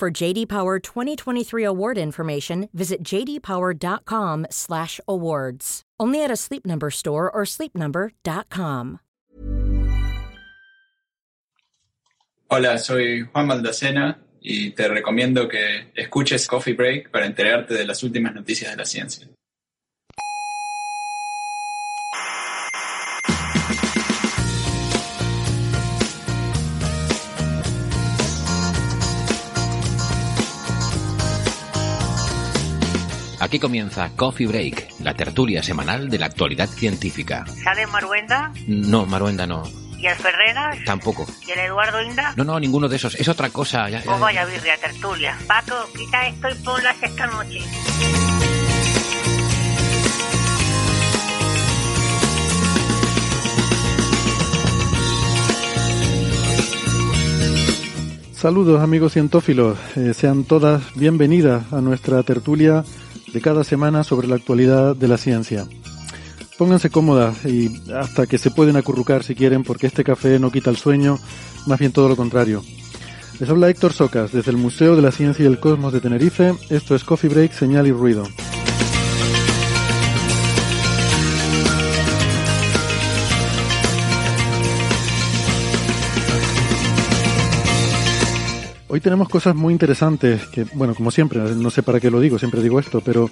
For JD Power 2023 award information, visit jdpower.com/awards. Only at a Sleep Number store or sleepnumber.com. Hola, soy Juan Maldacena y te recomiendo que escuches Coffee Break para enterarte de las últimas noticias de la ciencia. Aquí comienza Coffee Break, la tertulia semanal de la actualidad científica. ¿Sale Maruenda? No, Maruenda no. ¿Y el Ferreras? Tampoco. ¿Y el Eduardo Inda? No, no, ninguno de esos. Es otra cosa. Ya, Pues vaya birria, tertulia. Paco, quita esto y ponlas esta noche. Saludos amigos cientófilos, Eh, sean todas bienvenidas a nuestra tertulia de cada semana sobre la actualidad de la ciencia. Pónganse cómodas y hasta que se pueden acurrucar si quieren porque este café no quita el sueño, más bien todo lo contrario. Les habla Héctor Socas desde el Museo de la Ciencia y el Cosmos de Tenerife, esto es Coffee Break, Señal y Ruido. Hoy tenemos cosas muy interesantes que, bueno, como siempre, no sé para qué lo digo, siempre digo esto, pero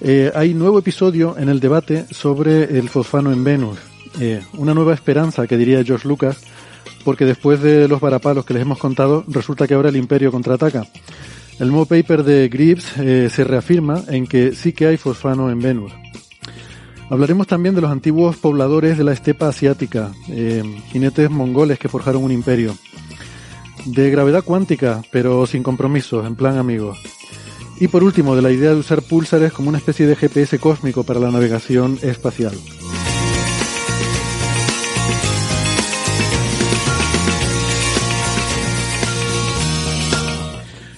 eh, hay nuevo episodio en el debate sobre el fosfano en Venus. Eh, una nueva esperanza, que diría George Lucas, porque después de los varapalos que les hemos contado, resulta que ahora el imperio contraataca. El nuevo paper de Greaves eh, se reafirma en que sí que hay fosfano en Venus. Hablaremos también de los antiguos pobladores de la estepa asiática, eh, jinetes mongoles que forjaron un imperio de gravedad cuántica, pero sin compromisos, en plan amigos. Y por último, de la idea de usar púlsares como una especie de GPS cósmico para la navegación espacial.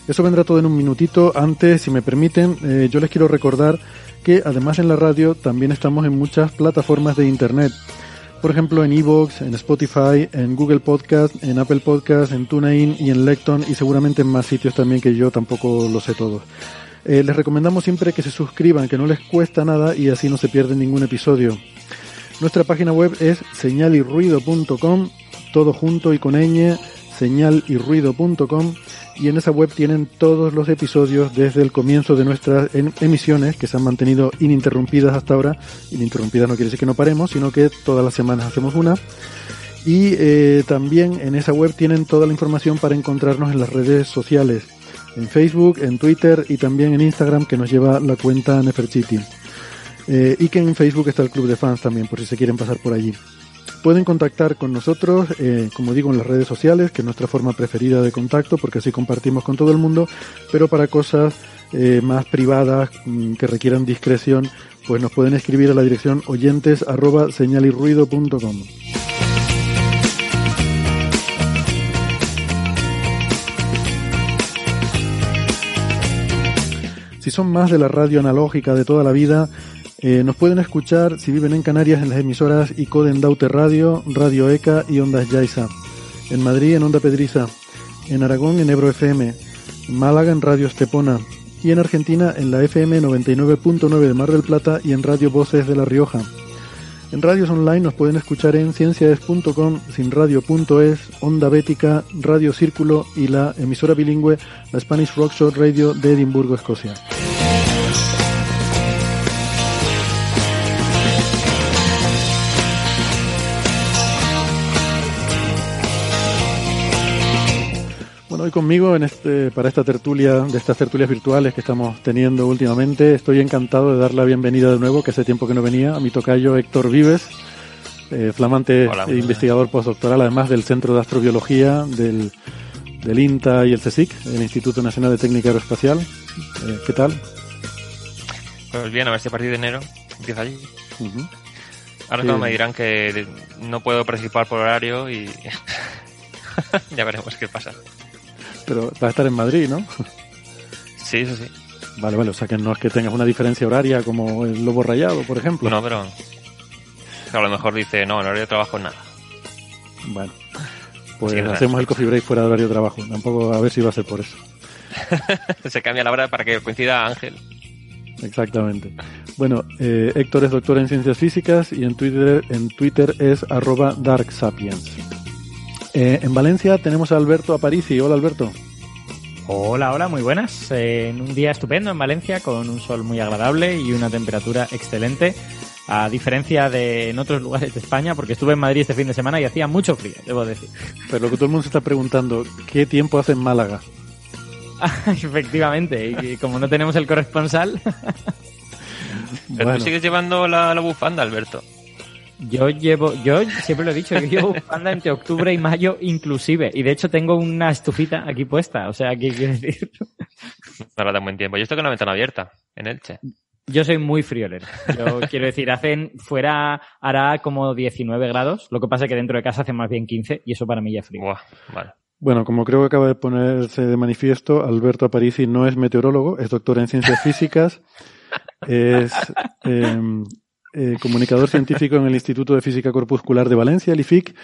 Eso vendrá todo en un minutito. Antes, si me permiten, eh, yo les quiero recordar que además en la radio también estamos en muchas plataformas de Internet por ejemplo, en Evox, en Spotify, en Google Podcast, en Apple Podcast, en TuneIn y en Lecton y seguramente en más sitios también que yo tampoco lo sé todos. Eh, les recomendamos siempre que se suscriban, que no les cuesta nada y así no se pierden ningún episodio. Nuestra página web es señalirruido.com, todo junto y con ñ, señalirruido.com y en esa web tienen todos los episodios desde el comienzo de nuestras em- emisiones que se han mantenido ininterrumpidas hasta ahora. Ininterrumpidas no quiere decir que no paremos, sino que todas las semanas hacemos una. Y eh, también en esa web tienen toda la información para encontrarnos en las redes sociales, en Facebook, en Twitter y también en Instagram que nos lleva la cuenta Neferchiti. Eh, y que en Facebook está el club de fans también, por si se quieren pasar por allí. Pueden contactar con nosotros, eh, como digo, en las redes sociales, que es nuestra forma preferida de contacto, porque así compartimos con todo el mundo, pero para cosas eh, más privadas, mm, que requieran discreción, pues nos pueden escribir a la dirección oyentes arroba señalirruido.com. Si son más de la radio analógica de toda la vida, eh, nos pueden escuchar si viven en Canarias en las emisoras ICODEN Daute Radio, Radio ECA y Ondas Yaiza. En Madrid en Onda Pedriza. En Aragón en Ebro FM. Málaga en Radio Estepona. Y en Argentina en la FM 99.9 de Mar del Plata y en Radio Voces de La Rioja. En radios online nos pueden escuchar en ciencias.com, sinradio.es, Onda Bética, Radio Círculo y la emisora bilingüe, la Spanish Rock Show Radio de Edimburgo, Escocia. Hoy conmigo en este, para esta tertulia, de estas tertulias virtuales que estamos teniendo últimamente, estoy encantado de dar la bienvenida de nuevo, que hace tiempo que no venía, a mi tocayo Héctor Vives, eh, flamante Hola, muy investigador postdoctoral, además del Centro de Astrobiología del del INTA y el CSIC, el Instituto Nacional de Técnica Aeroespacial. Eh, ¿Qué tal? Pues bien, a ver si a partir de enero empieza allí. Ahora sí. me dirán que no puedo participar por horario y ya veremos qué pasa. Pero va a estar en Madrid, ¿no? Sí, eso sí. Vale, vale, o sea que no es que tengas una diferencia horaria como el lobo rayado, por ejemplo. No, pero a lo mejor dice, no, en horario de trabajo nada. Bueno, pues sí, hacemos el coffee break fuera de horario de trabajo. Tampoco a ver si va a ser por eso. Se cambia la hora para que coincida Ángel. Exactamente. Bueno, eh, Héctor es doctor en ciencias físicas y en Twitter, en Twitter es arroba darksapiens. Eh, en Valencia tenemos a Alberto Aparici. Hola Alberto. Hola, hola, muy buenas. Eh, en un día estupendo en Valencia con un sol muy agradable y una temperatura excelente. A diferencia de en otros lugares de España, porque estuve en Madrid este fin de semana y hacía mucho frío, debo decir. Pero lo que todo el mundo se está preguntando, ¿qué tiempo hace en Málaga? Efectivamente, y como no tenemos el corresponsal. Pero bueno. tú sigues llevando la, la, bufanda, Alberto. Yo llevo, yo siempre lo he dicho, yo llevo bufanda entre octubre y mayo inclusive. Y de hecho tengo una estufita aquí puesta. O sea, ¿qué quiere decir? No da buen tiempo. Yo estoy con la ventana abierta, en Elche. Yo soy muy friolero. Yo quiero decir, hacen, fuera hará como 19 grados. Lo que pasa es que dentro de casa hace más bien 15 y eso para mí ya es frío. Buah, vale. Bueno, como creo que acaba de ponerse de manifiesto, Alberto Aparici no es meteorólogo, es doctor en ciencias físicas, es eh, eh, comunicador científico en el Instituto de Física Corpuscular de Valencia, el IFIC,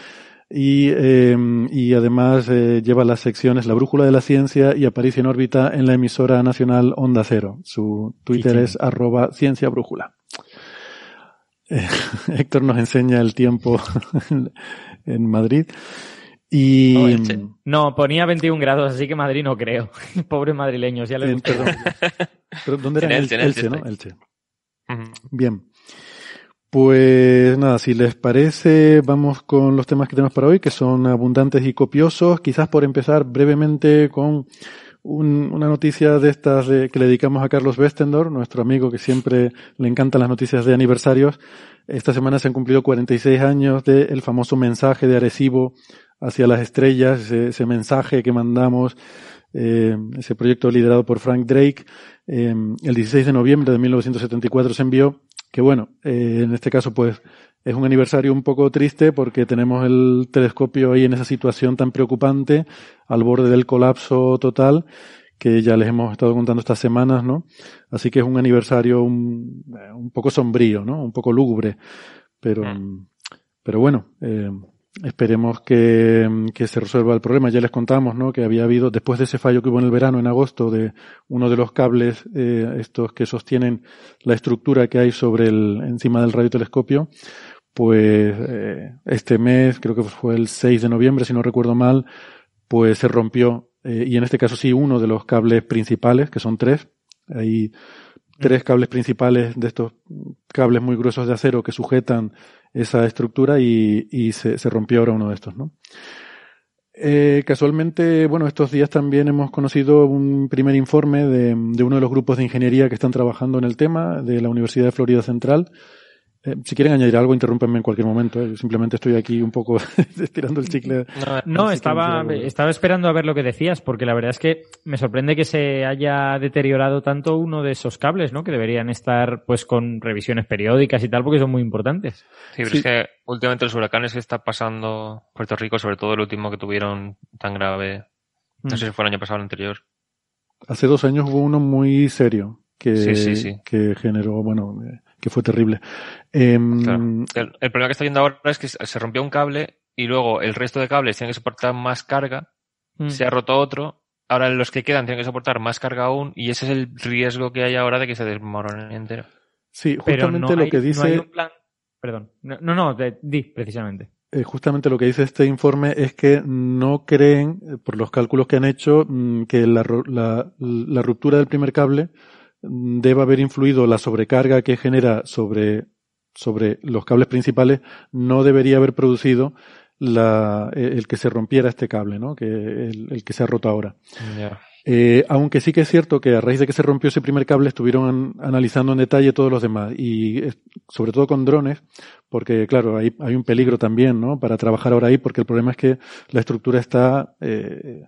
y, eh, y además eh, lleva las secciones La Brújula de la Ciencia y Aparici en órbita en la emisora nacional Onda Cero. Su Twitter es arroba ciencia brújula. Eh, Héctor nos enseña el tiempo en Madrid. Y... No, no, ponía 21 grados, así que Madrid no creo. Pobres madrileños, ya les perdón. ¿Pero ¿Dónde era? En Elche, Elche, Elche, ¿no? Elche. Uh -huh. Bien. Pues nada, si les parece, vamos con los temas que tenemos para hoy, que son abundantes y copiosos. Quizás por empezar brevemente con un, una noticia de estas de, que le dedicamos a Carlos Westendor, nuestro amigo que siempre le encantan las noticias de aniversarios. Esta semana se han cumplido 46 años del famoso mensaje de Arecibo hacia las estrellas, ese, ese mensaje que mandamos, eh, ese proyecto liderado por Frank Drake, eh, el 16 de noviembre de 1974 se envió, que bueno, eh, en este caso pues es un aniversario un poco triste porque tenemos el telescopio ahí en esa situación tan preocupante, al borde del colapso total, que ya les hemos estado contando estas semanas, ¿no? Así que es un aniversario un, un poco sombrío, ¿no? Un poco lúgubre, pero, mm. pero bueno, eh, Esperemos que, se resuelva el problema. Ya les contamos, ¿no? Que había habido, después de ese fallo que hubo en el verano, en agosto, de uno de los cables, eh, estos que sostienen la estructura que hay sobre el, encima del radiotelescopio, pues, eh, este mes, creo que fue el 6 de noviembre, si no recuerdo mal, pues se rompió, eh, y en este caso sí, uno de los cables principales, que son tres. Hay tres cables principales de estos cables muy gruesos de acero que sujetan esa estructura y, se, rompió ahora uno de estos, ¿no? Eh, casualmente, bueno, estos días también hemos conocido un primer informe de, uno de los grupos de ingeniería que están trabajando en el tema de la Universidad de Florida Central. Eh, si quieren añadir algo, interrúmpenme en cualquier momento. Eh. Simplemente estoy aquí un poco estirando el chicle. No, no estaba, estaba esperando a ver lo que decías, porque la verdad es que me sorprende que se haya deteriorado tanto uno de esos cables, ¿no? Que deberían estar, pues, con revisiones periódicas y tal, porque son muy importantes. Sí, pero sí. es que últimamente los huracanes que está pasando Puerto Rico, sobre todo el último que tuvieron tan grave, no mm. sé si fue el año pasado o el anterior. Hace dos años hubo uno muy serio que, sí, sí, sí. que generó, bueno, que fue terrible. Eh, claro. el, el, problema que está viendo ahora es que se rompió un cable y luego el resto de cables tienen que soportar más carga, mm. se ha roto otro, ahora los que quedan tienen que soportar más carga aún y ese es el riesgo que hay ahora de que se desmoronen entero. Sí, justamente no lo hay, que dice... No hay un plan... Perdón, no, no, no de, di precisamente. Eh, justamente lo que dice este informe es que no creen, eh, por los cálculos que han hecho, mm, que la, la, la ruptura del primer cable debe haber influido la sobrecarga que genera sobre, sobre los cables principales, no debería haber producido la, el que se rompiera este cable, ¿no? Que el, el que se ha roto ahora. Yeah. Eh, aunque sí que es cierto que a raíz de que se rompió ese primer cable estuvieron an analizando en detalle todos los demás y sobre todo con drones, porque claro, hay, hay un peligro también, ¿no? Para trabajar ahora ahí, porque el problema es que la estructura está, eh,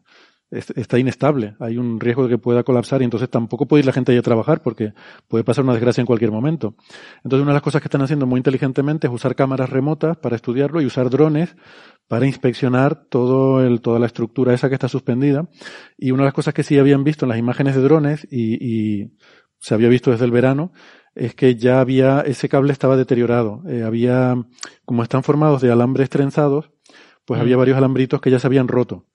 está inestable, hay un riesgo de que pueda colapsar y entonces tampoco puede ir la gente ahí a trabajar porque puede pasar una desgracia en cualquier momento. Entonces una de las cosas que están haciendo muy inteligentemente es usar cámaras remotas para estudiarlo y usar drones para inspeccionar todo el, toda la estructura esa que está suspendida. Y una de las cosas que sí habían visto en las imágenes de drones y, y se había visto desde el verano es que ya había, ese cable estaba deteriorado. Eh, había, como están formados de alambres trenzados, pues había mm. varios alambritos que ya se habían roto.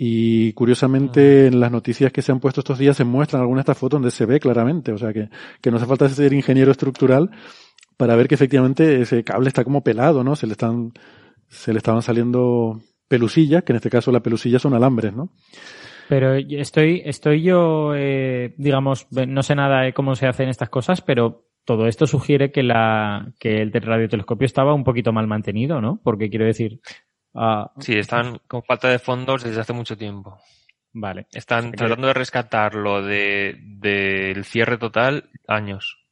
Y curiosamente en las noticias que se han puesto estos días se muestran algunas de estas fotos donde se ve claramente, o sea que, que no hace falta ser ingeniero estructural para ver que efectivamente ese cable está como pelado, ¿no? Se le están, se le estaban saliendo pelusillas, que en este caso la pelusilla son alambres, ¿no? Pero estoy, estoy yo, eh, digamos, no sé nada de cómo se hacen estas cosas, pero todo esto sugiere que la, que el radiotelescopio estaba un poquito mal mantenido, ¿no? Porque quiero decir, Ah, sí, están con falta de fondos desde hace mucho tiempo. Vale. Están tratando de rescatarlo del de, cierre total años.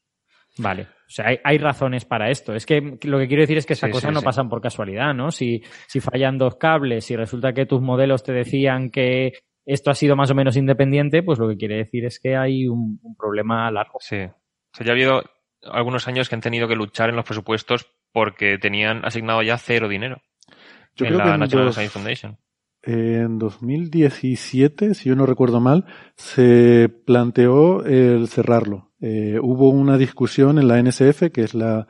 Vale. O sea, hay, hay, razones para esto. Es que lo que quiero decir es que estas cosas no pasan por casualidad, ¿no? Si, si fallan dos cables, si resulta que tus modelos te decían que esto ha sido más o menos independiente, pues lo que quiere decir es que hay un, un problema largo. Sí. O sea, ya ha habido algunos años que han tenido que luchar en los presupuestos porque tenían asignado ya cero dinero. Yo creo que en, en 2017, si yo no recuerdo mal, se planteó el cerrarlo. Eh, hubo una discusión en la NSF, que es la,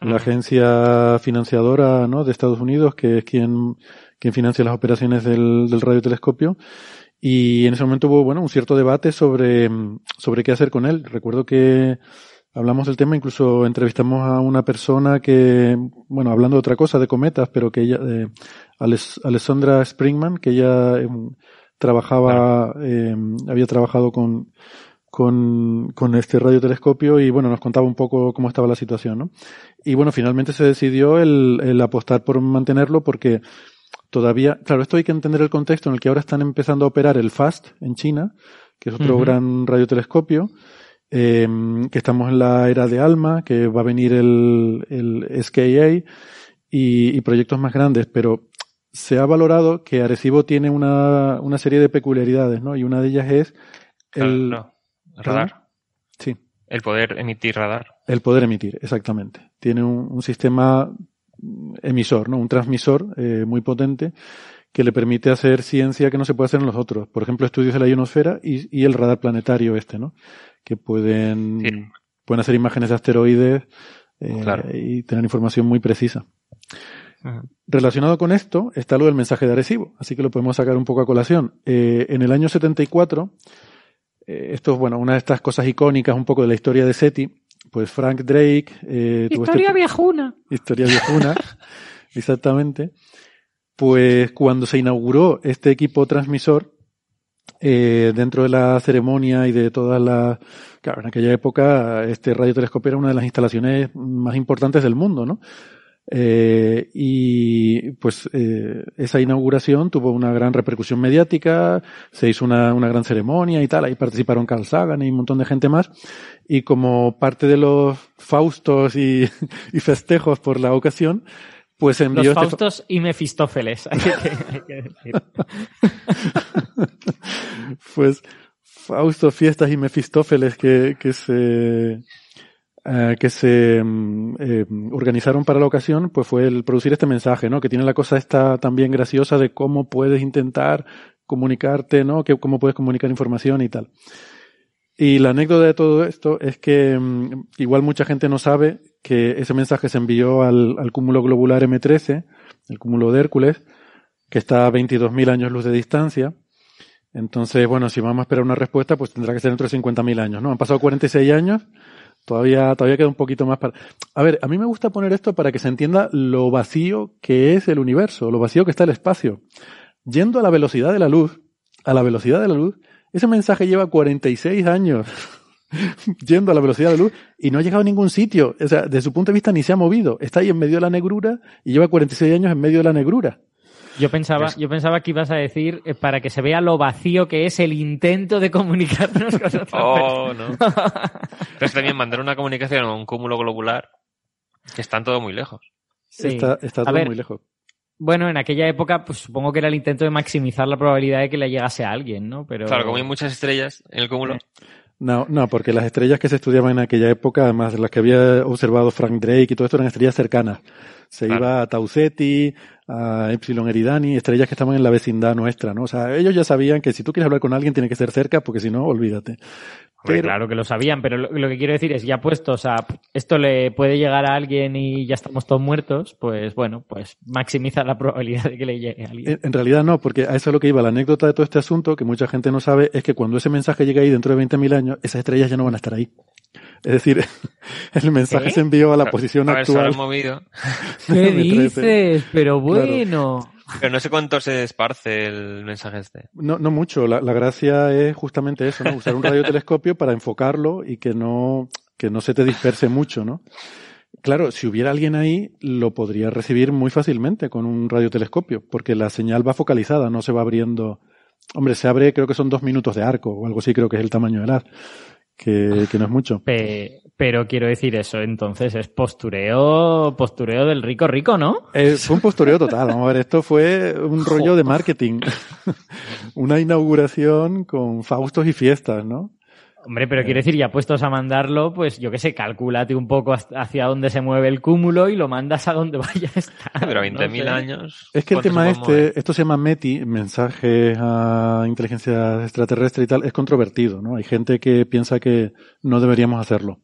la agencia financiadora ¿no? de Estados Unidos, que es quien, quien financia las operaciones del, del radiotelescopio. Y en ese momento hubo, bueno, un cierto debate sobre, sobre qué hacer con él. Recuerdo que hablamos del tema, incluso entrevistamos a una persona que, bueno, hablando de otra cosa, de cometas, pero que ella, eh, Alessandra Springman, que ella em, trabajaba, em, había trabajado con, con, con este radiotelescopio y bueno, nos contaba un poco cómo estaba la situación, ¿no? Y bueno, finalmente se decidió el, el apostar por mantenerlo porque todavía, claro, esto hay que entender el contexto en el que ahora están empezando a operar el FAST en China, que es otro gran radiotelescopio, eh, que estamos en la era de ALMA, que va a venir el, el SKA y, y, proyectos más grandes, pero se ha valorado que Arecibo tiene una, una serie de peculiaridades, ¿no? Y una de ellas es el, radar. Sí. El poder emitir radar. El poder emitir, exactamente. Tiene un, un sistema emisor, ¿no? Un transmisor eh, muy potente que le permite hacer ciencia que no se puede hacer en los otros. Por ejemplo, estudios de la ionosfera y, y el radar planetario este, ¿no? que pueden, pueden hacer imágenes de asteroides eh, y tener información muy precisa. Relacionado con esto está lo del mensaje de Arecibo, así que lo podemos sacar un poco a colación. Eh, en el año 74, eh, esto es bueno, una de estas cosas icónicas un poco de la historia de SETI, pues Frank Drake. Eh, historia este viejuna. Historia viejuna, exactamente. Pues cuando se inauguró este equipo transmisor, eh, dentro de la ceremonia y de todas las... Claro, en aquella época este radiotelescopio era una de las instalaciones más importantes del mundo, ¿no? Eh, y pues eh, esa inauguración tuvo una gran repercusión mediática, se hizo una, una gran ceremonia y tal, ahí participaron Carl Sagan y un montón de gente más, y como parte de los faustos y, y festejos por la ocasión, pues envió Los este Faustos y Mefistófeles, hay que, decir. pues Fausto, Fiestas y Mefistófeles que, que se eh, que se mm, eh, organizaron para la ocasión, pues fue el producir este mensaje, ¿no? Que tiene la cosa esta también graciosa de cómo puedes intentar comunicarte, ¿no? Que cómo puedes comunicar información y tal. Y la anécdota de todo esto es que mm, igual mucha gente no sabe que ese mensaje se envió al, al cúmulo globular M13, el cúmulo de Hércules, que está a 22.000 años luz de distancia. Entonces, bueno, si vamos a esperar una respuesta, pues tendrá que ser dentro de 50.000 años, ¿no? Han pasado 46 años, todavía, todavía queda un poquito más para... A ver, a mí me gusta poner esto para que se entienda lo vacío que es el universo, lo vacío que está el espacio. Yendo a la velocidad de la luz, a la velocidad de la luz, ese mensaje lleva 46 años yendo a la velocidad de la luz y no ha llegado a ningún sitio. O sea, desde su punto de vista ni se ha movido. Está ahí en medio de la negrura y lleva 46 años en medio de la negrura. Yo pensaba, yo pensaba que ibas a decir eh, para que se vea lo vacío que es el intento de comunicarnos con otra Oh, no. Pero también mandar una comunicación a un cúmulo globular que están todo muy lejos. Sí. Está, está todo muy lejos. Bueno, en aquella época, pues supongo que era el intento de maximizar la probabilidad de que le llegase a alguien, ¿no? Pero... Claro, como hay muchas estrellas en el cúmulo. No, no, porque las estrellas que se estudiaban en aquella época, además de las que había observado Frank Drake y todo esto, eran estrellas cercanas. Se Claro. iba a Tau Ceti, a Epsilon Eridani, estrellas que estaban en la vecindad nuestra, ¿no? O sea, ellos ya sabían que si tú quieres hablar con alguien tiene que ser cerca, porque si no, olvídate. Hombre, Pero- claro que lo sabían, pero lo, lo que quiero decir es, ya puestos a esto le puede llegar a alguien y ya estamos todos muertos, pues bueno, pues maximiza la probabilidad de que le llegue a alguien. En, en realidad no, porque a eso es lo que iba. La anécdota de todo este asunto, que mucha gente no sabe, es que cuando ese mensaje llegue ahí dentro de 20.000 años, esas estrellas ya no van a estar ahí. Es decir, el mensaje ¿Qué? se envió a la posición a ver, se actual. movido. ¿Qué dices? Pero Claro. Pero no sé cuánto se esparce el mensaje este. No, no mucho. La, la gracia es justamente eso, ¿no? Usar un radiotelescopio para enfocarlo y que no, que no se te disperse mucho, ¿no? Claro, si hubiera alguien ahí, lo podría recibir muy fácilmente con un radiotelescopio, porque la señal va focalizada, no se va abriendo. Hombre, se abre, creo que son dos minutos de arco, o algo así, creo que es el tamaño del haz, que, que no es mucho. Pe- pero quiero decir eso, entonces es postureo, postureo del rico rico, ¿no? Eh, fue un postureo total. Vamos a ver, esto fue un rollo de marketing. Una inauguración con faustos y fiestas, ¿no? Hombre, pero quiero decir, ya puestos a mandarlo, pues yo qué sé, calcúlate un poco hacia dónde se mueve el cúmulo y lo mandas a donde vaya a estar. Pero no 20.000 sé. años. Es que el ¿cuánto se tema este, esto se llama METI, mensajes a inteligencia extraterrestre y tal, es controvertido, ¿no? Hay gente que piensa que no deberíamos hacerlo.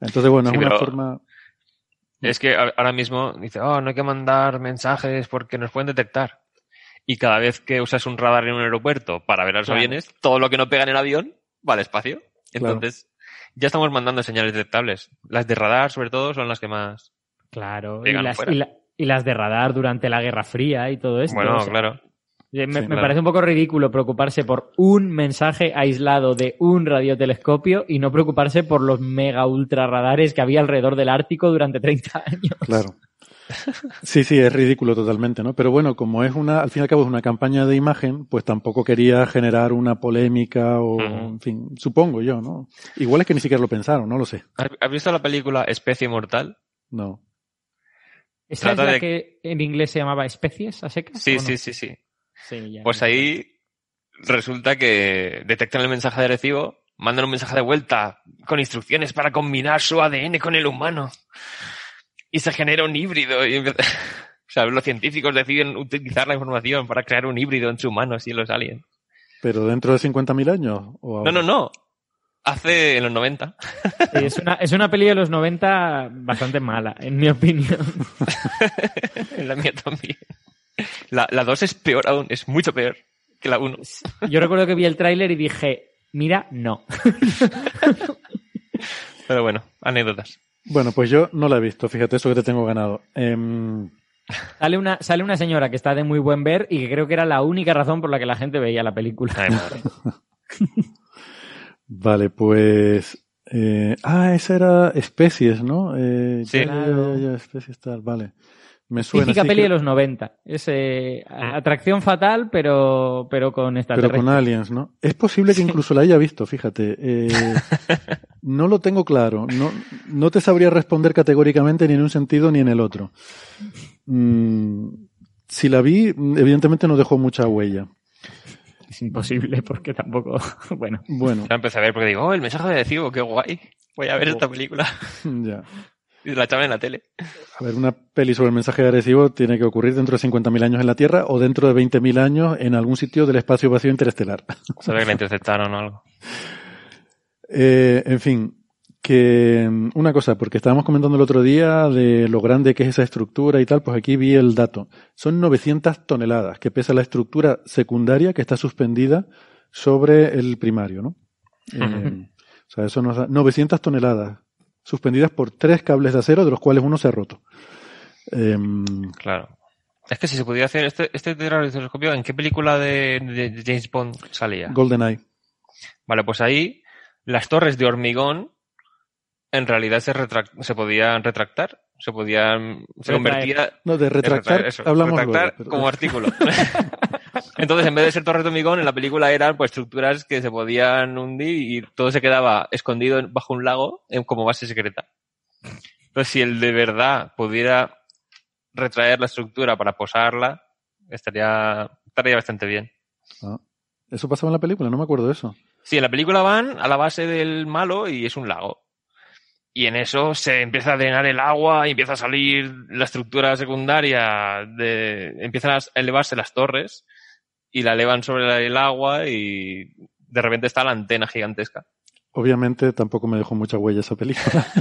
Entonces, bueno, Sí, es una forma... Es que ahora mismo dice, oh, no hay que mandar mensajes porque nos pueden detectar. Y cada vez que usas un radar en un aeropuerto para ver a los Claro. aviones, todo lo que no pega en el avión va al espacio. Claro. Entonces, ya estamos mandando señales detectables. Las de radar, sobre todo, son las que más. Claro, y las, y, la- y las de radar durante la Guerra Fría y todo esto. bueno, o sea, claro. Me, me claro. parece un poco ridículo preocuparse por un mensaje aislado de un radiotelescopio y no preocuparse por los mega ultra radares que había alrededor del Ártico durante 30 años. Claro. Sí, sí, es ridículo totalmente, ¿no? Pero bueno, como es una, al fin y al cabo es una campaña de imagen, pues tampoco quería generar una polémica o, en fin, supongo yo, ¿no? Igual es que ni siquiera lo pensaron, no lo sé. ¿Has visto la película Especie Mortal? No. ¿Esa Trata es la de- que en inglés se llamaba especies a secas? Sí, no? sí, sí, sí. Sí, ya, Pues ahí resulta que detectan el mensaje de recibo, mandan un mensaje de vuelta con instrucciones para combinar su ADN con el humano. Y se genera un híbrido. Y O sea, los científicos deciden utilizar la información para crear un híbrido entre humanos y los aliens. ¿Pero dentro de 50.000 años? ¿O No, no, no. Hace en los 90. Sí, es, una, es una peli de los 90 bastante mala, en mi opinión. en la mía también. La, la 2 es peor aún, es mucho peor que la 1. Yo recuerdo que vi el tráiler y dije, mira, no. Pero bueno, anécdotas. Bueno, pues yo no la he visto, fíjate eso que te tengo ganado. Em, Sale una, sale una señora que está de muy buen ver y que creo que era la única razón por la que la gente veía la película. Ay, madre. vale, pues... eh, ah, esa era especies, ¿no? Eh, Sí. ya, ya, ya, ya, especies tal, vale. Me suena. Típica sí, peli que- de los 90. Es eh, atracción fatal, pero, pero con Pero extraterrestres. con aliens, ¿no? Es posible que incluso la haya visto, fíjate. Eh, no lo tengo claro. No, no te sabría responder categóricamente ni en un sentido ni en el otro. Mm, si la vi, evidentemente no dejó mucha huella. Es imposible porque tampoco... Bueno, Bueno, Ya empecé a ver porque digo, oh, el mensaje de recibo, qué guay. Voy a ver esta película. ya. Y la echaban en la tele. A ver, una peli sobre el mensaje agresivo tiene que ocurrir dentro de 50.000 años en la Tierra o dentro de 20.000 años en algún sitio del espacio vacío interestelar. Saber que la interceptaron o algo. Eh, en fin, que mm, una cosa, porque estábamos comentando el otro día de lo grande que es esa estructura y tal, pues aquí vi el dato. Son 900 toneladas que pesa la estructura secundaria que está suspendida sobre el primario, ¿no? Eh, o sea, eso nos da 900 toneladas suspendidas por tres cables de acero, de los cuales uno se ha roto. Em, Claro. Es que si se pudiera hacer este, este telescopio, ¿en qué película de, de James Bond salía? GoldenEye. Vale, pues ahí las torres de hormigón en realidad se, retrac- se podían retractar. Se podían. Se Retraer. convertía. No, de retractar, eso, hablamos retractar luego, pero- como artículo. Entonces, en vez de ser torres de hormigón, en la película eran pues estructuras que se podían hundir y todo se quedaba escondido bajo un lago como base secreta. Entonces, si el de verdad pudiera retraer la estructura para posarla, estaría, estaría bastante bien. Ah, Eso pasaba en la película, no me acuerdo de eso. Sí, en la película van a la base del malo y es un lago. Y en eso se empieza a drenar el agua y empieza a salir la estructura secundaria, de, empiezan a elevarse las torres y la elevan sobre el agua y de repente está la antena gigantesca. Obviamente tampoco me dejó mucha huella esa película.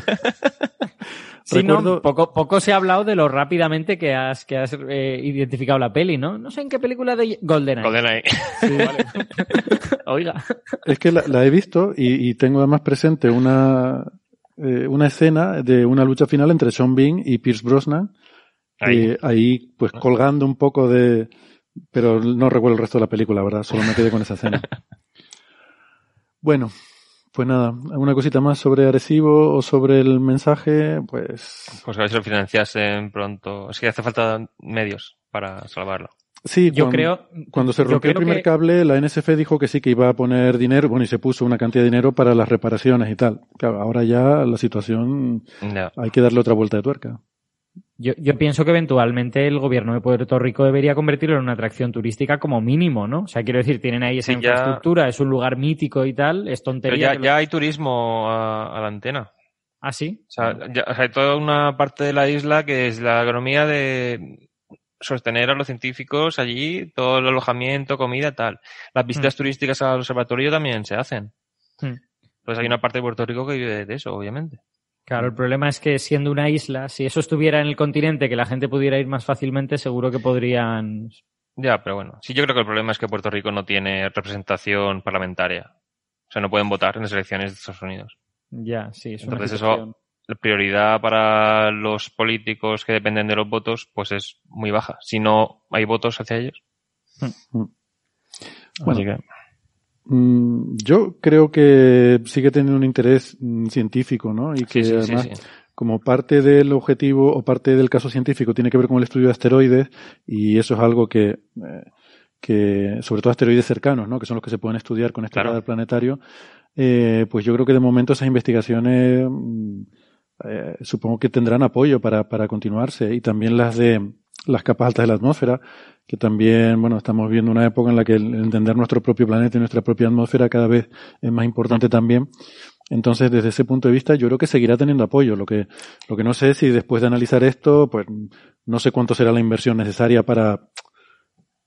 Sí, no, Recuerdo- poco, poco se ha hablado de lo rápidamente que has, que has eh, identificado la peli, ¿no? No sé en qué película de GoldenEye. GoldenEye. Oiga. Es que la, la he visto y, y tengo además presente una, eh, una escena de una lucha final entre Sean Bean y Pierce Brosnan. Ahí. eh, ahí, pues colgando un poco de. Pero no recuerdo el resto de la película, la verdad. Solo me quedé con esa escena. Bueno, pues nada. ¿Alguna cosita más sobre Arecibo o sobre el mensaje? Pues. Pues a ver si lo financiasen pronto. Es que hace falta medios para salvarlo. Sí, Yo creo. Cuando se rompió el primer que- cable, la NSF dijo que sí que iba a poner dinero, bueno, y se puso una cantidad de dinero para las reparaciones y tal. Claro, ahora ya la situación hay que darle otra vuelta de tuerca. Yo, yo pienso que eventualmente el gobierno de Puerto Rico debería convertirlo en una atracción turística como mínimo, ¿no? O sea, quiero decir, tienen ahí esa Sí, ya- infraestructura, es un lugar mítico y tal, es Pero tontería. ya, que lo- ya hay turismo a, a la antena. Ah, sí. O sea, ya- o sea, hay toda una parte de la isla que es la economía de sostener a los científicos allí, todo el alojamiento, comida, tal. Las visitas turísticas al observatorio también se hacen. Hmm. Pues hay una parte de Puerto Rico que vive de eso, obviamente. Claro, el problema es que siendo una isla, si eso estuviera en el continente, que la gente pudiera ir más fácilmente, seguro que podrían. Ya, pero bueno. Sí, yo creo que el problema es que Puerto Rico no tiene representación parlamentaria. O sea, no pueden votar en las elecciones de Estados Unidos. Ya, sí, es Entonces eso, la prioridad para los políticos que dependen de los votos, pues es muy baja. Si no hay votos hacia ellos. Bueno, Así que, yo creo que sigue teniendo un interés mm, científico, ¿no? Y que sí, sí, sí, además, sí. como parte del objetivo o parte del caso científico tiene que ver con el estudio de asteroides, y eso es algo que, eh, que sobre todo asteroides cercanos, ¿no? Que son los que se pueden estudiar con este Claro. radar planetario, eh, pues yo creo que de momento esas investigaciones mm, eh, supongo que tendrán apoyo para, para continuarse y también las de las capas altas de la atmósfera, que también, bueno, estamos viendo una época en la que el entender nuestro propio planeta y nuestra propia atmósfera cada vez es más importante también. Entonces, desde ese punto de vista, yo creo que seguirá teniendo apoyo. Lo que, lo que no sé es si después de analizar esto, pues no sé cuánto será la inversión necesaria para,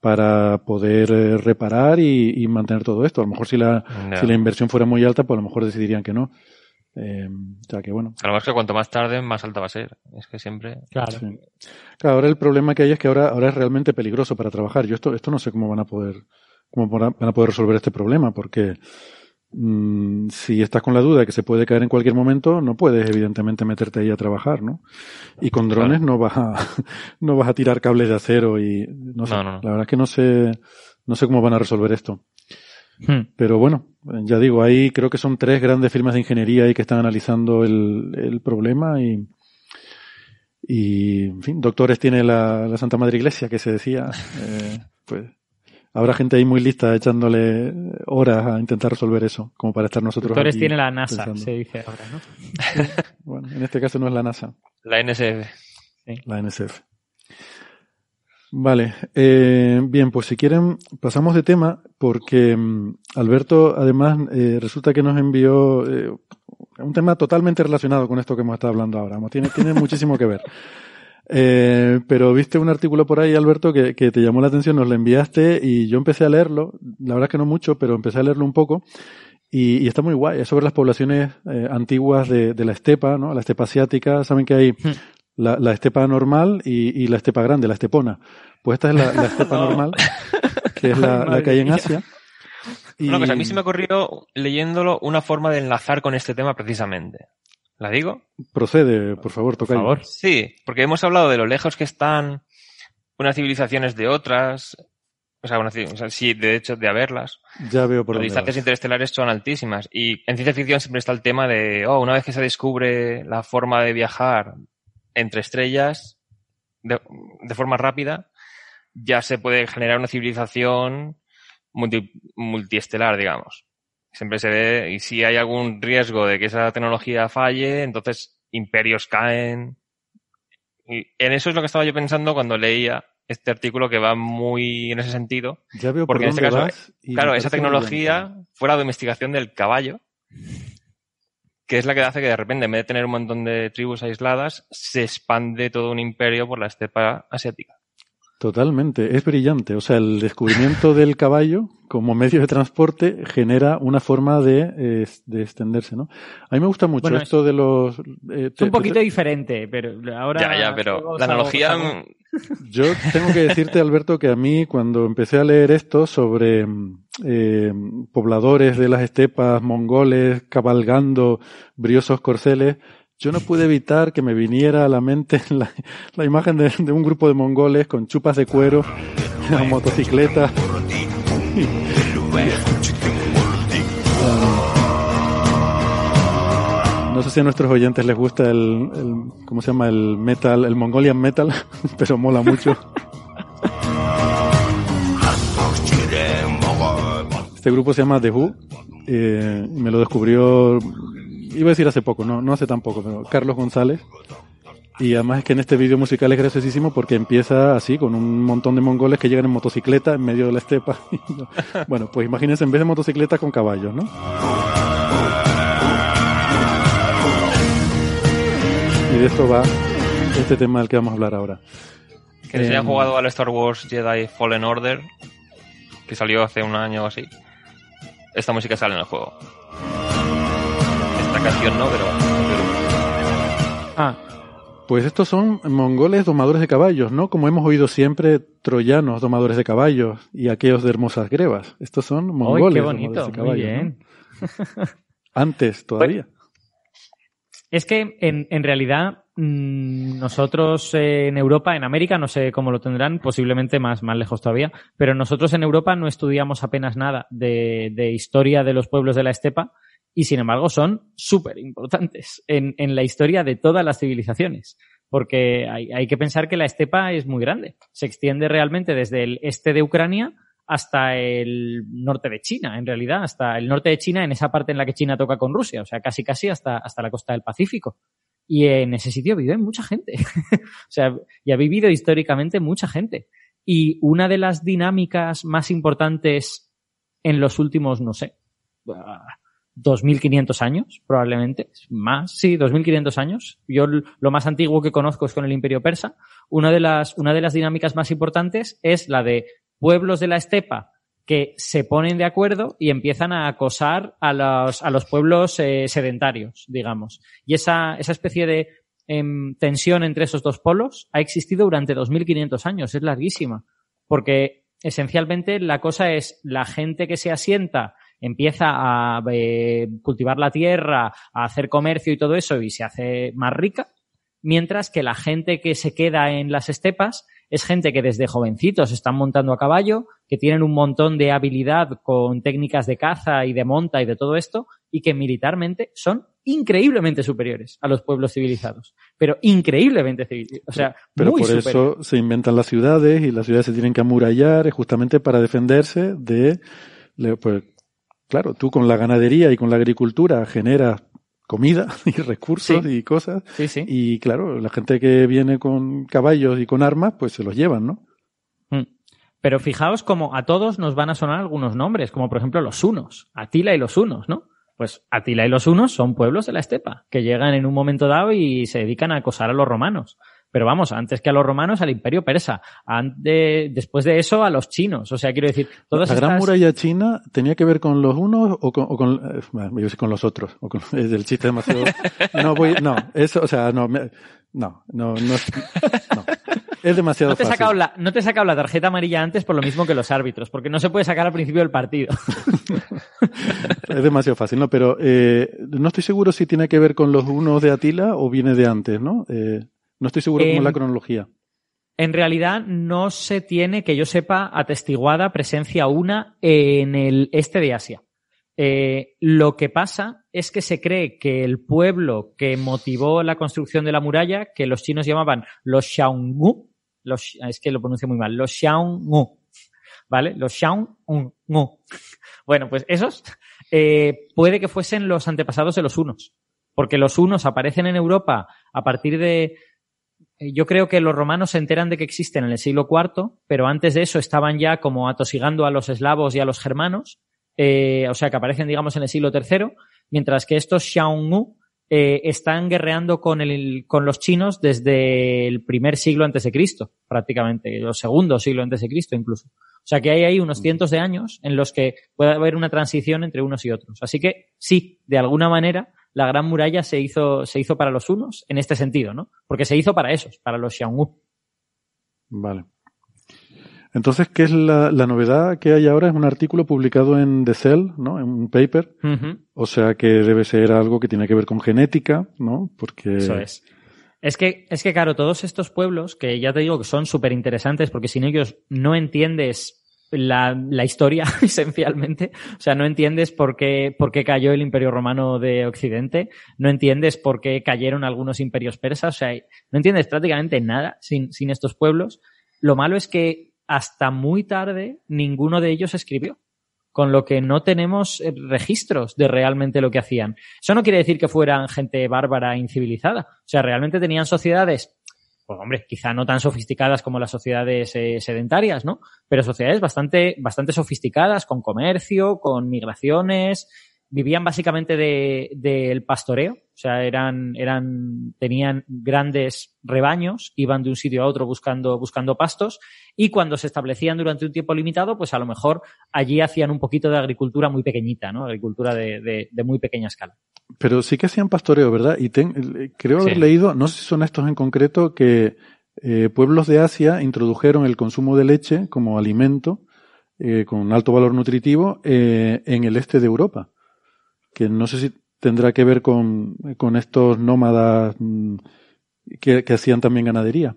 para poder eh, reparar y, y mantener todo esto. A lo mejor si la, si la inversión fuera muy alta, pues a lo mejor decidirían que no. Eh, o sea que bueno. A lo mejor es que cuanto más tarde, más alta va a ser. Es que siempre. Claro. Sí. Claro, ahora el problema que hay es que ahora, ahora es realmente peligroso para trabajar. Yo esto, esto no sé cómo van a poder, cómo van a poder resolver este problema, porque mm, si estás con la duda de que se puede caer en cualquier momento, no puedes evidentemente meterte ahí a trabajar, ¿no? Y con drones no vas a, no vas a tirar cables de acero y no sé. No, no, no. La verdad es que no sé, no sé cómo van a resolver esto. Hmm. Pero bueno, ya digo, ahí creo que son tres grandes firmas de ingeniería ahí que están analizando el, el problema y, y, en fin, doctores tiene la, la Santa Madre Iglesia que se decía, eh, pues habrá gente ahí muy lista echándole horas a intentar resolver eso, como para estar nosotros Doctores aquí tiene la NASA, pensando. se dice ahora, ¿no? Bueno, en este caso no es la NASA, La NSF. la NSF. Vale, eh, bien, pues si quieren pasamos de tema porque mm, Alberto además eh, resulta que nos envió eh, un tema totalmente relacionado con esto que hemos estado hablando ahora, tiene, tiene muchísimo que ver. Eh, pero viste un artículo por ahí, Alberto, que, que te llamó la atención, nos lo enviaste y yo empecé a leerlo, la verdad es que no mucho, pero empecé a leerlo un poco. Y, y está muy guay, es sobre las poblaciones eh, antiguas de, de la estepa, ¿no? La estepa asiática, saben que hay la, la estepa normal y, y la estepa grande, la estepona. Pues esta es la, la estepa normal, que es la, la que hay en Asia. Y- Una cosa, a mí se me ocurrió, leyéndolo, una forma de enlazar con este tema precisamente. ¿La digo? Procede, por favor, toca. Por favor. Sí, porque hemos hablado de lo lejos que están unas civilizaciones de otras. O sea, o sí, de hecho, de haberlas. Ya veo por Las distancias vas. interestelares son altísimas. Y en ciencia ficción siempre está el tema de, oh, una vez que se descubre la forma de viajar entre estrellas de, de forma rápida, ya se puede generar una civilización multi- multiestelar, digamos. Siempre se ve, y si hay algún riesgo de que esa tecnología falle, entonces imperios caen, Y en eso es lo que estaba yo pensando cuando leía este artículo que va muy en ese sentido. Ya veo Porque por en este caso, claro, esa tecnología fue la domesticación del caballo, que es la que hace que de repente, en vez de tener un montón de tribus aisladas, se expande todo un imperio por la estepa asiática. Totalmente, es brillante. O sea, el descubrimiento del caballo como medio de transporte genera una forma de, eh, de extenderse, ¿no? A mí me gusta mucho Bueno, esto de los... eh, Es te- un poquito te- diferente, pero ahora... ya, ya, pero la analogía... salgo- Yo tengo que decirte, Alberto, que a mí cuando empecé a leer esto sobre mm, eh, pobladores de las estepas mongoles cabalgando briosos corceles, yo no pude evitar que me viniera a la mente la, la imagen de, de un grupo de mongoles con chupas de cuero, en motocicletas. No sé si a nuestros oyentes les gusta el, el- ¿cómo se llama? El metal, el Mongolian metal, pero mola mucho. Este grupo se llama The Who, eh, me lo descubrió, iba a decir hace poco, no, no hace tan poco, pero Carlos González. Y además es que en este vídeo musical es graciosísimo porque empieza así, con un montón de mongoles que llegan en motocicleta en medio de la estepa. bueno, pues imagínense en vez de motocicleta con caballos, ¿no? Y de esto va este tema del que vamos a hablar ahora. Que se haya Em, jugado al Star Wars Jedi Fallen Order, que salió hace un año o así. Esta música sale en el juego. Esta canción no, pero... pero- Ah, Pues estos son mongoles domadores de caballos, ¿no? Como hemos oído siempre, troyanos domadores de caballos y aquellos de hermosas grebas. Estos son ¡ay, mongoles qué domadores bonito! de Muy caballos. bien. ¿no? Antes todavía. Es que en, en realidad mm, nosotros eh, en Europa, en América, no sé cómo lo tendrán, posiblemente más, más lejos todavía, pero nosotros en Europa no estudiamos apenas nada de, de historia de los pueblos de la estepa y sin embargo son súper importantes en, en la historia de todas las civilizaciones. Porque hay, hay que pensar que la estepa es muy grande. Se extiende realmente desde el este de Ucrania hasta el norte de China, en realidad, hasta el norte de China, en esa parte en la que China toca con Rusia, o sea, casi casi hasta, hasta la costa del Pacífico. Y en ese sitio vive mucha gente. o sea, y ha vivido históricamente mucha gente. Y una de las dinámicas más importantes en los últimos, no sé, ah, 2.500 años, probablemente, más, sí, 2.500 años. Yo lo más antiguo que conozco es con el Imperio Persa. Una de las, una de las dinámicas más importantes es la de pueblos de la estepa que se ponen de acuerdo y empiezan a acosar a los, a los pueblos eh, sedentarios, digamos. Y esa, esa especie de em, tensión entre esos dos polos ha existido durante 2.500 años, es larguísima, porque esencialmente la cosa es la gente que se asienta empieza a eh, cultivar la tierra, a hacer comercio y todo eso y se hace más rica, mientras que la gente que se queda en las estepas es gente que desde jovencitos están montando a caballo, que tienen un montón de habilidad con técnicas de caza y de monta y de todo esto, y que militarmente son increíblemente superiores a los pueblos civilizados. Pero increíblemente civilizados. O sea, Pero muy por eso se inventan las ciudades y las ciudades se tienen que amurallar justamente para defenderse de, pues, claro, tú con la ganadería y con la agricultura generas comida y recursos Sí. y cosas Sí, sí. y claro, la gente que viene con caballos y con armas pues se los llevan, ¿no? Mm. Pero fijaos como a todos nos van a sonar algunos nombres, como por ejemplo los hunos, Atila y los hunos, ¿no? Pues Atila y los hunos son pueblos de la estepa, que llegan en un momento dado y se dedican a acosar a los romanos. Pero vamos, antes que a los romanos, al imperio persa. Ante- después de eso, a los chinos. O sea, quiero decir, todas la gran muralla china tenía que ver con los unos o con, o con, eh, bueno, con los otros, o con, es el chiste demasiado, no voy, no, eso, o sea, no, me- no, no, no, es- no. es demasiado No te, fácil. sacado la, no te he sacado la tarjeta amarilla antes por lo mismo que los árbitros, porque no se puede sacar al principio del partido. Es demasiado fácil, ¿no? Pero eh, no estoy seguro si tiene que ver con los unos de Atila o viene de antes, ¿no? Eh, no estoy seguro cómo Em, es la cronología. En realidad no se tiene, que yo sepa, atestiguada presencia una en el este de Asia. Eh, lo que pasa es que se cree que el pueblo que motivó la construcción de la muralla, que los chinos llamaban los Xiaongu, los, es que lo pronuncio muy mal, los Xiaongu, ¿vale? Los Xiaongu. Bueno, pues esos eh, puede que fuesen los antepasados de los hunos, porque los hunos aparecen en Europa a partir de yo creo que los romanos se enteran de que existen en el siglo IV, pero antes de eso estaban ya como atosigando a los eslavos y a los germanos, eh, o sea, que aparecen, digamos, en el siglo III, mientras que estos Xiaomu eh, están guerreando con, el, con los chinos desde el primer siglo antes de Cristo, prácticamente, el segundo siglo antes de Cristo incluso. O sea que hay ahí unos cientos de años en los que puede haber una transición entre unos y otros. Así que sí, de alguna manera, la Gran Muralla se hizo, se hizo para los unos en este sentido, ¿no? Porque se hizo para esos, para los Xiongnu. Vale. Entonces, ¿qué es la, novedad que hay ahora? Es un artículo publicado en The Cell, ¿no? En un paper. O sea que debe ser algo que tiene que ver con genética, ¿no? Porque. Eso es. Es que, es que, claro, todos estos pueblos, que ya te digo que son súper interesantes, porque sin ellos no entiendes la, la, historia, esencialmente. O sea, no entiendes por qué, por qué cayó el Imperio Romano de Occidente, no entiendes por qué cayeron algunos imperios persas, o sea, no entiendes prácticamente nada sin, sin estos pueblos. Lo malo es que hasta muy tarde ninguno de ellos escribió, con lo que no tenemos eh, registros de realmente lo que hacían. Eso no quiere decir que fueran gente bárbara e incivilizada. O sea, realmente tenían sociedades, pues hombre, quizá no tan sofisticadas como las sociedades eh, sedentarias, ¿no? Pero sociedades bastante, bastante sofisticadas, con comercio, con migraciones, vivían básicamente del de, pastoreo, o sea, eran, eran, tenían grandes rebaños, iban de un sitio a otro buscando, buscando pastos, y cuando se establecían durante un tiempo limitado, pues a lo mejor allí hacían un poquito de agricultura muy pequeñita, ¿no? Agricultura de, de, muy pequeña escala. Pero sí que hacían pastoreo, ¿verdad? Y creo haber leído, no sé si son estos en concreto, que eh, pueblos de Asia introdujeron el consumo de leche como alimento eh, con alto valor nutritivo eh, en el este de Europa que no sé si tendrá que ver con, con estos nómadas mm, que, hacían también ganadería.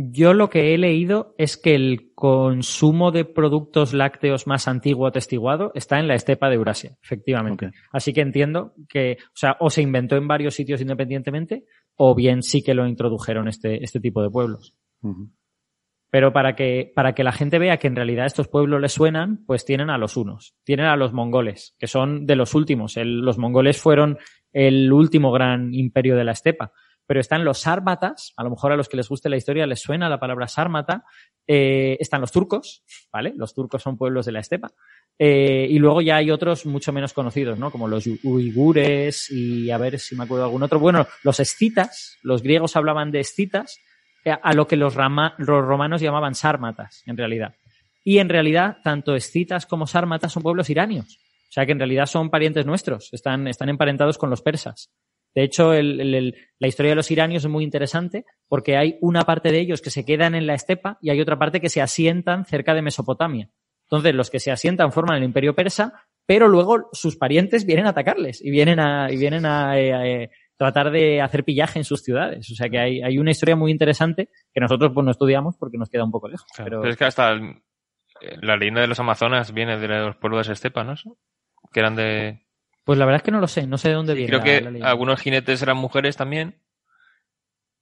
Yo lo que he leído es que el consumo de productos lácteos más antiguo atestiguado está en la estepa de Eurasia, efectivamente. Así que entiendo que, o sea, o se inventó en varios sitios independientemente, o bien sí que lo introdujeron este, este tipo de pueblos. Pero para que, para que la gente vea que en realidad estos pueblos les suenan, pues tienen a los unos. Tienen a los mongoles, que son de los últimos. los mongoles fueron el último gran imperio de la estepa. Pero están los sármatas, a lo mejor a los que les guste la historia les suena la palabra sármata. Eh, están los turcos, ¿vale? Los turcos son pueblos de la estepa. Eh, y luego ya hay otros mucho menos conocidos, ¿no? Como los uigures y a ver si me acuerdo de algún otro. Bueno, los escitas, los griegos hablaban de escitas, eh, a lo que los, romanos llamaban sármatas, en realidad. Y en realidad, tanto escitas como sármatas son pueblos iranios. O sea que en realidad son parientes nuestros, están, están emparentados con los persas. De hecho, la historia de los iranios es muy interesante porque hay una parte de ellos que se quedan en la estepa y hay otra parte que se asientan cerca de Mesopotamia. Entonces, los que se asientan forman el imperio persa, pero luego sus parientes vienen a atacarles y vienen a, y vienen a, eh, eh, tratar de hacer pillaje en sus ciudades. O sea que hay, hay una historia muy interesante que nosotros pues no estudiamos porque nos queda un poco lejos. pero... es que hasta la leyenda de los Amazonas viene de los pueblos de estepa, ¿no? Que eran de... Pues la verdad es que no lo sé, no sé de dónde viene. Creo que algunos jinetes eran mujeres también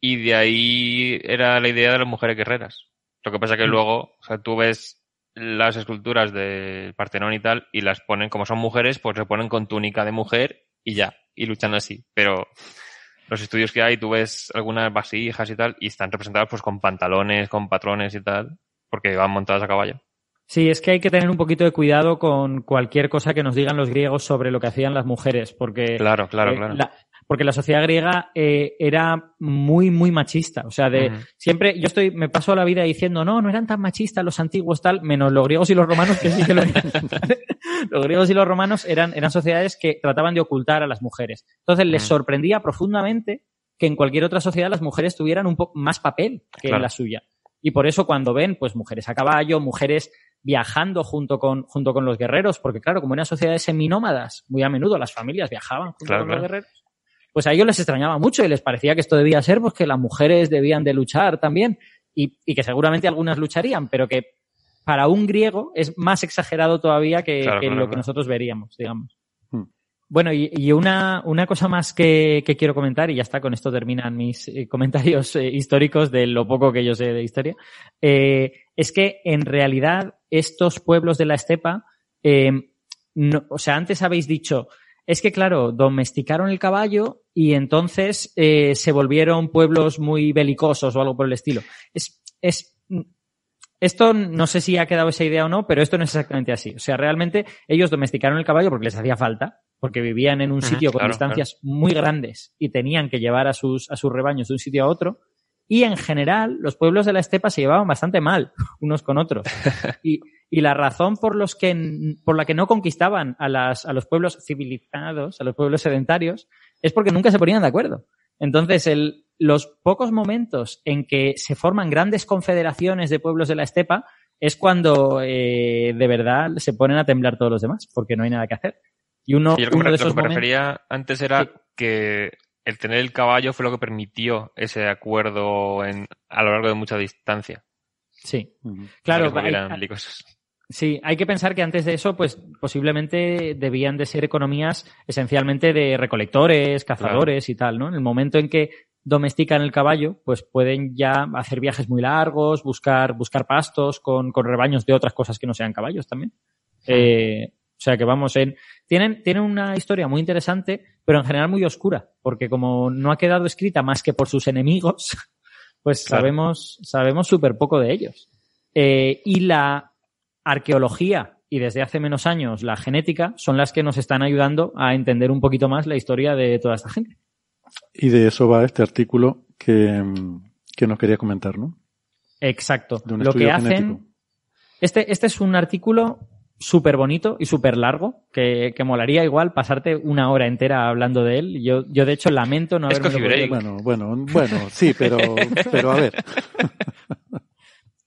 y de ahí era la idea de las mujeres guerreras. Lo que pasa que mm. luego, o sea, tú ves las esculturas del Partenón y tal y las ponen, como son mujeres, pues se ponen con túnica de mujer y ya y luchando así. Pero los estudios que hay, tú ves algunas vasijas y tal, y están representadas pues con pantalones, con patrones y tal, porque van montadas a caballo. Sí, es que hay que tener un poquito de cuidado con cualquier cosa que nos digan los griegos sobre lo que hacían las mujeres, porque claro, claro, eh, claro porque la sociedad griega eh, era muy, muy machista. O sea, de siempre, yo estoy, me paso la vida diciendo, no, no eran tan machistas los antiguos tal, menos los griegos y los romanos, que sí que lo eran. los griegos y los romanos eran, eran sociedades que trataban de ocultar a las mujeres. Entonces les sorprendía profundamente que en cualquier otra sociedad las mujeres tuvieran un poco más papel que en la suya. Y por eso cuando ven, pues mujeres a caballo, mujeres viajando junto con, junto con los guerreros, porque claro, como eran sociedades seminómadas, muy a menudo las familias viajaban junto con los guerreros, pues a ellos les extrañaba mucho y les parecía que esto debía ser pues que las mujeres debían de luchar también y, que seguramente algunas lucharían, pero que para un griego es más exagerado todavía que, lo que nosotros veríamos, digamos. Bueno, y, una, una, cosa más que, quiero comentar, y ya está, con esto terminan mis eh, comentarios eh, históricos de lo poco que yo sé de historia, eh, es que en realidad estos pueblos de la estepa, o sea, antes habéis dicho, es que, claro, domesticaron el caballo y entonces eh, se volvieron pueblos muy belicosos o algo por el estilo. Es, es, esto no sé si ha quedado esa idea o no, pero esto no es exactamente así. O sea, realmente ellos domesticaron el caballo porque les hacía falta, porque vivían en un sitio con distancias muy grandes y tenían que llevar a sus, a sus rebaños de un sitio a otro. Y en general, los pueblos de la estepa se llevaban bastante mal unos con otros. Y, y la razón por, los que, por la que no conquistaban a, las, a los pueblos civilizados, a los pueblos sedentarios, es porque nunca se ponían de acuerdo. Entonces, el, los pocos momentos en que se forman grandes confederaciones de pueblos de la estepa es cuando eh, de verdad se ponen a temblar todos los demás, porque no hay nada que hacer. Y uno, yo uno de esos lo que me momentos- refería antes era que el tener el caballo fue lo que permitió ese acuerdo en, a lo largo de mucha distancia. Sí. Claro, que hay-. Sí, hay que pensar que antes de eso, pues posiblemente debían de ser economías esencialmente de recolectores, cazadores y tal, ¿no? En el momento en que domestican el caballo, pues pueden ya hacer viajes muy largos, buscar, buscar pastos con, con rebaños de otras cosas que no sean caballos también. Eh, o sea que vamos en. Tienen, tienen una historia muy interesante, pero en general muy oscura, porque como no ha quedado escrita más que por sus enemigos, pues Claro. sabemos, sabemos súper poco de ellos. Eh, y la arqueología y desde hace menos años la genética son las que nos están ayudando a entender un poquito más la historia de toda esta gente. Y de eso va este artículo que, que nos quería comentar, ¿no? Exacto. De un Lo que hacen. genético. Este, este es un artículo súper bonito y súper largo, que, que molaría igual pasarte una hora entera hablando de él. Yo, yo de hecho lamento no Es haberme break. Bueno, bueno, bueno, sí, pero, pero a ver.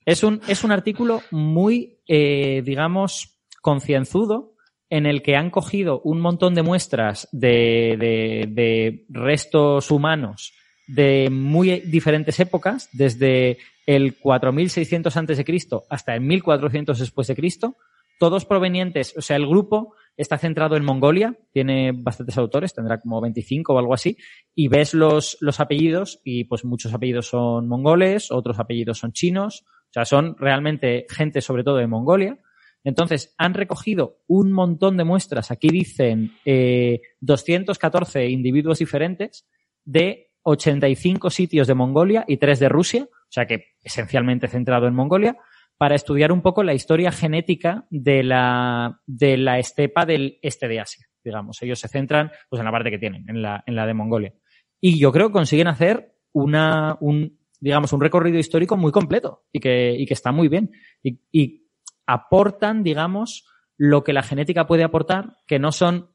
Es un, es un artículo muy, eh, digamos, concienzudo en el que han cogido un montón de muestras de, de, de restos humanos de muy diferentes épocas, desde el 4600 antes de Cristo hasta el 1400 después de Cristo, todos provenientes, o sea, el grupo está centrado en Mongolia, tiene bastantes autores, tendrá como 25 o algo así, y ves los, los apellidos y pues muchos apellidos son mongoles, otros apellidos son chinos, o sea, son realmente gente sobre todo de Mongolia. Entonces, han recogido un montón de muestras, aquí dicen eh, 214 individuos diferentes de 85 sitios de Mongolia y 3 de Rusia, o sea que esencialmente centrado en Mongolia, para estudiar un poco la historia genética de la, de la estepa del este de Asia, digamos. Ellos se centran pues, en la parte que tienen, en la, en la de Mongolia. Y yo creo que consiguen hacer una, un, digamos, un recorrido histórico muy completo y que, y que está muy bien. Y, y aportan, digamos, lo que la genética puede aportar, que no son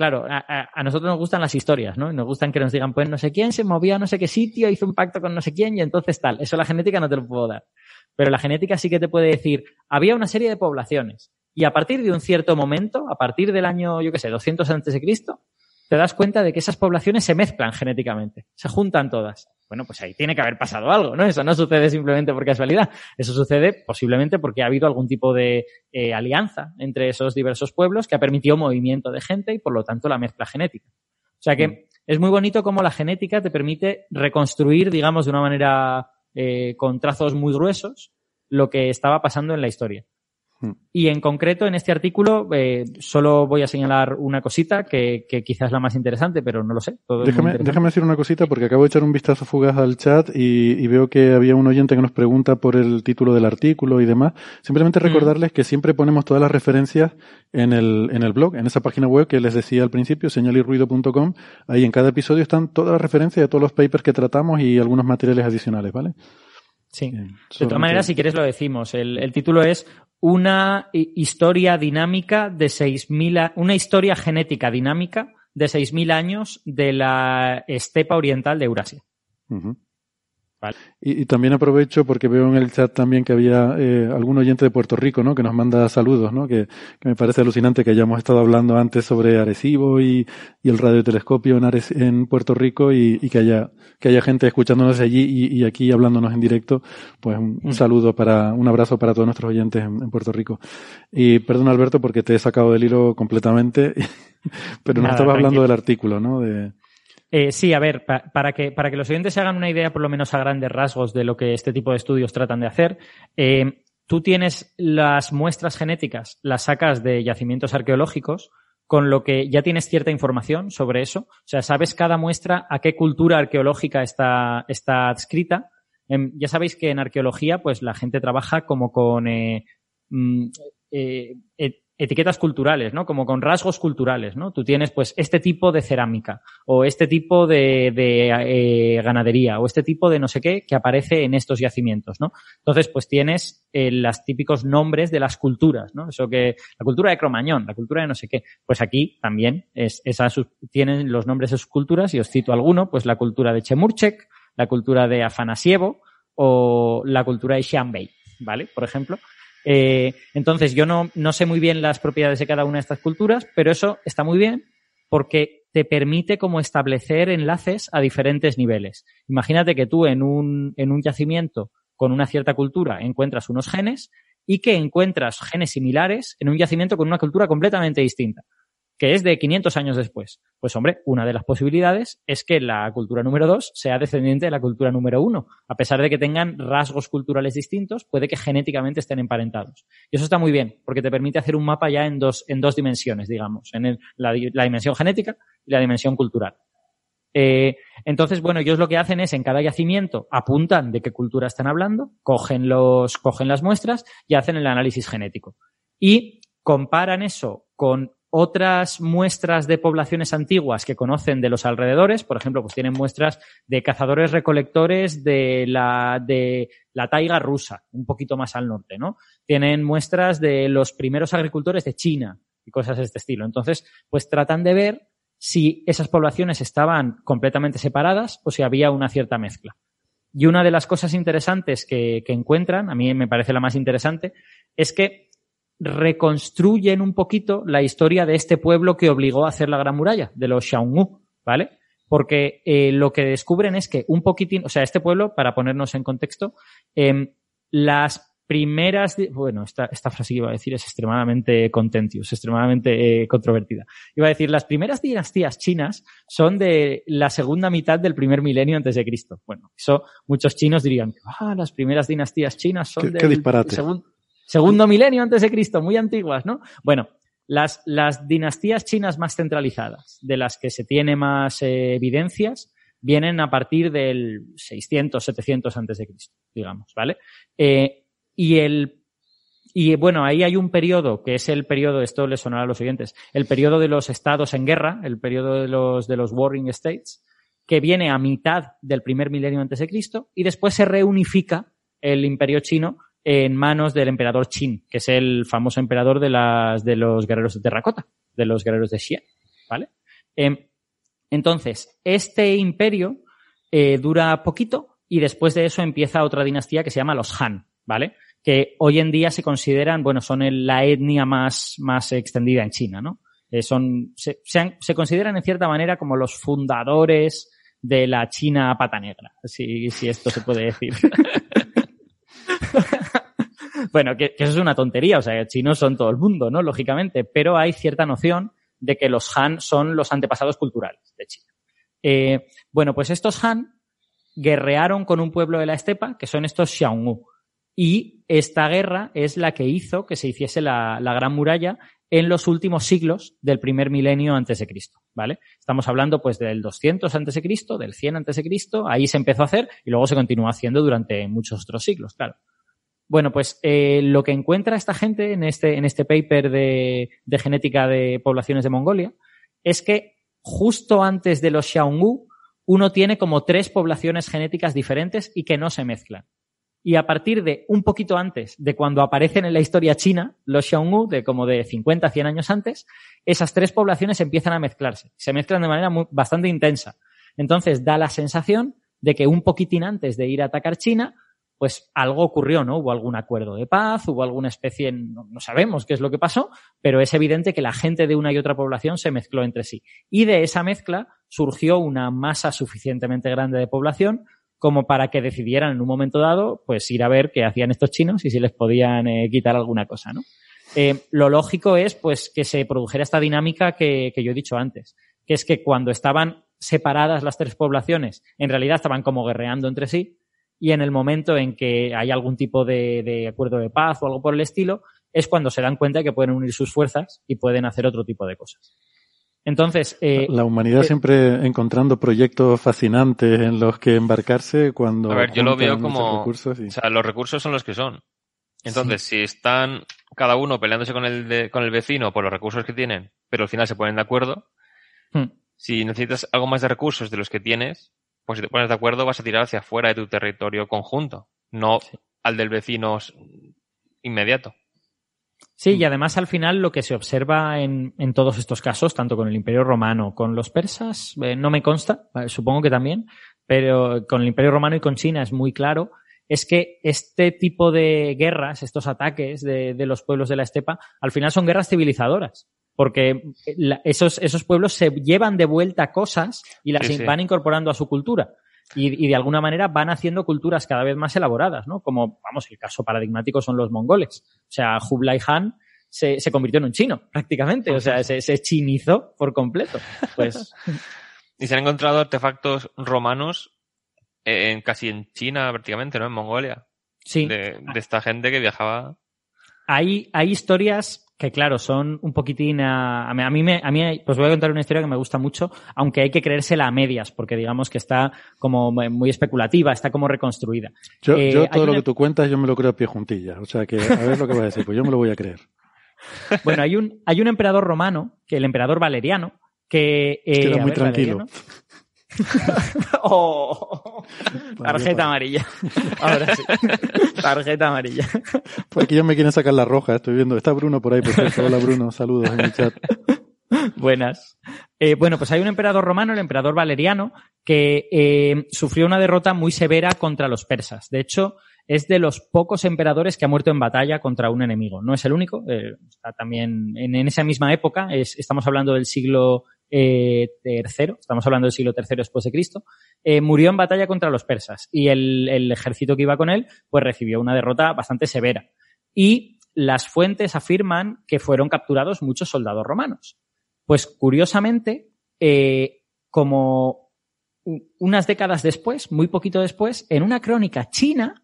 Claro, a, nosotros nos gustan las historias, ¿no? Nos gustan que nos digan, pues no sé quién se movió a no sé qué sitio, hizo un pacto con no sé quién y entonces tal. Eso la genética no te lo puedo dar. Pero la genética sí que te puede decir, había una serie de poblaciones y a partir de un cierto momento, a partir del año, yo qué sé, 200 antes de Cristo, te das cuenta de que esas poblaciones se mezclan genéticamente, se juntan todas. Bueno, pues ahí tiene que haber pasado algo, ¿no? Eso no sucede simplemente por casualidad. Eso sucede posiblemente porque ha habido algún tipo de eh, alianza entre esos diversos pueblos que ha permitido movimiento de gente y por lo tanto la mezcla genética. O sea que Mm. es muy bonito cómo la genética te permite reconstruir, digamos, de una manera eh, con trazos muy gruesos lo que estaba pasando en la historia. Mm. Y en concreto, en este artículo, eh, solo voy a señalar una cosita que, que quizás es la más interesante, pero no lo sé. Todo Déjame, déjame decir una cosita porque acabo de echar un vistazo fugaz al chat y, y veo que había un oyente que nos pregunta por el título del artículo y demás. Simplemente Mm. recordarles que siempre ponemos todas las referencias en el, en el blog, en esa página web que les decía al principio, señalirruido.com. Ahí en cada episodio están todas las referencias de todos los papers que tratamos y algunos materiales adicionales, ¿vale? Sí. Bien, De todas maneras, si quieres lo decimos. El, el título es una hi- historia dinámica de 6.000, a- una historia genética dinámica de 6.000 años de la estepa oriental de Eurasia. Vale. Y, y también aprovecho porque veo en el chat también que había eh, algún oyente de Puerto Rico, ¿no? Que nos manda saludos, ¿no? Que, que me parece alucinante que hayamos estado hablando antes sobre Arecibo y, y el radiotelescopio en, Arec- en Puerto Rico y, y que haya que haya gente escuchándonos allí y, aquí hablándonos en directo. Pues un, un saludo para, un abrazo para todos nuestros oyentes en, en Puerto Rico. Y perdón Alberto porque te he sacado del hilo completamente, pero Nada, estabas hablando del artículo, ¿no? De, Eh, sí, a ver, pa- para, que, para que los oyentes se hagan una idea, por lo menos a grandes rasgos, de lo que este tipo de estudios tratan de hacer, eh, tú tienes las muestras genéticas, las sacas de yacimientos arqueológicos, con lo que ya tienes cierta información sobre eso. O sea, sabes cada muestra a qué cultura arqueológica está, está adscrita. Em, ya sabéis que en arqueología, pues la gente trabaja como con eh, mm, eh, etiquetas culturales, ¿no? Como con rasgos culturales, ¿no? Tú tienes, pues, este tipo de cerámica, o este tipo de, de eh, ganadería, o este tipo de no sé qué que aparece en estos yacimientos, ¿no? Entonces, pues tienes eh, los típicos nombres de las culturas, ¿no? Eso que, la cultura de Cromañón, la cultura de no sé qué. Pues aquí también es, esa, tienen los nombres de sus culturas, y os cito alguno, pues la cultura de Chemurchek, la cultura de Afanasievo, o la cultura de Xianbei, ¿vale? Por ejemplo. Eh, entonces, yo no, no sé muy bien las propiedades de cada una de estas culturas, pero eso está muy bien porque te permite como establecer enlaces a diferentes niveles. Imagínate que tú en un, en un yacimiento con una cierta cultura encuentras unos genes y que encuentras genes similares en un yacimiento con una cultura completamente distinta que es de 500 años después. Pues hombre, una de las posibilidades es que la cultura número 2 sea descendiente de la cultura número 1. A pesar de que tengan rasgos culturales distintos, puede que genéticamente estén emparentados. Y eso está muy bien, porque te permite hacer un mapa ya en dos, en dos dimensiones, digamos, en la, dimensión genética y la dimensión cultural. Eh, entonces, bueno, ellos lo que hacen es en cada yacimiento apuntan de qué cultura están hablando, cogen los, cogen las muestras y hacen el análisis genético. Y comparan eso con otras muestras de poblaciones antiguas que conocen de los alrededores, por ejemplo, pues tienen muestras de cazadores recolectores de la, de la taiga rusa, un poquito más al norte, ¿no? Tienen muestras de los primeros agricultores de China y cosas de este estilo. Entonces, pues tratan de ver si esas poblaciones estaban completamente separadas o si había una cierta mezcla. Y una de las cosas interesantes que, que encuentran, a mí me parece la más interesante, es que reconstruyen un poquito la historia de este pueblo que obligó a hacer la Gran Muralla, de los Xiongnu, ¿vale? Porque eh, lo que descubren es que un poquitín, o sea, este pueblo, para ponernos en contexto, eh, las primeras, bueno, esta, esta frase que iba a decir es extremadamente contentious, extremadamente eh, controvertida. Iba a decir, las primeras dinastías chinas son de la segunda mitad del primer milenio antes de Cristo. Bueno, eso muchos chinos dirían, ah, las primeras dinastías chinas son ¿Qué, del segundo Segundo milenio antes de Cristo, muy antiguas, ¿no? Bueno, las, las dinastías chinas más centralizadas, de las que se tiene más eh, evidencias, vienen a partir del 600, 700 antes de Cristo, digamos, ¿vale? Eh, y el y bueno, ahí hay un periodo que es el periodo, esto le sonará a los siguientes, el periodo de los estados en guerra, el periodo de los, de los warring states, que viene a mitad del primer milenio antes de Cristo y después se reunifica el imperio chino en manos del emperador Qin, que es el famoso emperador de, las, de los guerreros de terracota, de los guerreros de Xia, ¿vale? Em, entonces, este imperio eh, dura poquito y después de eso empieza otra dinastía que se llama los Han, ¿vale? Que hoy en día se consideran, bueno, son la etnia más, más extendida en China, ¿no? Eh, son, se, se, consideran en cierta manera como los fundadores de la China pata negra, si, si esto se puede decir. bueno, que, eso es una tontería, o sea, chinos son todo el mundo, ¿no? Lógicamente, pero hay cierta noción de que los Han son los antepasados culturales de China. Eh, bueno, pues estos Han guerrearon con un pueblo de la estepa, que son estos Xiaomu. Y esta guerra es la que hizo que se hiciese la, la Gran Muralla en los últimos siglos del primer milenio antes de Cristo, ¿vale? Estamos hablando pues del 200 antes de Cristo, del 100 antes de Cristo, ahí se empezó a hacer y luego se continuó haciendo durante muchos otros siglos, claro. Bueno, pues eh, lo que encuentra esta gente en este, en este paper de, de, genética de poblaciones de Mongolia es que justo antes de los Xiaomu uno tiene como tres poblaciones genéticas diferentes y que no se mezclan. Y a partir de un poquito antes de cuando aparecen en la historia china los Xiaomu, de como de 50 a 100 años antes, esas tres poblaciones empiezan a mezclarse. Se mezclan de manera bastante intensa. Entonces da la sensación de que un poquitín antes de ir a atacar China, pues algo ocurrió, ¿no? Hubo algún acuerdo de paz, hubo alguna especie, no, no, sabemos qué es lo que pasó, pero es evidente que la gente de una y otra población se mezcló entre sí. Y de esa mezcla surgió una masa suficientemente grande de población como para que decidieran en un momento dado, pues ir a ver qué hacían estos chinos y si les podían eh, quitar alguna cosa, ¿no? Eh, lo lógico es, pues, que se produjera esta dinámica que, que yo he dicho antes, que es que cuando estaban separadas las tres poblaciones, en realidad estaban como guerreando entre sí, y en el momento en que hay algún tipo de, de, acuerdo de paz o algo por el estilo, es cuando se dan cuenta de que pueden unir sus fuerzas y pueden hacer otro tipo de cosas. Entonces, eh, la humanidad eh, siempre encontrando proyectos fascinantes en los que embarcarse cuando. A ver, yo lo veo como. recursos y- O sea, los recursos son los que son. Entonces, si están cada uno peleándose con el, de- con el vecino por los recursos que tienen, pero al final se ponen de acuerdo, hmm, si necesitas algo más de recursos de los que tienes, pues si te pones de acuerdo vas a tirar hacia afuera de tu territorio conjunto, no al del vecino inmediato. Sí, y además al final lo que se observa en, en todos estos casos, tanto con el Imperio Romano, con los persas, eh, no me consta, supongo que también, pero con el Imperio Romano y con China es muy claro, es que este tipo de guerras, estos ataques de, de los pueblos de la estepa, al final son guerras civilizadoras. Porque la- esos, esos pueblos se llevan de vuelta cosas y las Sí, sí. van incorporando a su cultura. Y, y de alguna manera van haciendo culturas cada vez más elaboradas, ¿no? Como, vamos, el caso paradigmático son los mongoles. O sea, Kublai Khan se, se convirtió en un chino, prácticamente. O sea, se, se chinizó por completo. Pues, Y se han encontrado artefactos romanos en, casi en China prácticamente, ¿no? En Mongolia. sí. De, de esta gente que viajaba. Hay, hay historias que, claro, son un poquitín a, a mí- me, a mí, pues voy a contar una historia que me gusta mucho, aunque hay que creérsela a medias, porque digamos que está como muy especulativa, está como reconstruida. Yo, Eh, yo todo lo una- que tú cuentas, yo me lo creo a pie juntillas. O sea que, a ver lo que vas a decir, pues yo me lo voy a creer. Bueno, hay un, hay un emperador romano, que el emperador Valeriano, que... Eh, era muy ver, tranquilo. Valeriano. Oh, tarjeta amarilla. Ahora sí. Tarjeta amarilla. Porque ya me quieren sacar la roja, estoy viendo. Está Bruno por ahí, por cierto. Hola Bruno, saludos en el chat. Buenas. Eh, bueno, pues hay un emperador romano, el emperador Valeriano, que eh, sufrió una derrota muy severa contra los persas. De hecho, es de los pocos emperadores que ha muerto en batalla contra un enemigo. No es el único, eh, está también en, en esa misma época, es- estamos hablando del siglo eh, tercero, estamos hablando del siglo tercero después de Cristo, eh, murió en batalla contra los persas y el, el ejército que iba con él pues recibió una derrota bastante severa. Y las fuentes afirman que fueron capturados muchos soldados romanos. Pues curiosamente, eh, como unas décadas después, muy poquito después, en una crónica china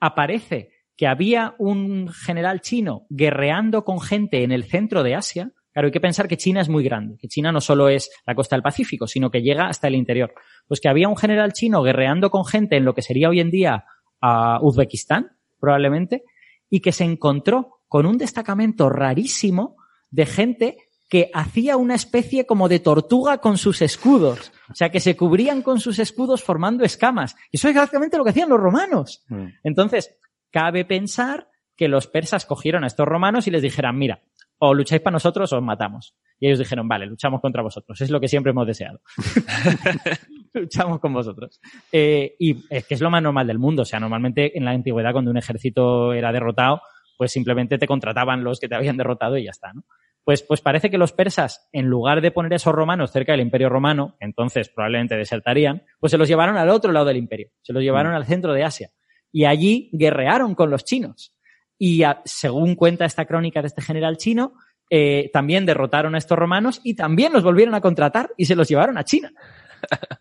aparece que había un general chino guerreando con gente en el centro de Asia. Claro, hay que pensar que China es muy grande, que China no solo es la costa del Pacífico, sino que llega hasta el interior. Pues que había un general chino guerreando con gente en lo que sería hoy en día a Uzbekistán, probablemente, y que se encontró con un destacamento rarísimo de gente que hacía una especie como de tortuga con sus escudos. O sea, que se cubrían con sus escudos formando escamas. Y eso es exactamente lo que hacían los romanos. Mm. Entonces, cabe pensar que los persas cogieron a estos romanos y les dijeran, mira, o lucháis para nosotros o os matamos. Y ellos dijeron, vale, luchamos contra vosotros. Es lo que siempre hemos deseado. luchamos con vosotros. Eh, y es que es lo más normal del mundo. O sea, normalmente en la antigüedad cuando un ejército era derrotado, pues simplemente te contrataban los que te habían derrotado y ya está, ¿no? Pues, pues parece que los persas, en lugar de poner a esos romanos cerca del imperio romano, entonces probablemente desertarían, pues se los llevaron al otro lado del imperio, se los llevaron al centro de Asia. Y allí guerrearon con los chinos. Y a- según cuenta esta crónica de este general chino, eh, también derrotaron a estos romanos y también los volvieron a contratar y se los llevaron a China.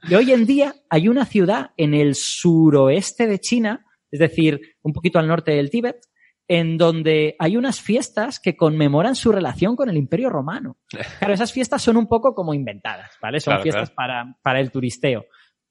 Y hoy en día hay una ciudad en el suroeste de China, es decir, un poquito al norte del Tíbet, en donde hay unas fiestas que conmemoran su relación con el Imperio Romano. Claro, esas fiestas son un poco como inventadas, ¿vale? Son Claro, fiestas Para, para el turisteo.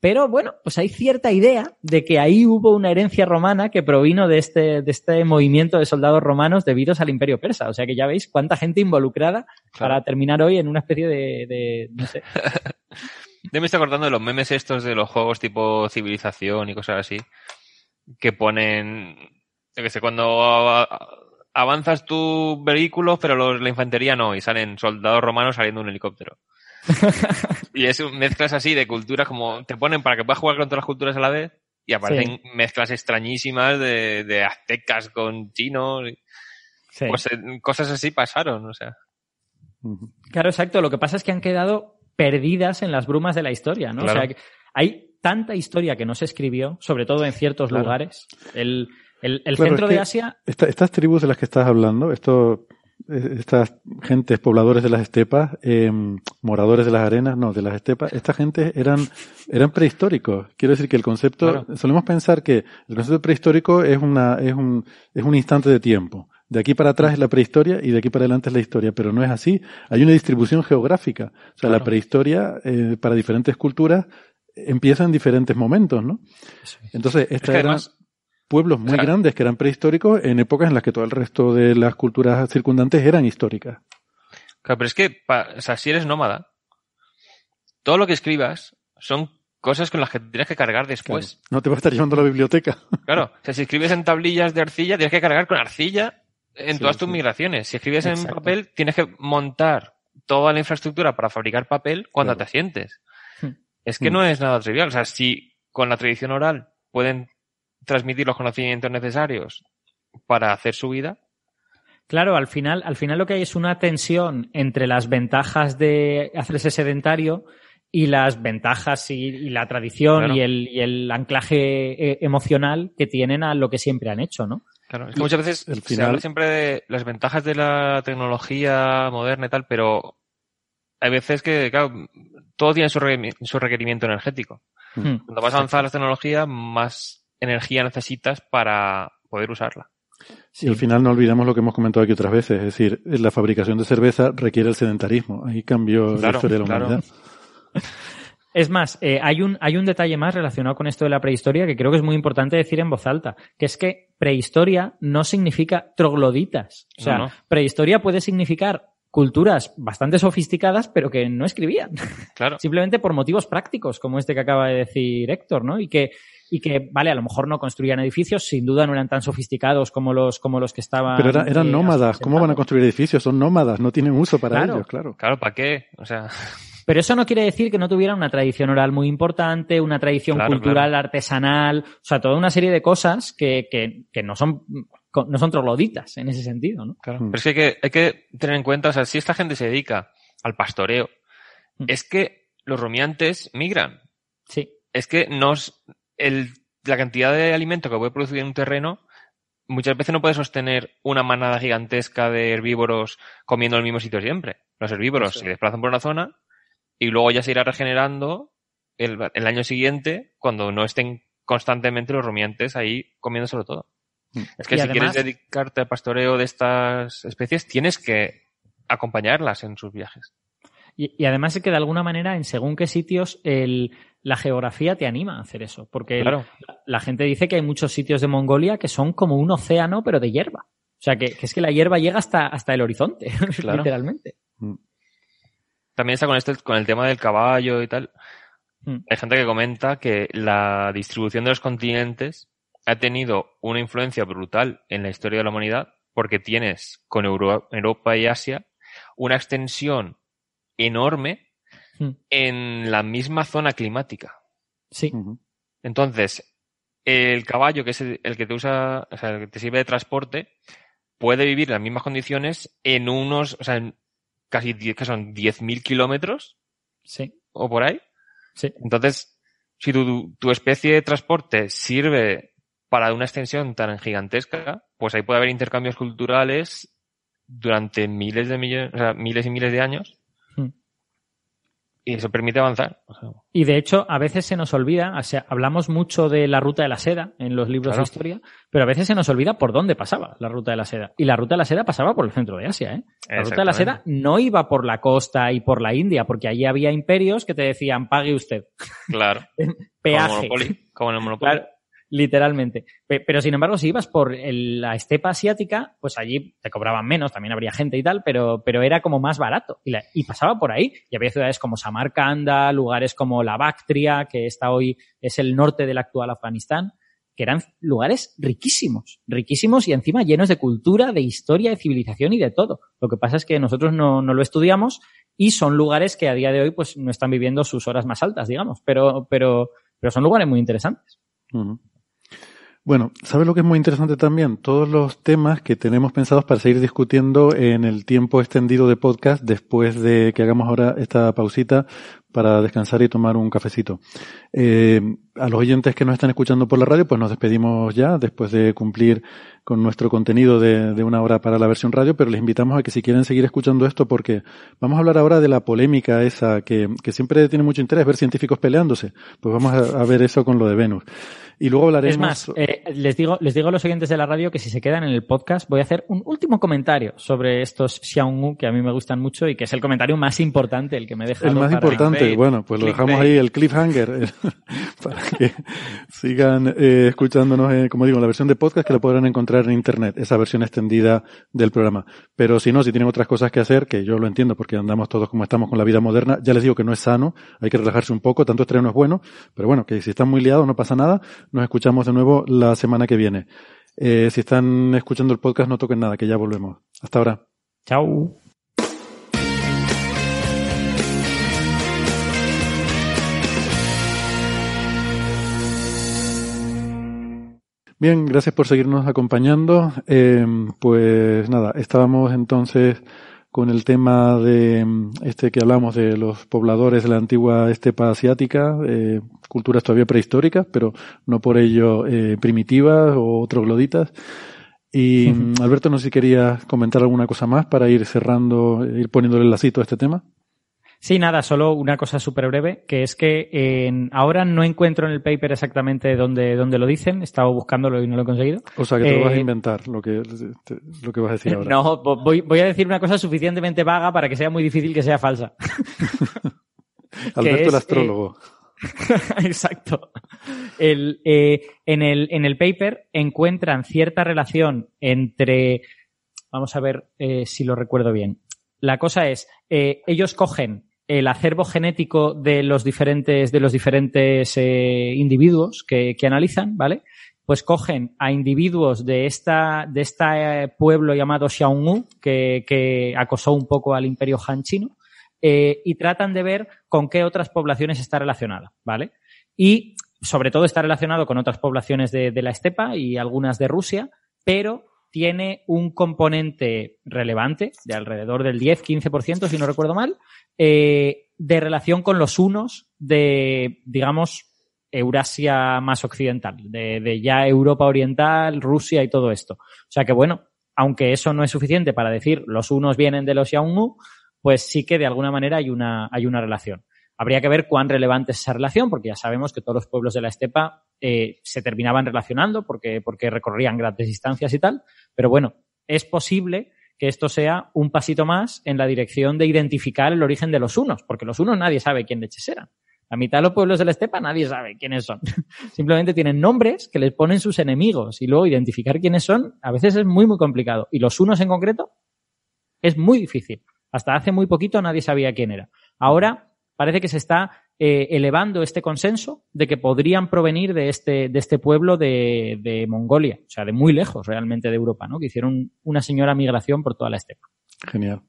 Pero bueno, pues hay cierta idea de que ahí hubo una herencia romana que provino de este, de este movimiento de soldados romanos debidos al imperio persa. O sea que ya veis cuánta gente involucrada para terminar hoy en una especie de, de no sé. Yo me estoy acordando de los memes estos de los juegos tipo civilización y cosas así, que ponen, yo que sé, cuando avanzas tu vehículo, pero los- la infantería no, y salen soldados romanos saliendo de un helicóptero. y es un- mezclas así de culturas como te ponen para que puedas jugar con todas las culturas a la vez y aparecen mezclas extrañísimas de, de aztecas con chinos. Sí. Pues eh, cosas así pasaron, o sea. Claro, exacto. Lo que pasa es que han quedado perdidas en las brumas de la historia, ¿no? Claro. O sea, que hay tanta historia que no se escribió, sobre todo en ciertos Claro. lugares. El, el, el Claro, centro es que de Asia, Esta- estas tribus de las que estás hablando, esto, estas gentes pobladores de las estepas, eh, moradores de las arenas, no, de las estepas, esta gente eran, eran prehistóricos. Quiero decir que el concepto, Claro. solemos pensar que el concepto prehistórico es una, es un, es un instante de tiempo. De aquí para atrás es la prehistoria y de aquí para adelante es la historia, pero no es así. Hay una distribución geográfica. O sea, la prehistoria eh, para diferentes culturas empieza en diferentes momentos, ¿no? Entonces, estas eran pueblos muy grandes que eran prehistóricos en épocas en las que todo el resto de las culturas circundantes eran históricas. Claro, pero es que, o sea, si eres nómada, todo lo que escribas son cosas con las que tienes que cargar después. No te va a estar llevando a la biblioteca. Claro, o sea, si escribes en tablillas de arcilla, tienes que cargar con arcilla en todas tus migraciones. Si escribes en papel, tienes que montar toda la infraestructura para fabricar papel cuando te asientes. Hmm. Es que hmm. no es nada trivial. O sea, si con la tradición oral pueden transmitir los conocimientos necesarios para hacer su vida. Claro, al final, al final lo que hay es una tensión entre las ventajas de hacerse sedentario y las ventajas y, la tradición y, el, y, el, anclaje eh, emocional que tienen a lo que siempre han hecho, ¿no? Claro, es que muchas veces el final... se habla siempre de las ventajas de la tecnología moderna y tal, pero hay veces que, claro, todo tiene su, requerimiento energético. Hmm. Cuanto más avanzada la tecnología, más energía necesitas para poder usarla. Sí, al final no olvidemos lo que hemos comentado aquí otras veces, es decir, la fabricación de cerveza requiere el sedentarismo. Ahí cambió la historia de la humanidad. Es más, eh, hay, un, hay un detalle más relacionado con esto de la prehistoria que creo que es muy importante decir en voz alta, que es que prehistoria no significa trogloditas. O sea, prehistoria puede significar culturas bastante sofisticadas, pero que no escribían. Claro. Simplemente por motivos prácticos, como este que acaba de decir Héctor, ¿no? Y que, y que, vale, a lo mejor no construían edificios, sin duda no eran tan sofisticados como los, como los que estaban. Pero eran eh, nómadas, ¿cómo van a construir edificios? Son nómadas, no tienen uso para ellos, claro. Claro, ¿para qué? O sea. Pero eso no quiere decir que no tuvieran una tradición oral muy importante, una tradición cultural, artesanal, o sea, toda una serie de cosas que, que, que no son no son trogloditas en ese sentido, ¿no? Claro. Pero es que hay, que hay que tener en cuenta, o sea, si esta gente se dedica al pastoreo, mm. es que los rumiantes migran. Sí. Es que nos, el, la cantidad de alimento que puede producir en un terreno muchas veces no puede sostener una manada gigantesca de herbívoros comiendo en el mismo sitio siempre. Los herbívoros se desplazan por una zona y luego ya se irá regenerando el, el, año siguiente cuando no estén constantemente los rumiantes ahí comiéndoselo todo. Mm. Es que si quieres dedicarte al pastoreo de estas especies, tienes que acompañarlas en sus viajes. Y, además es que de alguna manera, en según qué sitios, el, la geografía te anima a hacer eso. Porque la, gente dice que hay muchos sitios de Mongolia que son como un océano, pero de hierba. O sea, que, es que la hierba llega hasta, hasta el horizonte, literalmente. Mm. También está con, este, con el tema del caballo y tal. Hmm. Hay gente que comenta que la distribución de los continentes ha tenido una influencia brutal en la historia de la humanidad porque tienes con Europa y Asia una extensión enorme hmm. en la misma zona climática. Sí. Entonces, el caballo, que es el, que te usa, o sea, el que te sirve de transporte, puede vivir en las mismas condiciones en unos, o sea, en casi que son 10.000 kilómetros. Sí. O por ahí. Sí. Entonces, si tu, tu especie de transporte sirve para una extensión tan gigantesca, pues ahí puede haber intercambios culturales durante miles de millones, o sea, miles y miles de años y eso permite avanzar. Y de hecho, a veces se nos olvida, o sea, hablamos mucho de la ruta de la seda en los libros de historia, pero a veces se nos olvida por dónde pasaba la ruta de la seda. Y la ruta de la seda pasaba por el centro de Asia, ¿eh? La ruta de la seda no iba por la costa y por la India, porque allí había imperios que te decían, pague usted. Claro. Peaje. Como en el Monopoly literalmente. Pero sin embargo, si ibas por la estepa asiática, pues allí te cobraban menos, también habría gente y tal, pero, pero era como más barato. Y, pasaba por ahí. Y había ciudades como Samarcanda, lugares como la Bactria, que está hoy, es el norte del actual Afganistán, que eran lugares riquísimos, riquísimos y encima llenos de cultura, de historia, de civilización y de todo. Lo que pasa es que nosotros no, no lo estudiamos y son lugares que a día de hoy pues no están viviendo sus horas más altas, digamos, pero, pero, pero son lugares muy interesantes. Bueno, ¿sabes lo que es muy interesante también? Todos los temas que tenemos pensados para seguir discutiendo en el tiempo extendido de podcast después de que hagamos ahora esta pausita para descansar y tomar un cafecito. Eh, a los oyentes que nos están escuchando por la radio, pues nos despedimos ya después de cumplir con nuestro contenido de, una hora para la versión radio, pero les invitamos a que si quieren seguir escuchando esto, porque vamos a hablar ahora de la polémica esa que, siempre tiene mucho interés ver científicos peleándose, pues vamos a ver eso con lo de Venus. Y luego hablaremos. Es más, eh, les, digo, les digo a los oyentes de la radio que si se quedan en el podcast, voy a hacer un último comentario sobre estos Xiaomu que a mí me gustan mucho y que es el comentario más importante, el que me deja. El más importante, bueno, pues lo dejamos ahí, el cliffhanger, para que sigan eh, escuchándonos, eh, como digo, la versión de podcast que la podrán encontrar en internet, esa versión extendida del programa. Pero si no, si tienen otras cosas que hacer, que yo lo entiendo porque andamos todos como estamos con la vida moderna, ya les digo que no es sano, hay que relajarse un poco, tanto estreno es bueno, pero bueno, que si están muy liados no pasa nada, nos escuchamos de nuevo la semana que viene. Eh, si están escuchando el podcast, no toquen nada, que ya volvemos. Hasta ahora. Chao. Bien, gracias por seguirnos acompañando. Eh, pues nada, estábamos entonces con el tema de mm, este que hablamos de los pobladores de la antigua estepa asiática, eh, culturas todavía prehistóricas, pero no por ello eh, primitivas o trogloditas. Y mm, Alberto, no sé si querías comentar alguna cosa más para ir cerrando, ir poniéndole el lacito a este tema. Sí, nada, solo una cosa súper breve, que es que en, ahora no encuentro en el paper exactamente dónde, dónde lo dicen, he estado buscándolo y no lo he conseguido. O sea, que te lo vas a eh, inventar, lo que, lo que vas a decir ahora. No, voy, voy a decir una cosa suficientemente vaga para que sea muy difícil que sea falsa. Alberto el astrólogo. Eh, exacto. El, eh, en, el, en el paper encuentran cierta relación entre, vamos a ver si lo recuerdo bien. La cosa es, ellos cogen el acervo genético de los diferentes, de los diferentes eh, individuos que, que, analizan, ¿vale? Pues cogen a individuos de esta, de este pueblo llamado Xiaomu, que, que acosó un poco al imperio Han chino, eh, y tratan de ver con qué otras poblaciones está relacionada, ¿vale? Y sobre todo está relacionado con otras poblaciones de, de la estepa y algunas de Rusia, pero tiene un componente relevante de alrededor del 10-15%, si no recuerdo mal, eh, de relación con los unos de, digamos, Eurasia más occidental, de, ya Europa Oriental, Rusia y todo esto. O sea que bueno, aunque eso no es suficiente para decir los unos vienen de los Yaungu, pues sí que de alguna manera hay una, hay una relación. Habría que ver cuán relevante es esa relación, porque ya sabemos que todos los pueblos de la estepa eh, se terminaban relacionando porque, porque recorrían grandes distancias y tal. Pero bueno, es posible que esto sea un pasito más en la dirección de identificar el origen de los unos, porque los unos nadie sabe quién leches eran. La mitad de los pueblos de la estepa nadie sabe quiénes son. Simplemente tienen nombres que les ponen sus enemigos y luego identificar quiénes son a veces es muy, muy complicado. Y los unos en concreto es muy difícil. Hasta hace muy poquito nadie sabía quién era. Ahora parece que se está eh, elevando este consenso de que podrían provenir de este, de este pueblo de, de, Mongolia, o sea, de muy lejos realmente de Europa, ¿no? Que hicieron una señora migración por toda la estepa. Genial.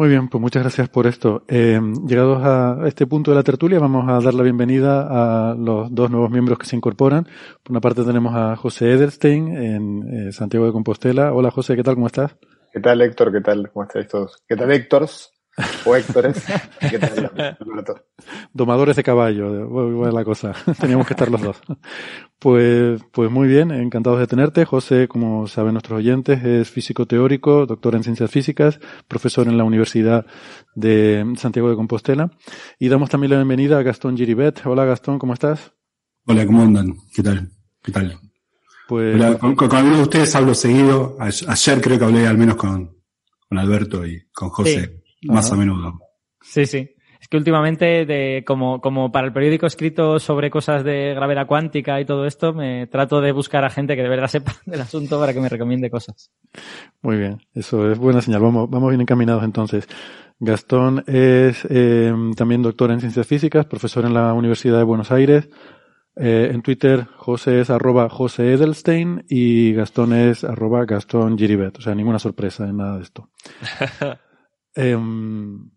Muy bien, pues muchas gracias por esto. Eh, llegados a este punto de la tertulia, vamos a dar la bienvenida a los dos nuevos miembros que se incorporan. Por una parte tenemos a José Edelstein en eh, Santiago de Compostela. Hola José, ¿qué tal? ¿Cómo estás? ¿Qué tal Héctor? ¿Qué tal? ¿Cómo estáis todos? ¿Qué tal Héctors? O Héctores. Domadores de caballo, buena la cosa. Teníamos que estar los dos. Pues, pues muy bien, encantados de tenerte. José, como saben nuestros oyentes, es físico teórico, doctor en ciencias físicas, profesor en la Universidad de Santiago de Compostela. Y damos también la bienvenida a Gastón Giribet. Hola Gastón, ¿cómo estás? Hola, ¿cómo andan? ¿Qué tal? ¿Qué tal? Pues, con, algunos de ustedes hablo seguido. Ayer creo que hablé al menos con, con Alberto y con José más a menudo. Sí, sí. Es que últimamente, de, como, como para el periódico escrito sobre cosas de gravedad cuántica y todo esto, me trato de buscar a gente que de verdad sepa del asunto para que me recomiende cosas. Muy bien, eso es buena señal. Vamos, vamos bien encaminados entonces. Gastón es eh, también doctor en ciencias físicas, profesor en la Universidad de Buenos Aires. Eh, en Twitter, José es arroba José Edelstein y Gastón es arroba Gastón Giribet. O sea, ninguna sorpresa en nada de esto. Em,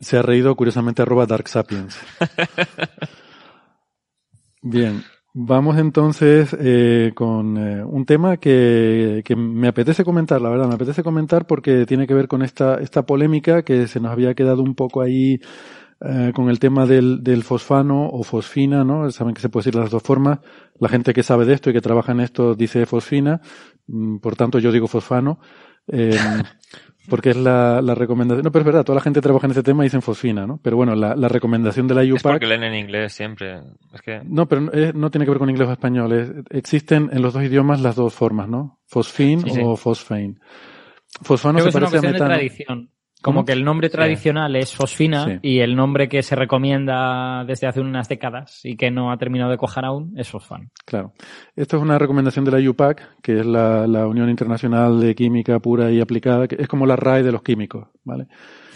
se ha reído curiosamente arroba Dark Sapiens. Bien, vamos entonces eh, con eh, un tema que, que, me apetece comentar, la verdad, me apetece comentar porque tiene que ver con esta, esta polémica que se nos había quedado un poco ahí eh, con el tema del, del, fosfano o fosfina, ¿no? Saben que se puede decir de las dos formas. La gente que sabe de esto y que trabaja en esto dice fosfina, mm, por tanto yo digo fosfano. Porque es la, la, recomendación. No, pero es verdad, toda la gente trabaja en ese tema y dicen fosfina, ¿no? Pero bueno, la, la recomendación de la IUPAC. Es porque leen en inglés siempre. Es que... No, pero no tiene que ver con inglés o español. existen en los dos idiomas las dos formas, ¿no? Fosfin o fosfein. Fosfano se parece a metano. De tradición. Como que el nombre tradicional es fosfina y el nombre que se recomienda desde hace unas décadas y que no ha terminado de cojar aún es fosfano. Claro. Esto es una recomendación de la IUPAC, que es la, Unión Internacional de Química Pura y Aplicada, que es como la RAE de los químicos, ¿vale?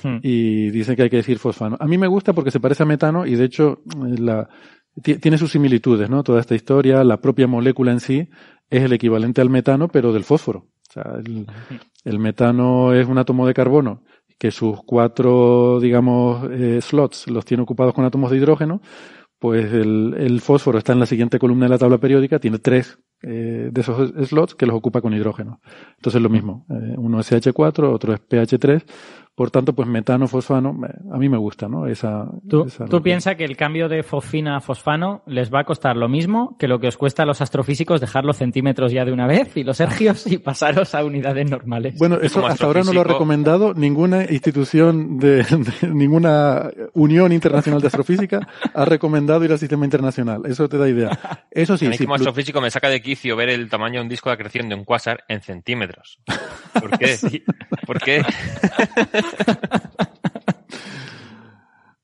Hmm. Y dicen que hay que decir fosfano. A mí me gusta porque se parece a metano y de hecho la, tiene sus similitudes, ¿no? Toda esta historia, la propia molécula en sí es el equivalente al metano, pero del fósforo. O sea, el, el metano es un átomo de carbono que sus cuatro, digamos, eh, slots los tiene ocupados con átomos de hidrógeno, pues el, el, fósforo está en la siguiente columna de la tabla periódica, tiene tres eh, de esos slots que los ocupa con hidrógeno. Entonces lo mismo, eh, uno es CH4, otro es PH3, por tanto, pues metano, fosfano, a mí me gusta, ¿no? Esa, ¿Tú, tú piensas que el cambio de fosfina a fosfano les va a costar lo mismo que lo que os cuesta a los astrofísicos dejar los centímetros ya de una vez y los ergios y pasaros a unidades normales? Bueno, eso hasta ahora no lo ha recomendado ninguna institución de, ninguna unión internacional de astrofísica ha recomendado ir al sistema internacional. Eso te da idea. Eso sí. A mí como astrofísico me saca de quicio ver el tamaño de un disco creciendo en quasar en centímetros. ¿Por qué? ¿Por qué?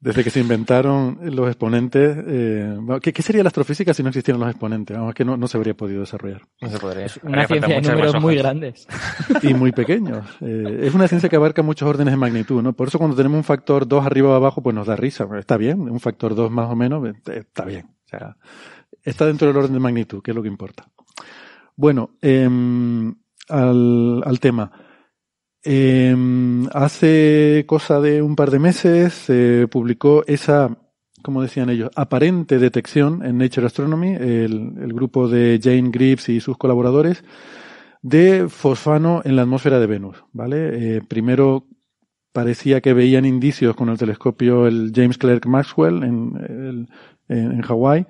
Desde que se inventaron los exponentes, eh, ¿qué, sería la astrofísica si no existieran los exponentes? Vamos, que no, no se habría podido desarrollar. No se podría. Es una ciencia de números muy grandes. Y muy pequeños. Eh, es una ciencia que abarca muchos órdenes de magnitud, ¿no? Por eso cuando tenemos un factor 2 arriba o abajo, pues nos da risa. Está bien, un factor 2 más o menos, eh, está bien. O sea, está dentro del orden de magnitud, que es lo que importa. Bueno, em, al, al tema. Eh, hace cosa de un par de meses se publicó esa, como decían ellos, aparente detección en Nature Astronomy, el, grupo de Jane Greaves y sus colaboradores, de fosfano en la atmósfera de Venus, ¿vale? Eh, primero parecía que veían indicios con el telescopio el James Clerk Maxwell en, en, Hawái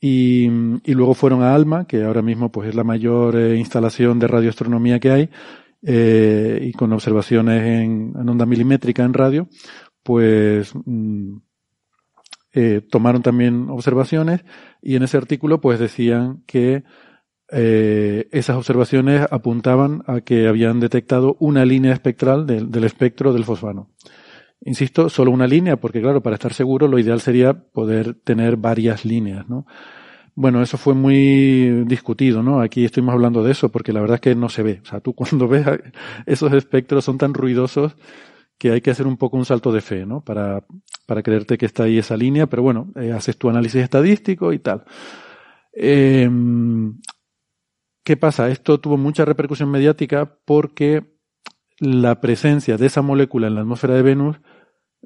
y, y, luego fueron a ALMA, que ahora mismo pues es la mayor eh, instalación de radioastronomía que hay, eh, y con observaciones en, onda milimétrica en radio, pues mm, eh, tomaron también observaciones y en ese artículo pues decían que eh, esas observaciones apuntaban a que habían detectado una línea espectral del espectro del fosfano. Insisto, solo una línea, porque claro, para estar seguro lo ideal sería poder tener varias líneas, ¿no? Bueno, eso fue muy discutido, ¿no? Aquí estuvimos hablando de eso porque la verdad es que no se ve. O sea, tú cuando ves esos espectros son tan ruidosos que hay que hacer un poco un salto de fe, ¿no? Para, para creerte que está ahí esa línea, pero bueno, eh, haces tu análisis estadístico y tal. Eh, ¿Qué pasa? Esto tuvo mucha repercusión mediática porque la presencia de esa molécula en la atmósfera de Venus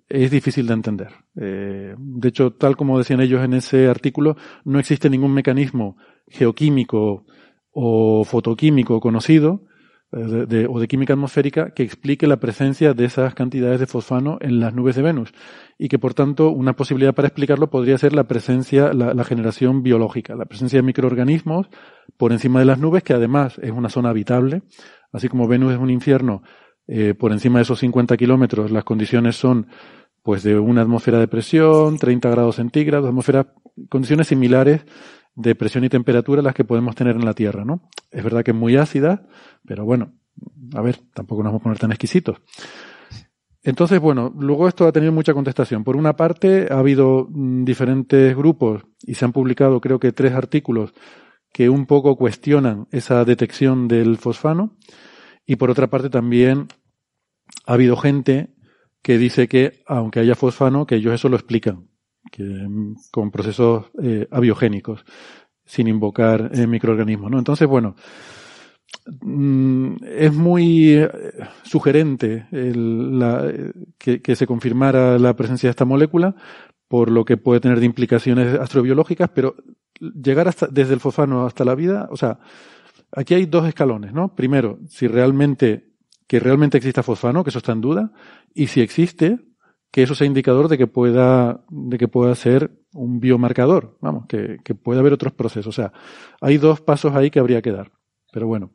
es difícil de entender. Eh, de hecho, tal como decían ellos en ese artículo, no existe ningún mecanismo geoquímico o fotoquímico conocido eh, o de química atmosférica que explique la presencia de esas cantidades de fosfano en las nubes de Venus y que por tanto una posibilidad para explicarlo podría ser la presencia, la, la generación biológica, la presencia de microorganismos por encima de las nubes que además es una zona habitable, así como Venus es un infierno eh, por encima de esos 50 kilómetros las condiciones son pues de una atmósfera de presión, 30 grados centígrados, atmósfera, condiciones similares de presión y temperatura a las que podemos tener en la Tierra, ¿no? Es verdad que es muy ácida, pero bueno, a ver, tampoco nos vamos a poner tan exquisitos. Entonces, bueno, luego esto ha tenido mucha contestación. Por una parte, ha habido mm, diferentes grupos y se han publicado creo que tres artículos que un poco cuestionan esa detección del fosfano. Y por otra parte también ha habido gente que dice que, aunque haya fosfano, que ellos eso lo explican, que mm, con procesos eh, abiogénicos, sin invocar eh, microorganismos, ¿no? Entonces, bueno, mm, es muy eh, sugerente que, que, se confirmara la presencia de esta molécula, por lo que puede tener de implicaciones astrobiológicas, pero llegar hasta, desde el fosfano hasta la vida, o sea, aquí hay dos escalones, ¿no? Primero, si realmente, que realmente exista fosfano, que eso está en duda, y si existe, que eso sea indicador de que pueda, de que pueda ser un biomarcador, vamos, que, que pueda haber otros procesos. O sea, hay dos pasos ahí que habría que dar. Pero bueno,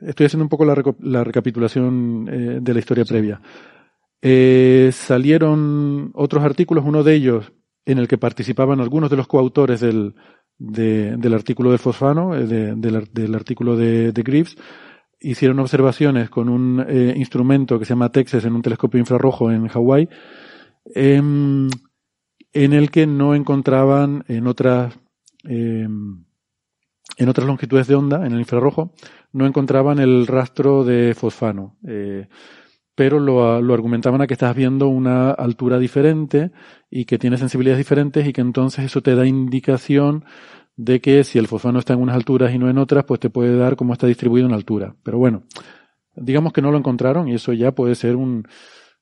estoy haciendo un poco la, recapitulación eh, de la historia previa. Eh, salieron otros artículos, uno de ellos en el que participaban algunos de los coautores del, del artículo de Fosfano, eh, del, artículo de, de Greaves, hicieron observaciones con un instrumento que se llama Texas en un telescopio infrarrojo en Hawái, em, en el que no encontraban en otras em, en otras longitudes de onda, en el infrarrojo, no encontraban el rastro de fosfano. Pero lo, lo, argumentaban a que estás viendo una altura diferente y que tiene sensibilidades diferentes y que entonces eso te da indicación de que si el fosfano está en unas alturas y no en otras, pues te puede dar cómo está distribuido en altura. Pero bueno, digamos que no lo encontraron y eso ya puede ser un,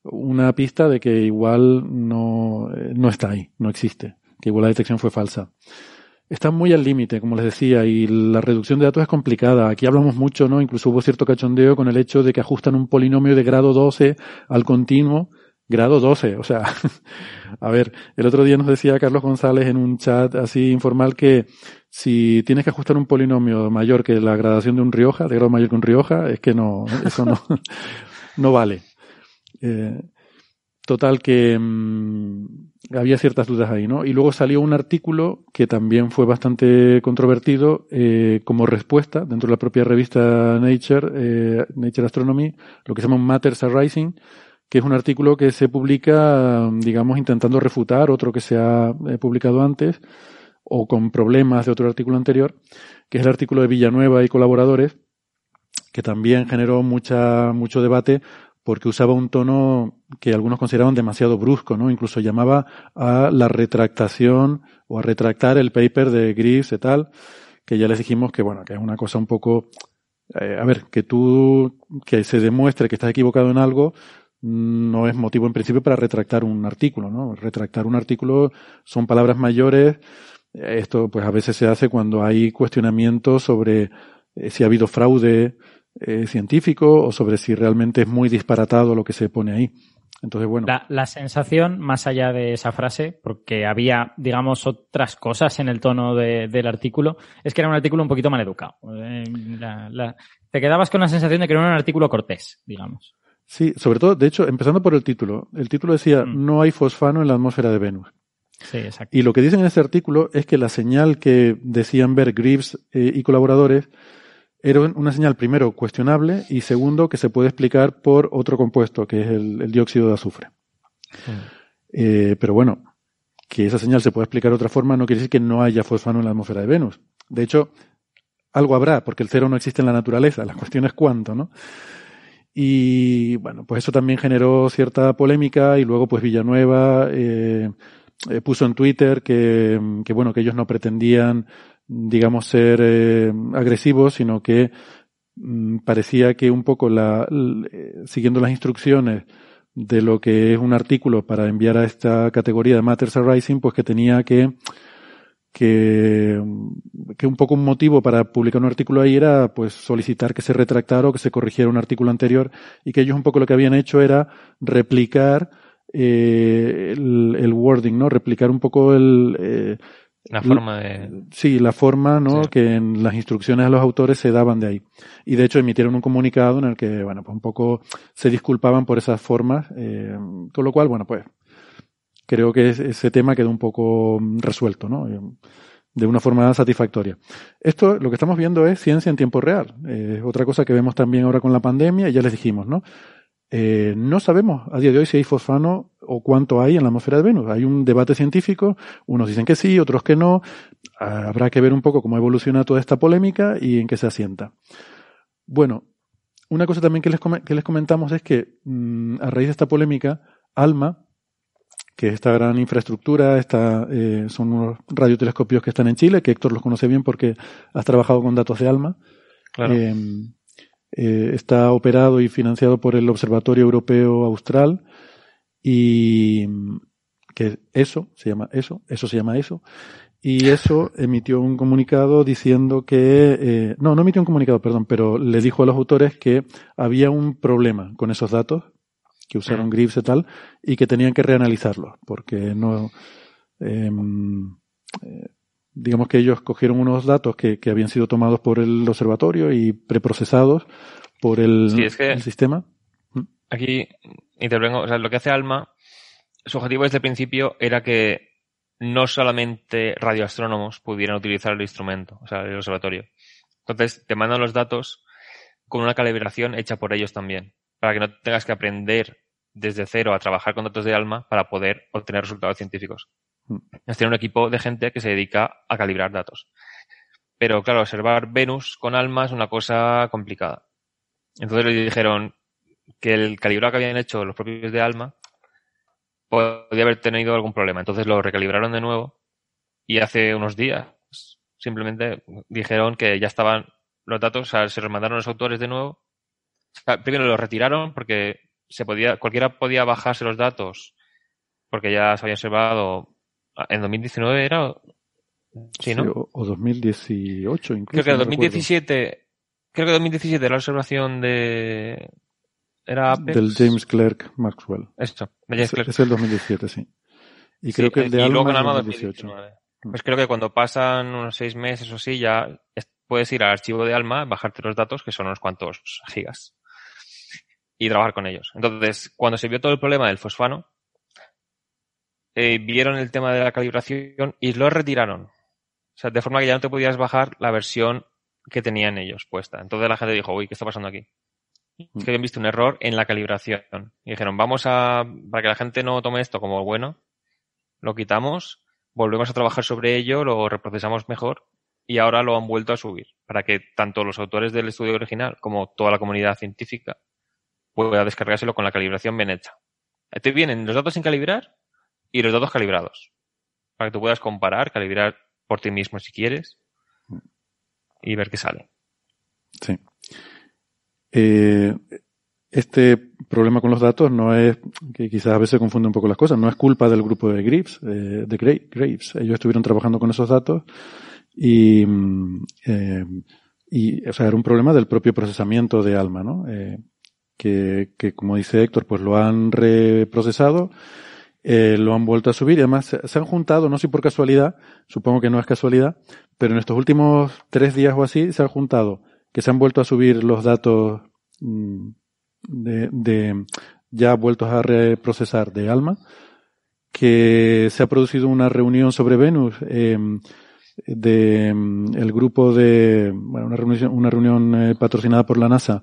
una pista de que igual no, eh, no está ahí, no existe, que igual la detección fue falsa están muy al límite, como les decía, y la reducción de datos es complicada. Aquí hablamos mucho, ¿no? Incluso hubo cierto cachondeo con el hecho de que ajustan un polinomio de grado 12 al continuo, grado 12. O sea, a ver, el otro día nos decía Carlos González en un chat así informal que si tienes que ajustar un polinomio mayor que la gradación de un Rioja, de grado mayor que un Rioja, es que no, eso no, no vale. Eh, total que, mm, había ciertas dudas ahí, ¿no? Y luego salió un artículo que también fue bastante controvertido eh, como respuesta dentro de la propia revista Nature, eh, Nature Astronomy, lo que se llama Matters Arising, que es un artículo que se publica, digamos, intentando refutar otro que se ha eh, publicado antes o con problemas de otro artículo anterior, que es el artículo de Villanueva y colaboradores, que también generó mucha, mucho debate porque usaba un tono que algunos consideraban demasiado brusco, ¿no? Incluso llamaba a la retractación o a retractar el paper de Greaves y tal, que ya les dijimos que, bueno, que es una cosa un poco, eh, a ver, que tú, que se demuestre que estás equivocado en algo, no es motivo en principio para retractar un artículo, ¿no? Retractar un artículo son palabras mayores, esto pues a veces se hace cuando hay cuestionamientos sobre eh, si ha habido fraude, eh, científico o sobre si realmente es muy disparatado lo que se pone ahí. Entonces, bueno. La, sensación, más allá de esa frase, porque había, digamos, otras cosas en el tono del artículo, es que era un artículo un poquito mal educado. Eh, te quedabas con la sensación de que no era un artículo cortés, digamos. Sí, sobre todo, de hecho, empezando por el título. El título decía, mm. no hay fosfano en la atmósfera de Venus. Sí, exacto. Y lo que dicen en este artículo es que la señal que decían ver Greaves eh, y colaboradores era una señal primero cuestionable y segundo que se puede explicar por otro compuesto, que es el, dióxido de azufre. Eh, pero bueno, que esa señal se pueda explicar de otra forma no quiere decir que no haya fosfano en la atmósfera de Venus. De hecho, algo habrá, porque el cero no existe en la naturaleza. La cuestión es cuánto, ¿no? Y bueno, pues eso también generó cierta polémica y luego pues Villanueva eh, eh, puso en Twitter que, que, bueno, que ellos no pretendían digamos, ser eh, agresivos, sino que mm, parecía que un poco la, eh, siguiendo las instrucciones de lo que es un artículo para enviar a esta categoría de Matters Arising, pues que tenía que, que, que un poco un motivo para publicar un artículo ahí era pues solicitar que se retractara o que se corrigiera un artículo anterior y que ellos un poco lo que habían hecho era replicar eh, el, el, wording, ¿no? Replicar un poco el, la forma de... Sí, la forma, ¿no? Que en las instrucciones a los autores se daban de ahí. Y de hecho emitieron un comunicado en el que, bueno, pues un poco se disculpaban por esas formas, eh, con lo cual, bueno, pues creo que ese tema quedó un poco resuelto, ¿no? Eh, de una forma satisfactoria. Esto, lo que estamos viendo es ciencia en tiempo real. Eh, otra cosa que vemos también ahora con la pandemia, ya les dijimos, ¿no? Eh, no sabemos a día de hoy si hay fosfano o cuánto hay en la atmósfera de Venus. Hay un debate científico, unos dicen que sí, otros que no. Ah, habrá que ver un poco cómo evoluciona toda esta polémica y en qué se asienta. Bueno, una cosa también que les, que les comentamos es que mm, a raíz de esta polémica, ALMA, que es esta gran infraestructura, esta, eh, son unos radiotelescopios que están en Chile, que Héctor los conoce bien porque has trabajado con datos de ALMA. Claro. Em, eh, está operado y financiado por el Observatorio Europeo Austral y que eso se llama eso, eso se llama eso. Y eso emitió un comunicado diciendo que, eh, no, no emitió un comunicado, perdón, pero le dijo a los autores que había un problema con esos datos, que usaron Grips y tal, y que tenían que reanalizarlos, porque no, em, eh, digamos que ellos cogieron unos datos que, que habían sido tomados por el observatorio y preprocesados por el, el sistema. Mm. Aquí intervengo, o sea, lo que hace ALMA, su objetivo desde el principio era que no solamente radioastrónomos pudieran utilizar el instrumento, o sea, el observatorio. Entonces, te mandan los datos con una calibración hecha por ellos también, para que no tengas que aprender desde cero a trabajar con datos de ALMA para poder obtener resultados científicos. Es un equipo de gente que se dedica a calibrar datos. Pero claro, observar Venus con ALMA es una cosa complicada. Entonces le dijeron que el calibrado que habían hecho los propios de Alma podía haber tenido algún problema. Entonces lo recalibraron de nuevo y hace unos días simplemente dijeron que ya estaban los datos, o sea, se los mandaron los autores de nuevo. primero los retiraron porque se podía, cualquiera podía bajarse los datos porque ya se había observado en 2019 era sí, ¿no? o, 2018 incluso. Creo que en 2017 creo que 2017 era la observación de era del James Clerk Maxwell. Esto, de James Clerk. Es, el 2017, sí. Y creo que el de Alma, es 2018. Pues creo que cuando pasan unos seis meses o así ya puedes ir al archivo de Alma, bajarte los datos, que son unos cuantos gigas, y trabajar con ellos. Entonces, cuando se vio todo el problema del fosfano, eh, vieron el tema de la calibración y lo retiraron. O sea, de forma que ya no te podías bajar la versión que tenían ellos puesta. Entonces la gente dijo, uy, ¿qué está pasando aquí? Es que habían visto un error en la calibración. Y dijeron, vamos a, para que la gente no tome esto como bueno, lo quitamos, volvemos a trabajar sobre ello, lo reprocesamos mejor y ahora lo han vuelto a subir para que tanto los autores del estudio original como toda la comunidad científica pueda descargárselo con la calibración bien hecha. Te vienen los datos sin calibrar y los datos calibrados para que tú puedas comparar, calibrar por ti mismo si quieres y ver qué sale. Sí. Eh, este problema con los datos no es, que quizás a veces confunde un poco las cosas, no es culpa del grupo de Graves, eh, de Graves. Ellos estuvieron trabajando con esos datos y, mm, eh, y, o sea, era un problema del propio procesamiento de Alma, ¿no? Eh, que, que, como dice Héctor, pues lo han reprocesado, eh, lo han vuelto a subir. Y además se, han juntado, no sé por casualidad, supongo que no es casualidad, pero en estos últimos tres días o así se han juntado, que se han vuelto a subir los datos mm, de, de ya vueltos a reprocesar de ALMA, que se ha producido una reunión sobre Venus eh, de mm, el grupo de bueno, una reunión, una reunión eh, patrocinada por la NASA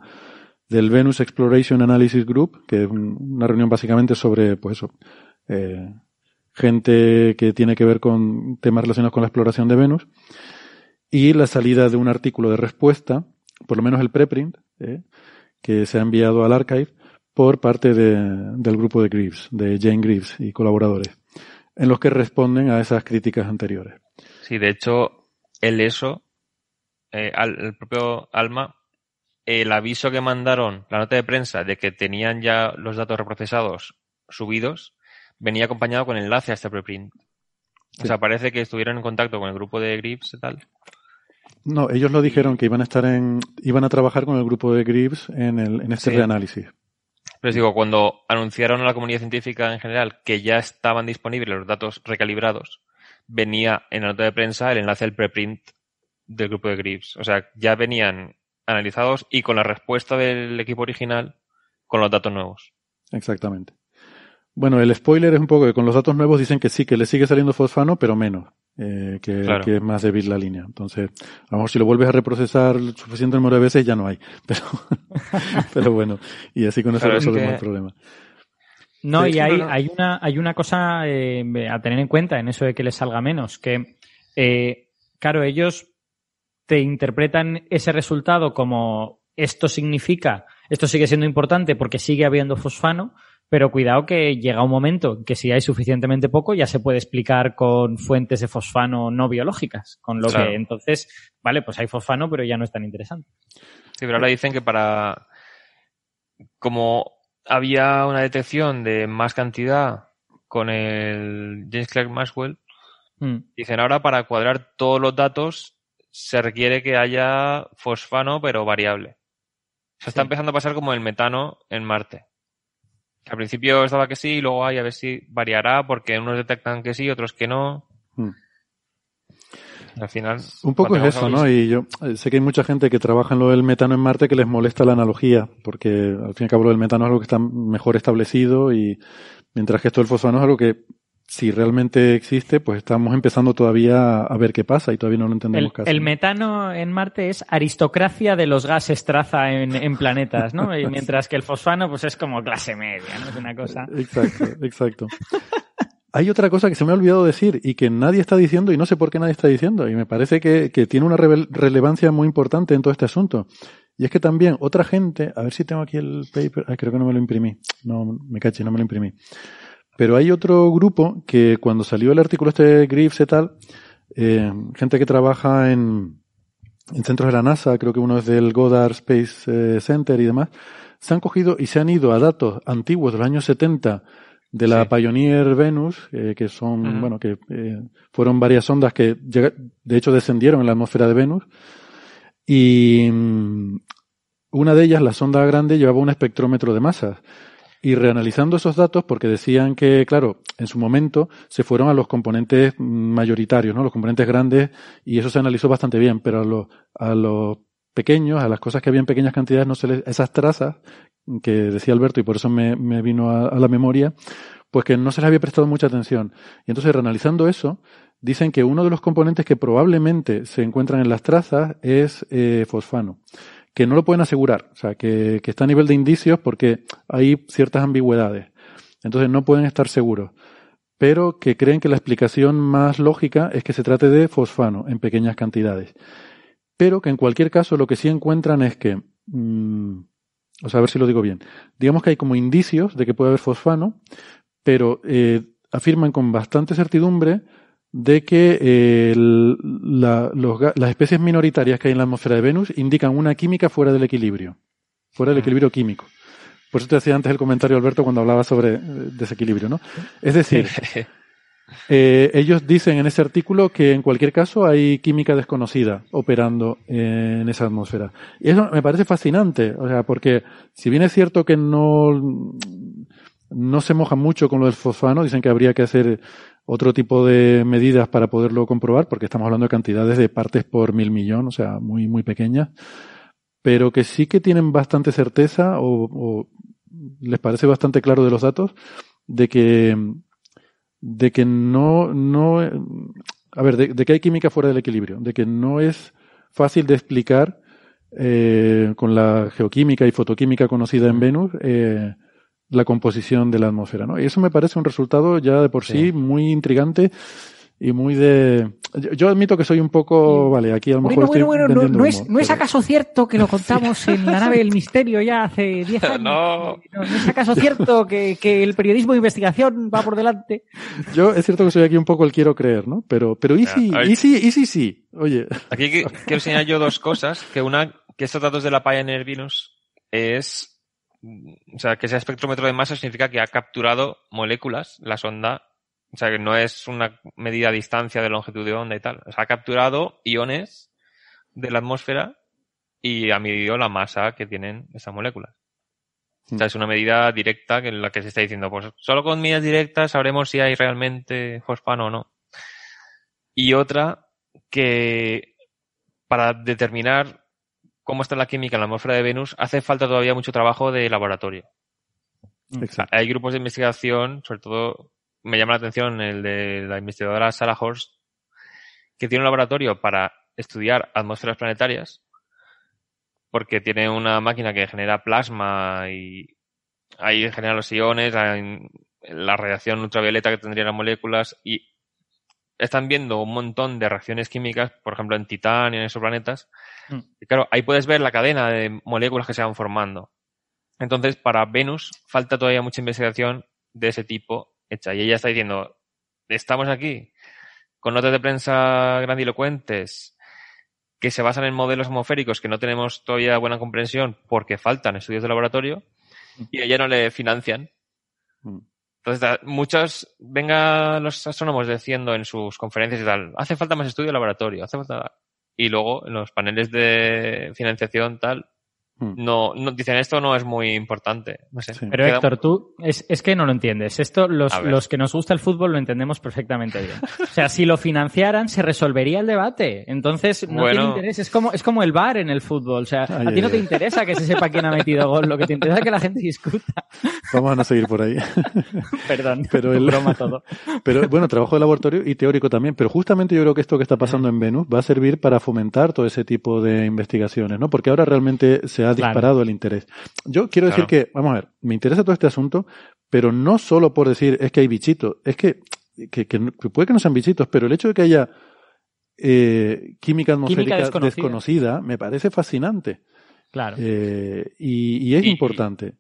del Venus Exploration Analysis Group, que es una reunión básicamente sobre pues eso, eh, gente que tiene que ver con temas relacionados con la exploración de Venus, y la salida de un artículo de respuesta, por lo menos el preprint, eh, que se ha enviado al archive por parte de, del grupo de Greaves, de Jane Greaves y colaboradores, en los que responden a esas críticas anteriores. Sí, de hecho, el ESO, eh, el propio Alma, el aviso que mandaron, la nota de prensa de que tenían ya los datos reprocesados subidos, venía acompañado con enlace a este preprint. O sea, parece que estuvieron en contacto con el grupo de Grips y tal. No, ellos lo dijeron que iban a estar en, iban a trabajar con el grupo de Grips en, el, en este sí. reanálisis. Pero digo, cuando anunciaron a la comunidad científica en general que ya estaban disponibles los datos recalibrados, venía en la nota de prensa el enlace al preprint del grupo de Grips. O sea, ya venían analizados y con la respuesta del equipo original con los datos nuevos. Exactamente. Bueno, el spoiler es un poco que con los datos nuevos dicen que sí, que le sigue saliendo fosfano, pero menos, eh, que, claro. que, es más débil la línea. Entonces, a lo mejor si lo vuelves a reprocesar suficiente número de veces ya no hay. Pero, pero bueno, y así con eso claro, resolvemos que... el problema. No, y hay, hay, una, hay una cosa eh, a tener en cuenta en eso de que le salga menos, que, eh, claro, ellos te interpretan ese resultado como esto significa, esto sigue siendo importante porque sigue habiendo fosfano, pero cuidado que llega un momento que si hay suficientemente poco ya se puede explicar con fuentes de fosfano no biológicas, con lo claro. que entonces, vale, pues hay fosfano, pero ya no es tan interesante. Sí, pero ahora dicen que para, como había una detección de más cantidad con el James Clerk Maxwell, hmm. dicen ahora para cuadrar todos los datos se requiere que haya fosfano, pero variable. Se sí. está empezando a pasar como el metano en Marte. Al principio estaba que sí, y luego hay a ver si variará, porque unos detectan que sí, otros que no. Hmm. Al final. Un poco es eso, ¿no? Y yo eh, sé que hay mucha gente que trabaja en lo del metano en Marte que les molesta la analogía, porque al fin y al cabo lo del metano es algo que está mejor establecido y mientras que esto del fosfano es algo que si realmente existe, pues estamos empezando todavía a ver qué pasa y todavía no lo entendemos el, casi. El metano en Marte es aristocracia de los gases traza en, en planetas, ¿no? Y mientras que el fosfano, pues es como clase media, ¿no? Es una cosa. Exacto, exacto. Hay otra cosa que se me ha olvidado decir y que nadie está diciendo y no sé por qué nadie está diciendo y me parece que, que tiene una relevancia muy importante en todo este asunto. Y es que también otra gente, a ver si tengo aquí el paper, ay, creo que no me lo imprimí, no, me caché, no me lo imprimí. Pero hay otro grupo que cuando salió el artículo este de Griffiths y tal, eh, gente que trabaja en, en centros de la NASA, creo que uno es del Goddard Space eh, Center y demás, se han cogido y se han ido a datos antiguos de los años 70 de la Pioneer Venus, eh, que son, bueno, que eh, fueron varias sondas que de hecho descendieron en la atmósfera de Venus. Y mm, una de ellas, la sonda grande, llevaba un espectrómetro de masas. Y reanalizando esos datos, porque decían que, claro, en su momento se fueron a los componentes mayoritarios, ¿no? Los componentes grandes, y eso se analizó bastante bien, pero a los, a los pequeños, a las cosas que había en pequeñas cantidades, no se les, esas trazas que decía Alberto, y por eso me, me vino a, a, la memoria, pues que no se les había prestado mucha atención. Y entonces, reanalizando eso, dicen que uno de los componentes que probablemente se encuentran en las trazas es eh, fosfano que no lo pueden asegurar, o sea, que, que está a nivel de indicios porque hay ciertas ambigüedades. Entonces no pueden estar seguros. Pero que creen que la explicación más lógica es que se trate de fosfano en pequeñas cantidades. Pero que en cualquier caso lo que sí encuentran es que, mmm, o sea, a ver si lo digo bien, digamos que hay como indicios de que puede haber fosfano, pero eh, afirman con bastante certidumbre de que eh, la, los, las especies minoritarias que hay en la atmósfera de Venus indican una química fuera del equilibrio, fuera del equilibrio químico. Por eso te hacía antes el comentario, Alberto, cuando hablaba sobre eh, desequilibrio, ¿no? Es decir, eh, ellos dicen en ese artículo que en cualquier caso hay química desconocida operando en esa atmósfera. Y eso me parece fascinante, o sea, porque si bien es cierto que no, no se moja mucho con lo del fosfano, dicen que habría que hacer otro tipo de medidas para poderlo comprobar, porque estamos hablando de cantidades de partes por mil millón, o sea, muy, muy pequeñas, pero que sí que tienen bastante certeza o, o les parece bastante claro de los datos de que, de que no, no, a ver, de, de que hay química fuera del equilibrio, de que no es fácil de explicar eh, con la geoquímica y fotoquímica conocida en Venus, eh, la composición de la atmósfera, ¿no? Y eso me parece un resultado ya de por sí, sí muy intrigante y muy de... Yo admito que soy un poco... Vale, aquí a lo mejor bueno, bueno, estoy bueno, no, no, humo, es, ¿no es acaso cierto que lo contamos en la nave del misterio ya hace 10 años? No. no. es acaso cierto que, que, el periodismo de investigación va por delante? Yo es cierto que soy aquí un poco el quiero creer, ¿no? Pero, pero y sí, y sí, y sí, sí. Oye. Aquí quiero enseñar yo dos cosas. Que una, que estos datos de la Pioneer Venus es o sea, que ese espectrómetro de masa significa que ha capturado moléculas, la sonda, o sea, que no es una medida a distancia de longitud de onda y tal, o sea, ha capturado iones de la atmósfera y ha medido la masa que tienen esas moléculas. O sea, es una medida directa que en la que se está diciendo, pues solo con medidas directas sabremos si hay realmente fosfano o no. Y otra que para determinar cómo está la química en la atmósfera de Venus, hace falta todavía mucho trabajo de laboratorio. Exacto. Hay grupos de investigación, sobre todo me llama la atención el de la investigadora Sarah Horst, que tiene un laboratorio para estudiar atmósferas planetarias, porque tiene una máquina que genera plasma y ahí genera los iones, la radiación ultravioleta que tendrían las moléculas y están viendo un montón de reacciones químicas, por ejemplo en Titán y en esos planetas. Mm. Y claro, ahí puedes ver la cadena de moléculas que se van formando. Entonces, para Venus falta todavía mucha investigación de ese tipo hecha. Y ella está diciendo, estamos aquí con notas de prensa grandilocuentes que se basan en modelos atmosféricos que no tenemos todavía buena comprensión porque faltan estudios de laboratorio y a ella no le financian. Mm. Entonces, muchos, venga los astrónomos diciendo en sus conferencias y tal, hace falta más estudio de laboratorio, hace falta... Y luego, en los paneles de financiación tal. No, no, dicen esto no es muy importante. No sé. Pero Héctor, tú es, es, que no lo entiendes. Esto, los, los que nos gusta el fútbol lo entendemos perfectamente bien. O sea, si lo financiaran, se resolvería el debate. Entonces, no tiene interés. Es como, es como el bar en el fútbol. O sea, a ti no te interesa que se sepa quién ha metido gol. Lo que te interesa es que la gente discuta. Vamos a no seguir por ahí. Perdón. Pero el, broma todo. Pero bueno, trabajo de laboratorio y teórico también. Pero justamente yo creo que esto que está pasando en Venus va a servir para fomentar todo ese tipo de investigaciones, ¿no? Porque ahora realmente se ha disparado el interés. Yo quiero decir que, vamos a ver, me interesa todo este asunto, pero no solo por decir es que hay bichitos, es que, que, puede que no sean bichitos, pero el hecho de que haya eh, química atmosférica desconocida. me parece fascinante. Claro. Eh, y, es importante.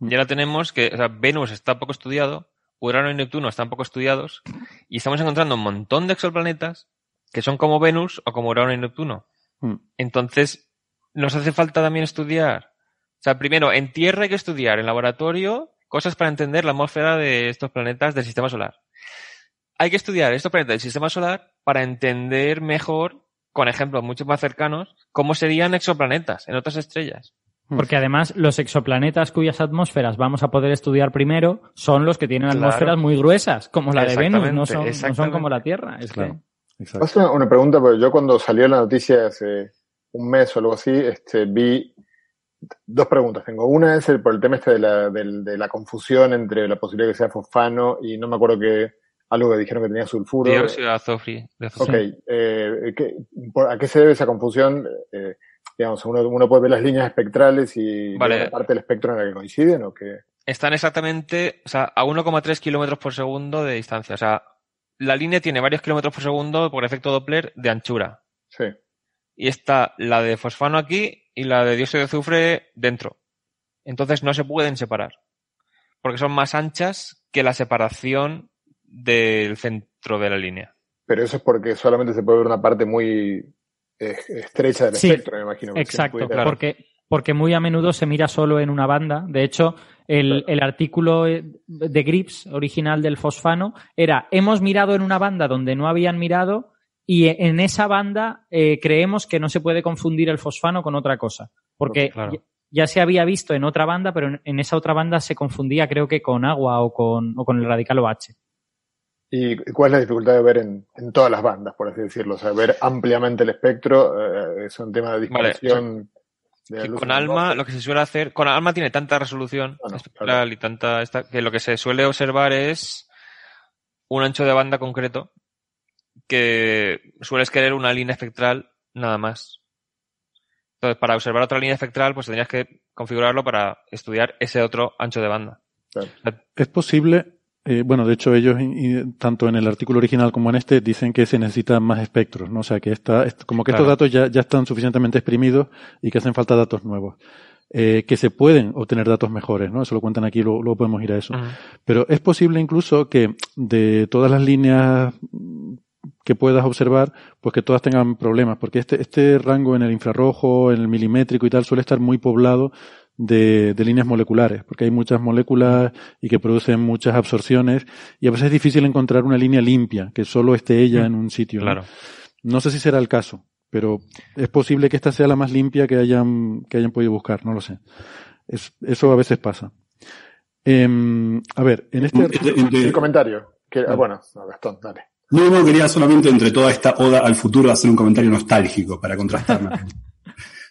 Ya la tenemos que, o sea, Venus está poco estudiado, Urano y Neptuno están poco estudiados, y estamos encontrando un montón de exoplanetas que son como Venus o como Urano y Neptuno. Hmm. Entonces, nos hace falta también estudiar. O sea, primero, en Tierra hay que estudiar, en laboratorio, cosas para entender la atmósfera de estos planetas del sistema solar. Hay que estudiar estos planetas del sistema solar para entender mejor, con ejemplos mucho más cercanos, cómo serían exoplanetas en otras estrellas. Hmm. Porque además los exoplanetas cuyas atmósferas vamos a poder estudiar primero son los que tienen atmósferas muy gruesas, como la de Venus, no son, no son como la Tierra. Es que... Una, una, pregunta, porque yo cuando salió la noticia hace un mes o algo así, este, vi dos preguntas. Tengo una es el, por el tema este de la, de, la confusión entre la posibilidad de que sea fosfano y no me acuerdo que algo que dijeron que tenía sulfuro. Dióxido de azufre. Ok, eh, ¿a qué se debe esa confusión? Eh, digamos, uno, uno, puede ver las líneas espectrales y vale. parte del espectro en la que coinciden o qué? Están exactamente, o sea, a 1,3 kilómetros por segundo de distancia. O sea, la línea tiene varios kilómetros por segundo por efecto Doppler de anchura. Sí. Y está la de fosfano aquí y la de dióxido de azufre dentro. Entonces no se pueden separar. Porque son más anchas que la separación del centro de la línea. Pero eso es porque solamente se puede ver una parte muy eh, estrecha del espectro, me imagino. Exacto, porque, porque muy a menudo se mira solo en una banda. De hecho, el, el, artículo de Grips original del fosfano era, hemos mirado en una banda donde no habían mirado y en esa banda eh, creemos que no se puede confundir el fosfano con otra cosa. Porque ya, se había visto en otra banda, pero en, esa otra banda se confundía creo que con agua o con, o con el radical OH. ¿Y cuál es la dificultad de ver en, en, todas las bandas, por así decirlo? O sea, ver ampliamente el espectro eh, es un tema de dispersión con ALMA lo que se suele hacer, con ALMA tiene tanta resolución espectral y tanta esta, que lo que se suele observar es un ancho de banda concreto que sueles querer una línea espectral nada más. Entonces, para observar otra línea espectral, pues tendrías que configurarlo para estudiar ese otro ancho de banda. Es posible eh, bueno, de hecho ellos, tanto en el artículo original como en este, dicen que se necesitan más espectros, ¿no? O sea, que está, como que estos datos ya, ya están suficientemente exprimidos y que hacen falta datos nuevos. Eh, que se pueden obtener datos mejores, ¿no? Eso lo cuentan aquí, luego, podemos ir a eso. Pero es posible incluso que de todas las líneas que puedas observar, pues que todas tengan problemas, porque este, este rango en el infrarrojo, en el milimétrico y tal, suele estar muy poblado de, de, líneas moleculares, porque hay muchas moléculas y que producen muchas absorciones y a veces es difícil encontrar una línea limpia, que solo esté ella en un sitio. Claro. ¿no? sé si será el caso, pero es posible que esta sea la más limpia que hayan, que hayan podido buscar, no lo sé. Es, eso a veces pasa. Eh, a ver, en este... El comentario. Que, Bueno, Gastón, dale. No, no, quería solamente entre toda esta oda al futuro hacer un comentario nostálgico para contrastarme.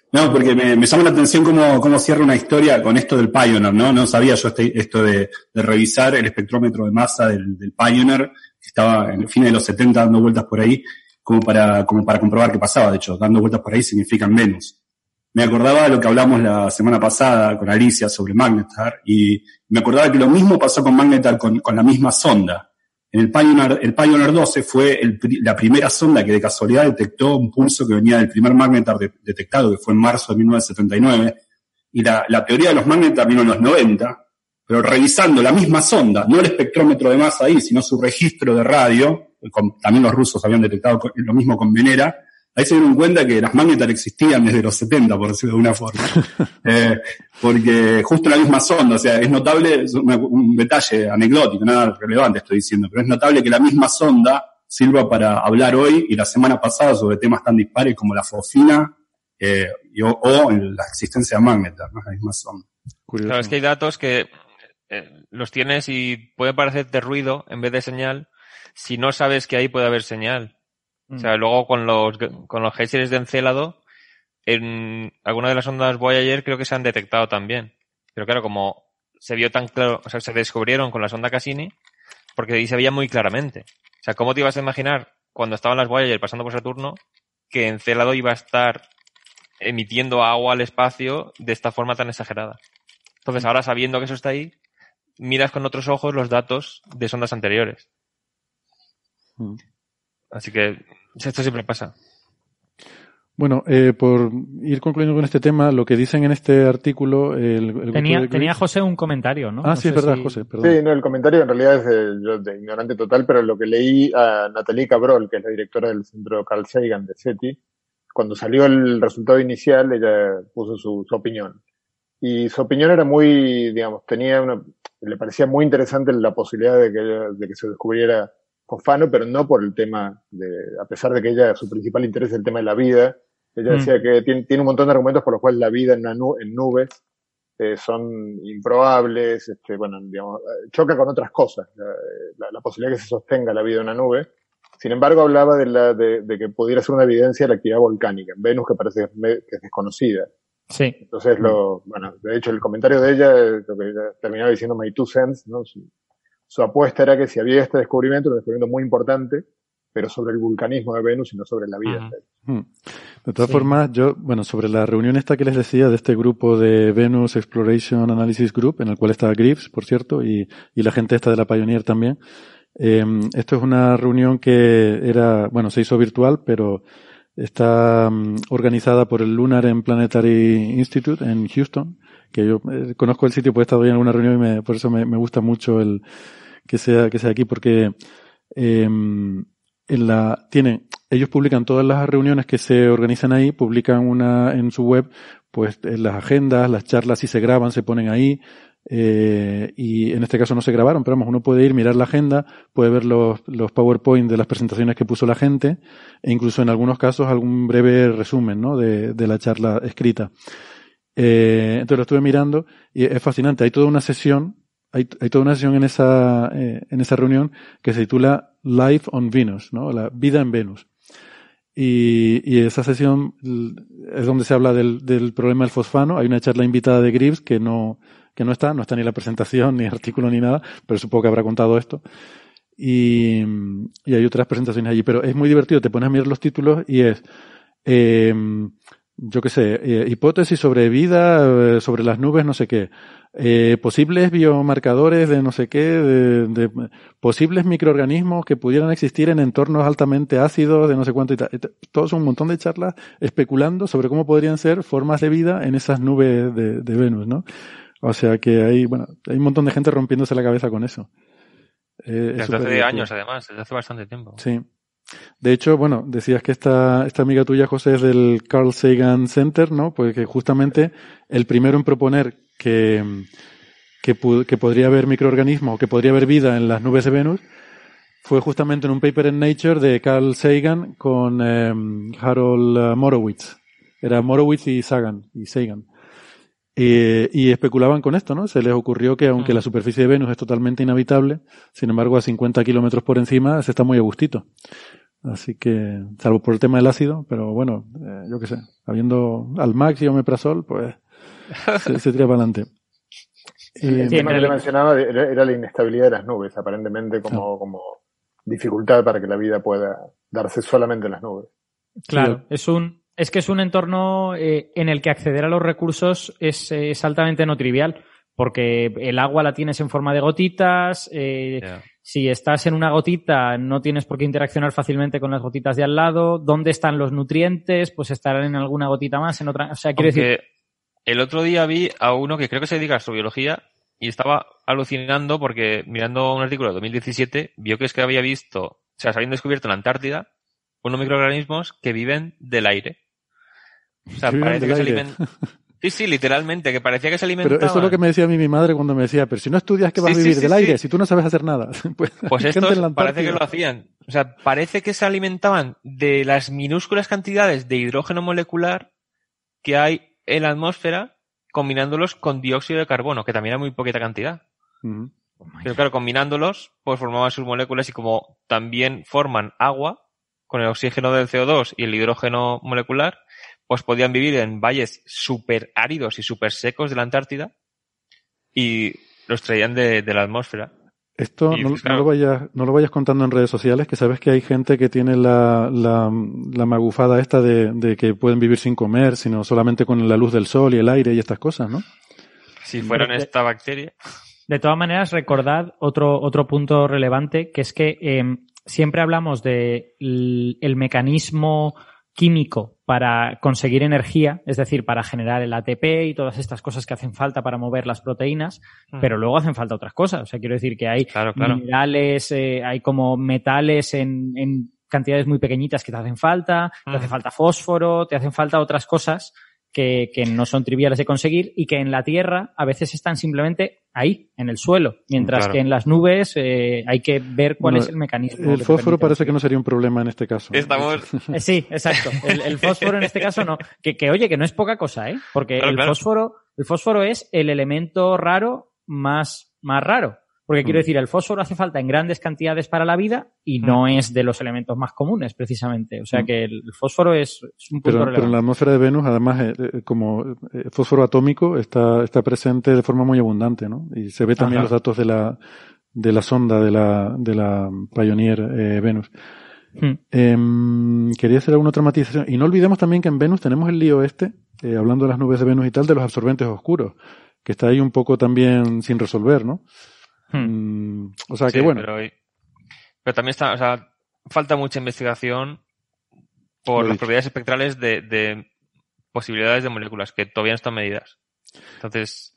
No, porque me, me, llama la atención cómo, cómo cierra una historia con esto del Pioneer, ¿no? No sabía yo este, esto de, de, revisar el espectrómetro de masa del, del Pioneer, que estaba en el fin de los 70 dando vueltas por ahí, como para, como para comprobar qué pasaba. De hecho, dando vueltas por ahí significan menos. Me acordaba de lo que hablamos la semana pasada con Alicia sobre Magnetar, y me acordaba que lo mismo pasó con Magnetar con, con la misma sonda. El Pioneer, el Pioneer 12 fue el, la primera sonda que de casualidad detectó un pulso que venía del primer magnetar detectado, que fue en marzo de 1979. Y la, la teoría de los magnetar vino en los 90, pero revisando la misma sonda, no el espectrómetro de masa ahí, sino su registro de radio, también los rusos habían detectado lo mismo con Venera, ahí se dieron cuenta que las magnetar existían desde los 70, por decirlo de una forma. eh, porque justo la misma sonda, o sea, es notable, es un, detalle anecdótico, nada relevante estoy diciendo, pero es notable que la misma sonda sirva para hablar hoy y la semana pasada sobre temas tan dispares como la fosfina eh, y, o, la existencia de magnetar, ¿no? Las mismas son. Curioso. Claro, es que hay datos que eh, los tienes y puede parecerte ruido en vez de señal si no sabes que ahí puede haber señal. Mm. O sea, luego con los, con los géiseres de Encélado, en alguna de las ondas Voyager creo que se han detectado también. Pero claro, como se vio tan claro, o sea, se descubrieron con la sonda Cassini, porque ahí se veía muy claramente. O sea, ¿cómo te ibas a imaginar cuando estaban las Voyager pasando por Saturno que Encélado iba a estar emitiendo agua al espacio de esta forma tan exagerada? Entonces, ahora sabiendo que eso está ahí, miras con otros ojos los datos de sondas anteriores. Así que esto siempre pasa. Bueno, eh, por ir concluyendo con este tema, lo que dicen en este artículo. El, el tenía, tenía José un comentario, ¿no? Ah, sí, es verdad, José. Perdón. Sí, no, el comentario en realidad es de, yo, de, ignorante total, pero lo que leí a Natalie Cabrol, que es la directora del centro Carl Sagan de SETI, cuando salió el resultado inicial, ella puso su, su opinión. Y su opinión era muy, digamos, tenía una, le parecía muy interesante la posibilidad de que, de que se descubriera Fofano, pero no por el tema de, a pesar de que ella, su principal interés es el tema de la vida, ella Mm. decía que tiene, tiene un montón de argumentos por los cuales la vida en, una nu- en nubes eh, son improbables, este, bueno, digamos, choca con otras cosas, la, la- la posibilidad de que se sostenga la vida en una nube. Sin embargo, hablaba de, la, de, de que pudiera ser una evidencia de la actividad volcánica en Venus, que parece que es desconocida. Sí. Entonces, lo, bueno, de hecho, el comentario de ella, lo que ella terminaba diciendo My Two Cents, ¿no? Su, apuesta era que si había este descubrimiento, un descubrimiento muy importante, pero sobre el vulcanismo de Venus y no sobre la vida. en Venus. Mm. De todas Sí. formas, yo, bueno, sobre la reunión esta que les decía de este grupo de Venus Exploration Analysis Group, en el cual está Greaves, por cierto, y, y la gente esta de la Pioneer también. Eh, esto es una reunión que era, bueno, se hizo virtual, pero está mm, organizada por el Lunar and Planetary Institute en Houston, que yo eh, conozco el sitio, pues he estado en alguna reunión y me, por eso me, gusta mucho el que sea, que sea aquí, porque eh, en la, tienen, ellos publican todas las reuniones que se organizan ahí, publican una en su web, pues en las agendas, las charlas si se graban, se ponen ahí, eh, y en este caso no se grabaron, pero vamos, uno puede ir, mirar la agenda, puede ver los, los PowerPoint de las presentaciones que puso la gente, e incluso en algunos casos algún breve resumen, ¿no? de, de la charla escrita. Eh, entonces lo estuve mirando y es fascinante. Hay toda una sesión, hay, hay toda una sesión en esa, eh, en esa reunión que se titula Life on Venus, ¿no? La vida en Venus. Y, y esa sesión es donde se habla del, del problema del fosfano. Hay una charla invitada de Greaves que no, que no está, no está ni la presentación, ni artículo, ni nada, pero supongo que habrá contado esto. Y, y hay otras presentaciones allí, pero es muy divertido, te pones a mirar los títulos y es, eh, yo qué sé, eh, hipótesis sobre vida, eh, sobre las nubes, no sé qué, eh, posibles biomarcadores de no sé qué, de, de posibles microorganismos que pudieran existir en entornos altamente ácidos, de no sé cuánto y tal. Y t- Todo son un montón de charlas especulando sobre cómo podrían ser formas de vida en esas nubes de, de Venus, ¿no? O sea que hay, bueno, hay un montón de gente rompiéndose la cabeza con eso. Eh, es Desde hace años, además, desde hace bastante tiempo. Sí. De hecho, bueno, decías que esta, esta amiga tuya, José, es del Carl Sagan Center, ¿no? Pues que justamente el primero en proponer que, que, podría haber microorganismos o que podría haber vida en las nubes de Venus fue justamente en un paper en Nature de Carl Sagan con eh, Harold Morowitz. Era Morowitz y Sagan, y Sagan. Eh, y especulaban con esto, ¿no? Se les ocurrió que aunque la superficie de Venus es totalmente inhabitable, sin embargo a 50 kilómetros por encima se está muy a gustito. Así que, salvo por el tema del ácido, pero bueno, eh, yo qué sé, habiendo Almax y Omeprazol, pues se, se tira para adelante. Eh, El tema que le mencionaba era, era la inestabilidad de las nubes, aparentemente como, como dificultad para que la vida pueda darse solamente en las nubes. Claro, es un es que es un entorno eh, en el que acceder a los recursos es, eh, es altamente no trivial, porque el agua la tienes en forma de gotitas, eh. Si estás en una gotita no tienes por qué interaccionar fácilmente con las gotitas de al lado, dónde están los nutrientes, pues estarán en alguna gotita más, en otra, o sea, quiero decir, el otro día vi a uno que creo que se dedica a astrobiología y estaba alucinando porque mirando un artículo de 2017 vio que es que había visto, o sea, se habían descubierto en la Antártida unos microorganismos que viven del aire. O sea, parece que se alimentan. Sí, sí, literalmente, que parecía que se alimentaban. pero eso es lo que me decía a mí mi madre cuando me decía, pero si no estudias que vas Sí, a vivir sí, del sí. aire, si tú no sabes hacer nada. pues Pues la parece que lo hacían. O sea, parece que se alimentaban de las minúsculas cantidades de hidrógeno molecular que hay en la atmósfera combinándolos con dióxido de carbono, que también hay muy poquita cantidad. Pero claro, combinándolos, pues formaban sus moléculas y como también forman agua con el oxígeno del CO2 y el hidrógeno molecular, pues podían vivir en valles súper áridos y súper secos de la Antártida y los traían de, la atmósfera. Esto no, pues, lo vayas, no lo vayas contando en redes sociales, que sabes que hay gente que tiene la, la, la magufada esta de, de, que pueden vivir sin comer, sino solamente con la luz del sol y el aire y estas cosas, ¿no? Si fueran esta bacteria. De todas maneras, recordad otro, otro punto relevante, que es que eh, siempre hablamos de el mecanismo químico para conseguir energía, es decir, para generar el ATP y todas estas cosas que hacen falta para mover las proteínas, mm. pero luego hacen falta otras cosas. O sea, quiero decir que hay minerales, eh, hay como metales en, en, cantidades muy pequeñitas que te hacen falta, te hace mm. falta fósforo, te hacen falta otras cosas que, que, no son triviales de conseguir y que en la Tierra a veces están simplemente ahí, en el suelo, mientras que en las nubes eh, hay que ver cuál es el mecanismo. El fósforo parece que no sería un problema en este caso. Estamos... Eh, sí, exacto. El, fósforo en este caso no. Que, que, oye, que no es poca cosa, ¿eh? Porque el fósforo, el fósforo es el elemento raro más, más raro. Porque quiero mm. decir, el fósforo hace falta en grandes cantidades para la vida y mm. no es de los elementos más comunes, precisamente. O sea mm. que el fósforo es, un punto pero, pero, en la atmósfera de Venus, además, eh, eh, como eh, fósforo atómico está, está presente de forma muy abundante, ¿no? Y se ve también los datos de la, de la sonda de la, de la Pioneer Venus. Em, quería hacer alguna otra matización. Y no olvidemos también que en Venus tenemos el lío este, hablando de las nubes de Venus y tal, de los absorbentes oscuros, que está ahí un poco también sin resolver, ¿no? Hmm. Mm, o sea que bueno. Pero, también está, o sea, falta mucha investigación por las propiedades espectrales de, posibilidades de moléculas que todavía no están medidas. Entonces.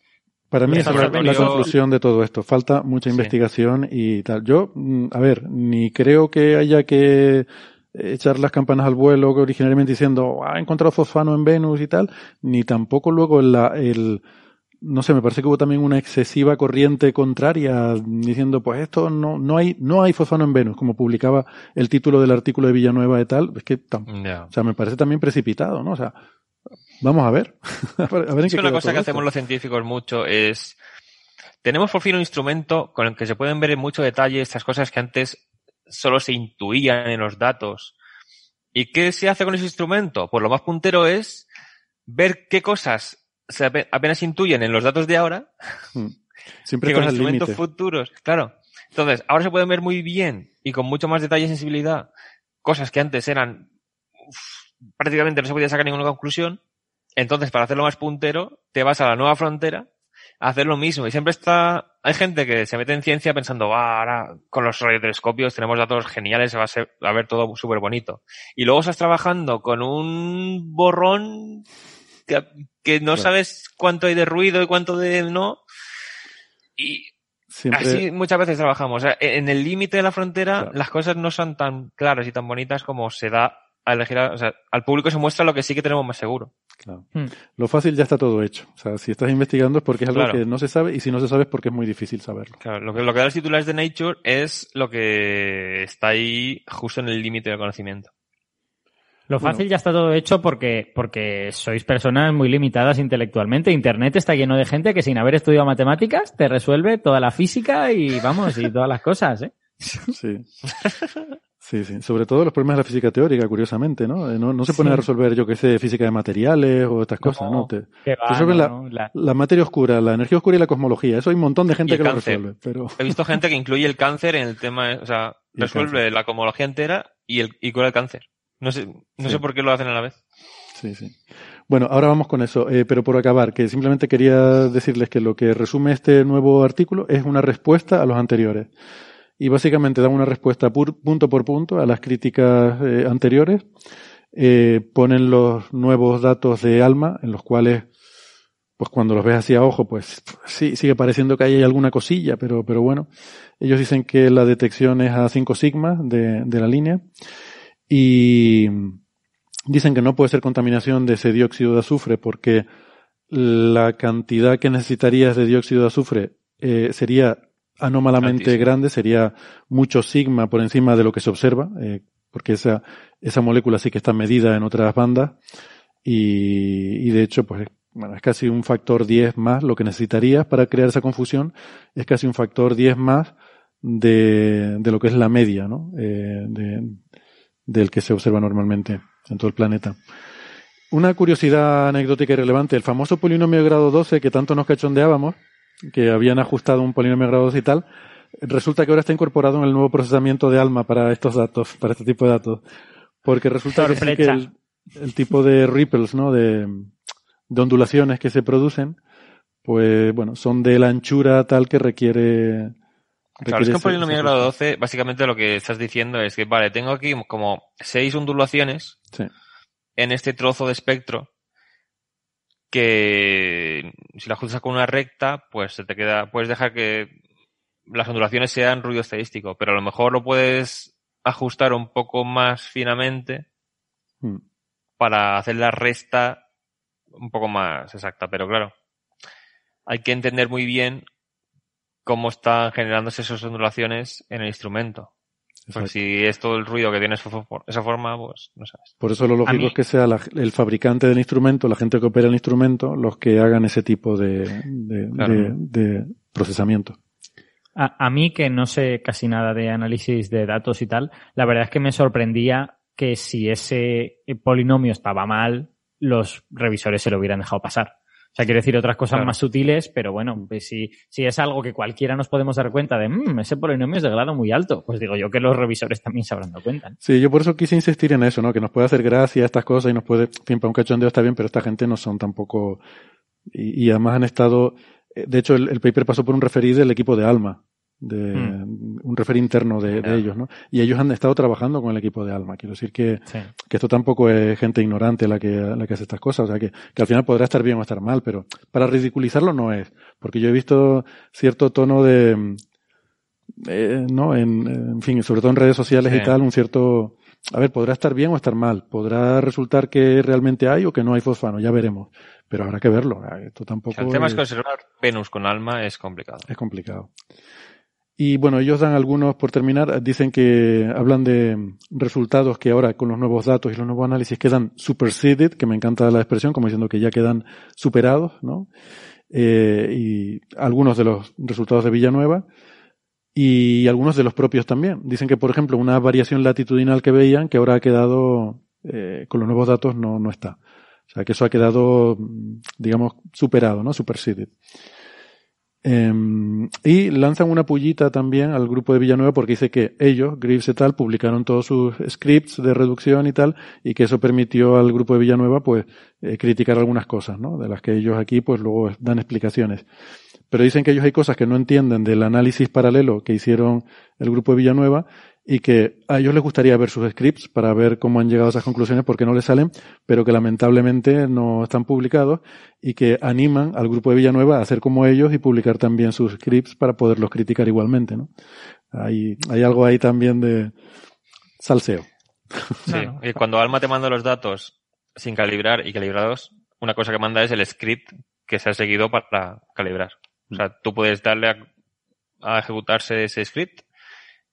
Para mí esa es la conclusión de todo esto. Falta mucha investigación y tal. Yo, mm, a ver, ni creo que haya que echar las campanas al vuelo originalmente diciendo, ha encontrado fosfano en Venus y tal, ni tampoco luego la, el, no sé, me parece que hubo también una excesiva corriente contraria diciendo, pues esto no, no hay, no hay fosfano en Venus, como publicaba el título del artículo de Villanueva y tal, es que, o sea, me parece también precipitado, ¿no? O sea, vamos a ver. a ver, es que una cosa que hacemos los científicos mucho es, tenemos por fin un instrumento con el que se pueden ver en mucho detalle estas cosas que antes solo se intuían en los datos. ¿Y qué se hace con ese instrumento? Pues lo más puntero es ver qué cosas se apenas intuyen en los datos de ahora hmm. Siempre que con instrumentos futuros. Claro. Entonces, ahora se pueden ver muy bien y con mucho más detalle y sensibilidad cosas que antes eran prácticamente no se podía sacar ninguna conclusión. Entonces, para hacerlo más puntero, te vas a la nueva frontera a hacer lo mismo. Y siempre está, hay gente que se mete en ciencia pensando, va, ahora con los radiotelescopios tenemos datos geniales, va a, ser, va a ver todo súper bonito. Y luego estás trabajando con un borrón que, no sabes cuánto hay de ruido y cuánto de no. Y así muchas veces trabajamos. en el límite de la frontera las cosas no son tan claras y tan bonitas como se da a elegir. o sea, al público se muestra lo que sí que tenemos más seguro. Claro. Hmm. Lo fácil ya está todo hecho. O sea, si estás investigando es porque es algo que no se sabe y si no se sabe es porque es muy difícil saberlo. Claro, lo que, lo que da los titulares de Nature es lo que está ahí justo en el límite del conocimiento. Lo fácil ya está todo hecho porque, porque sois personas muy limitadas intelectualmente. Internet está lleno de gente que sin haber estudiado matemáticas te resuelve toda la física y vamos, y todas las cosas, ¿eh? Sí. Sí, sí. Sobre todo los problemas de la física teórica, curiosamente, ¿no? Eh, no, no se pone a resolver, yo que sé, física de materiales o estas cosas, ¿no? Te, resuelven la, la, materia oscura, la energía oscura y la cosmología. Eso hay un montón de gente que lo resuelve. Pero... He visto gente que incluye el cáncer en el tema, o sea, resuelve la cosmología entera y, el, y cura el cáncer. No sé, no sé por qué lo hacen a la vez. Sí, sí. Bueno, ahora vamos con eso, eh, pero por acabar, que simplemente quería decirles que lo que resume este nuevo artículo es una respuesta a los anteriores. Y básicamente da una respuesta punto por punto a las críticas eh, anteriores. Eh, ponen los nuevos datos de ALMA, en los cuales, pues cuando los ves así a ojo, pues sí, sigue pareciendo que hay alguna cosilla, pero, pero bueno. Ellos dicen que la detección es a 5 sigma de, de la línea y dicen que no puede ser contaminación de ese dióxido de azufre porque la cantidad que necesitarías de dióxido de azufre eh, sería anómalamente grande, sería mucho sigma por encima de lo que se observa, eh, porque esa, esa molécula sí que está medida en otras bandas. y, y de hecho, pues bueno, es casi un factor 10 más lo que necesitarías para crear esa confusión, es casi un factor 10 más de, de lo que es la media, ¿no? Eh, de, del que se observa normalmente en todo el planeta. Una curiosidad anecdótica y relevante, el famoso polinomio de grado 12 que tanto nos cachondeábamos, que habían ajustado un polinomio de grado 12 y tal, resulta que ahora está incorporado en el nuevo procesamiento de ALMA para estos datos, para este tipo de datos. Porque resulta que, que el, el, tipo de ripples, ¿no? De, de ondulaciones que se producen, pues bueno, son de la anchura tal que requiere Claro, es que un polinomio de grado 12, básicamente lo que estás diciendo es que, vale, tengo aquí como seis ondulaciones sí. en este trozo de espectro que si la ajustas con una recta, pues se te queda, puedes dejar que las ondulaciones sean ruido estadístico, pero a lo mejor lo puedes ajustar un poco más finamente hmm. para hacer la resta un poco más exacta, pero claro, hay que entender muy bien cómo están generándose esas ondulaciones en el instrumento. Porque si es todo el ruido que tiene esa forma, pues no sabes. Por eso lo lógico mí, es que sea la, el fabricante del instrumento, la gente que opera el instrumento, los que hagan ese tipo de, de, claro. de, de procesamiento. A, a, mí, que no sé casi nada de análisis de datos y tal, la verdad es que me sorprendía que si ese polinomio estaba mal, los revisores se lo hubieran dejado pasar. O sea, quiero decir otras cosas claro. más sutiles, pero bueno, pues si, si es algo que cualquiera nos podemos dar cuenta de, mmm, ese polinomio es de grado muy alto, pues digo yo que los revisores también se habrán dado cuenta. ¿no? Sí, yo por eso quise insistir en eso, ¿no? Que nos puede hacer gracia estas cosas y nos puede, en fin, para un cachondeo está bien, pero esta gente no son tampoco, y, y además han estado, de hecho el, el, paper pasó por un referido del equipo de Alma, de mm. un refer interno de, de, ellos, ¿no? Y ellos han estado trabajando con el equipo de Alma. Quiero decir que, sí. que esto tampoco es gente ignorante la que, la que hace estas cosas. O sea, que, que al final podrá estar bien o estar mal, pero para ridiculizarlo no es. Porque yo he visto cierto tono de, eh, no, en, en fin, sobre todo en redes sociales sí. y tal, un cierto, a ver, podrá estar bien o estar mal. Podrá resultar que realmente hay o que no hay fosfano, ya veremos. Pero habrá que verlo. Esto tampoco. El tema es, es que observar Venus con alma es complicado. Es complicado. Y bueno, ellos dan algunos, por terminar, dicen que hablan de resultados que ahora con los nuevos datos y los nuevos análisis quedan superseded, que me encanta la expresión, como diciendo que ya quedan superados, ¿no? Eh, y algunos de los resultados de Villanueva y algunos de los propios también. Dicen que, por ejemplo, una variación latitudinal que veían, que ahora ha quedado, eh, con los nuevos datos no, no está. O sea, que eso ha quedado, digamos, superado, ¿no? Superseded. Eh, y lanzan una pullita también al grupo de Villanueva porque dice que ellos, Greaves y tal, publicaron todos sus scripts de reducción y tal, y que eso permitió al grupo de Villanueva pues eh, criticar algunas cosas, ¿no? De las que ellos aquí pues luego dan explicaciones. Pero dicen que ellos hay cosas que no entienden del análisis paralelo que hicieron el grupo de Villanueva y que a ellos les gustaría ver sus scripts para ver cómo han llegado a esas conclusiones porque no les salen, pero que lamentablemente no están publicados y que animan al grupo de Villanueva a hacer como ellos y publicar también sus scripts para poderlos criticar igualmente, ¿no? Hay, hay algo ahí también de salseo. Sí, y cuando Alma te manda los datos sin calibrar y calibrados, una cosa que manda es el script que se ha seguido para calibrar. O sea, tú puedes darle a, a ejecutarse ese script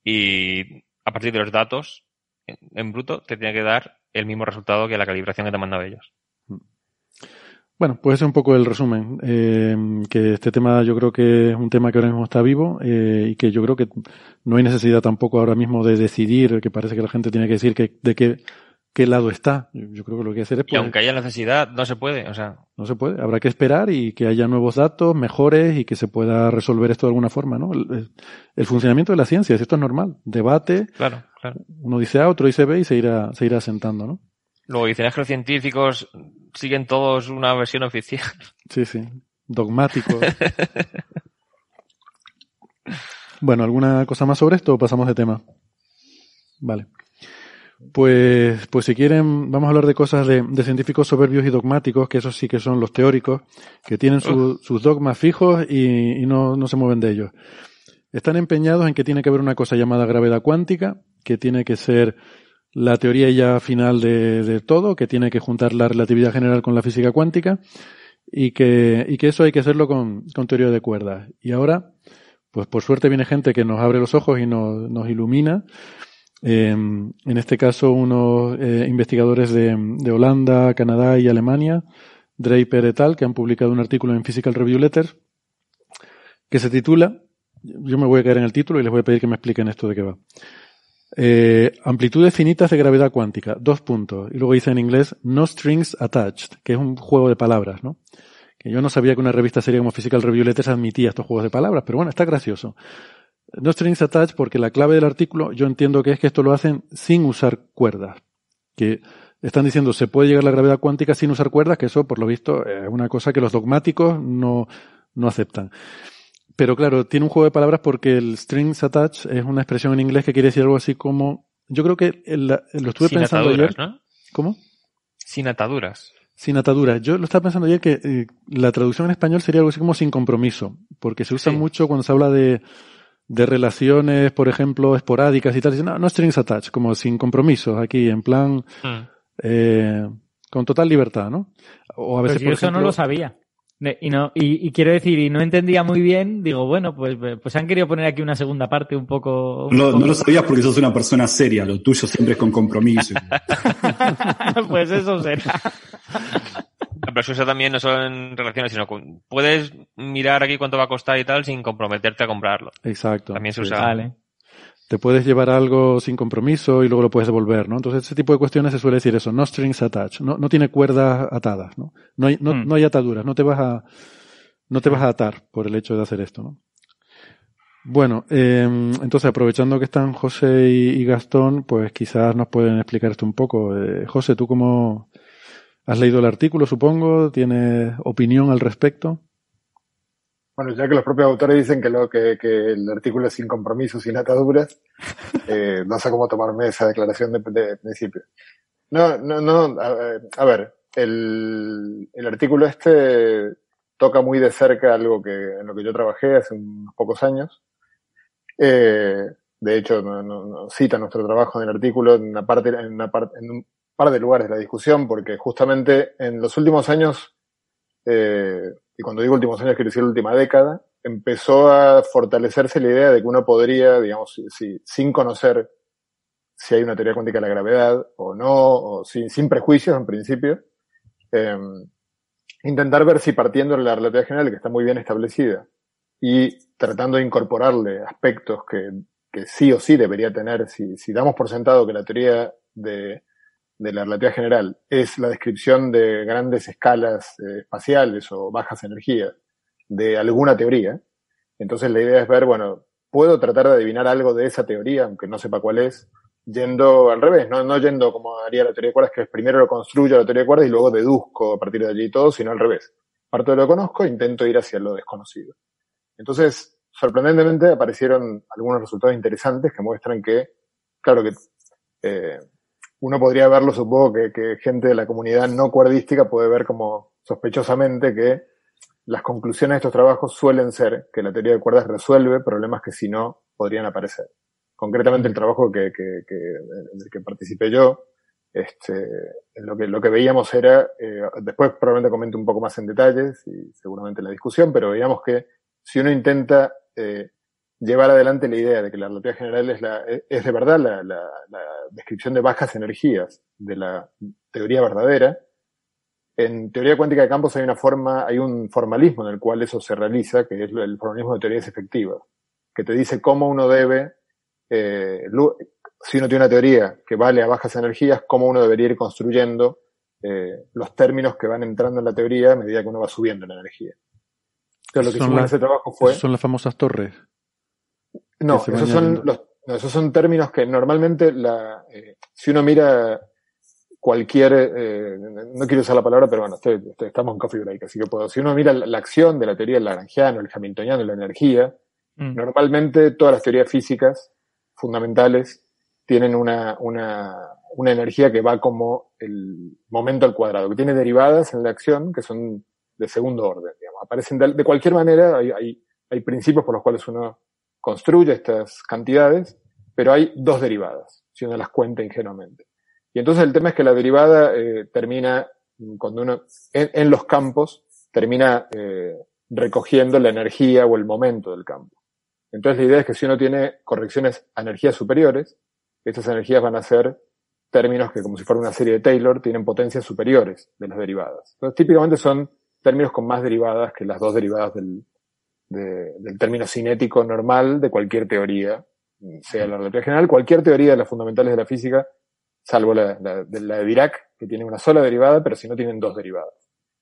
y a partir de los datos en, bruto te tiene que dar el mismo resultado que la calibración que te mandaba ellos. Bueno, pues ese es un poco el resumen. Eh, que este tema yo creo que es un tema que ahora mismo está vivo eh, y que yo creo que no hay necesidad tampoco ahora mismo de decidir, que parece que la gente tiene que decir que, de qué, qué lado está. Yo, creo que lo que hay que hacer es... Pues, y aunque haya necesidad, no se puede, o sea... No se puede. Habrá que esperar y que haya nuevos datos, mejores y que se pueda resolver esto de alguna forma, ¿no? El, el funcionamiento de la ciencia, esto es normal. Debate. Claro, claro. Uno dice A, otro dice B y se irá, se irá asentando, ¿no? Luego dicen es que los científicos siguen todos una versión oficial. Sí, sí. Dogmático. bueno, ¿alguna cosa más sobre esto o pasamos de tema? Vale. Pues, pues si quieren, vamos a hablar de cosas de, de, científicos soberbios y dogmáticos, que esos sí que son los teóricos, que tienen su, sus dogmas fijos y, y no, no se mueven de ellos. Están empeñados en que tiene que haber una cosa llamada gravedad cuántica, que tiene que ser la teoría ya final de, de, todo, que tiene que juntar la relatividad general con la física cuántica, y que, y que eso hay que hacerlo con, con teoría de cuerdas. Y ahora, pues por suerte viene gente que nos abre los ojos y nos, nos ilumina, en este caso, unos investigadores de, de, Holanda, Canadá y Alemania, Draper et al., que han publicado un artículo en Physical Review Letters que se titula, yo me voy a caer en el título y les voy a pedir que me expliquen esto de qué va. Eh, amplitudes finitas de gravedad cuántica, dos puntos. Y luego dice en inglés No Strings Attached, que es un juego de palabras, ¿no? Que yo no sabía que una revista seria como Physical Review Letters admitía estos juegos de palabras, pero bueno, está gracioso. No Strings Attached porque la clave del artículo yo entiendo que es que esto lo hacen sin usar cuerdas. Que están diciendo se puede llegar a la gravedad cuántica sin usar cuerdas, que eso por lo visto es una cosa que los dogmáticos no, no aceptan. Pero claro, tiene un juego de palabras porque el strings attached es una expresión en inglés que quiere decir algo así como. Yo creo que lo estuve Sin pensando ataduras, ayer. ¿no? ¿Cómo? Sin ataduras. Sin ataduras. Yo lo estaba pensando ayer que eh, la traducción en español sería algo así como sin compromiso, porque se usa Sí. mucho cuando se habla de, de relaciones, por ejemplo, esporádicas y tal. Dicen, no, no strings attached, como sin compromisos, aquí, en plan, Mm. eh, con total libertad, ¿no? O a Pues veces, yo por eso no lo sabía. Y no y, y quiero decir, y no entendía muy bien, digo, bueno, pues, pues han querido poner aquí una segunda parte un poco... un No, poco- no lo sabías porque sos una persona seria, lo tuyo siempre es con compromiso. pues eso será. Pero se usa también no solo en relaciones, sino con, puedes mirar aquí cuánto va a costar y tal sin comprometerte a comprarlo. Exacto. También se sí. usa. Vale. te puedes llevar algo sin compromiso y luego lo puedes devolver, ¿no? Entonces, ese tipo de cuestiones se suele decir eso, no strings attached, no, no tiene cuerdas atadas, ¿no? No hay, no, Mm. no hay ataduras, no te vas a, no te vas a atar por el hecho de hacer esto, ¿no? Bueno, eh, entonces aprovechando que están José y, y Gastón, pues quizás nos pueden explicar esto un poco. Eh, José, ¿tú cómo has leído el artículo, supongo? ¿Tienes opinión al respecto? Bueno, ya que los propios autores dicen que, lo, que, que el artículo es sin compromiso, sin ataduras, eh, no sé cómo tomarme esa declaración de, de principio. No, no, no, a, a ver, el, el artículo este toca muy de cerca algo que, en lo que yo trabajé hace unos pocos años. Eh, de hecho, no, no- no cita nuestro trabajo en el artículo en una parte, en una parte, en un par de lugares de la discusión, porque justamente en los últimos años, eh, y cuando digo últimos años quiero decir última década, empezó a fortalecerse la idea de que uno podría, digamos, si- si- sin conocer si hay una teoría cuántica de la gravedad o no, o sin, prejuicios en principio, eh, intentar ver si partiendo de la relatividad general, que está muy bien establecida, y tratando de incorporarle aspectos que, que sí o sí debería tener, si, si damos por sentado que la teoría de, de la relatividad general es la descripción de grandes escalas eh, espaciales o bajas energías de alguna teoría, entonces la idea es ver, bueno, puedo tratar de adivinar algo de esa teoría, aunque no sepa cuál es, yendo al revés, no, no yendo como haría la teoría de cuerdas, que es primero lo construyo la teoría de cuerdas y luego deduzco a partir de allí todo, sino al revés. Parto de lo que conozco e intento ir hacia lo desconocido. Entonces, sorprendentemente aparecieron algunos resultados interesantes que muestran que, claro que eh, uno podría verlo, supongo que, que gente de la comunidad no cuerdística puede ver como sospechosamente que las conclusiones de estos trabajos suelen ser que la teoría de cuerdas resuelve problemas que si no podrían aparecer. Concretamente el trabajo que, que, que, en el que participé yo, este, lo que, lo que veíamos era, eh, después probablemente comento un poco más en detalles y seguramente en la discusión, pero veíamos que si uno intenta eh, llevar adelante la idea de que la relatividad general es, la, es de verdad la, la, la descripción de bajas energías de la teoría verdadera, en teoría cuántica de campos hay una forma, hay un formalismo en el cual eso se realiza, que es el formalismo de teorías efectivas, que te dice cómo uno debe, eh, si uno tiene una teoría que vale a bajas energías, cómo uno debería ir construyendo eh, los términos que van entrando en la teoría a medida que uno va subiendo en la energía. Entonces lo que hicimos en ese trabajo fue... Son las famosas torres. No, se esos son, los, no, esos son términos que normalmente la, eh, si uno mira cualquier, eh, no quiero usar la palabra, pero bueno, estoy- estoy- estamos en coffee break, así que puedo. Si uno mira la, la acción de la teoría del lagrangiano, el hamiltoniano, la energía, Mm. normalmente todas las teorías físicas fundamentales tienen una, una, una energía que va como el momento al cuadrado, que tiene derivadas en la acción que son de segundo orden, digamos. Aparecen de, de cualquier manera, hay, hay, hay principios por los cuales uno construye estas cantidades, pero hay dos derivadas, si uno las cuenta ingenuamente. Y entonces el tema es que la derivada eh, termina, cuando uno, en, en los campos, termina eh, recogiendo la energía o el momento del campo. Entonces la idea es que si uno tiene correcciones a energías superiores, estas energías van a ser términos que, como si fuera una serie de Taylor, tienen potencias superiores de las derivadas. Entonces, típicamente son términos con más derivadas que las dos derivadas del, del término cinético normal de cualquier teoría, sea la relatividad general, cualquier teoría de las fundamentales de la física, salvo la, de, la de Dirac, que tiene una sola derivada, pero si no tienen dos derivadas.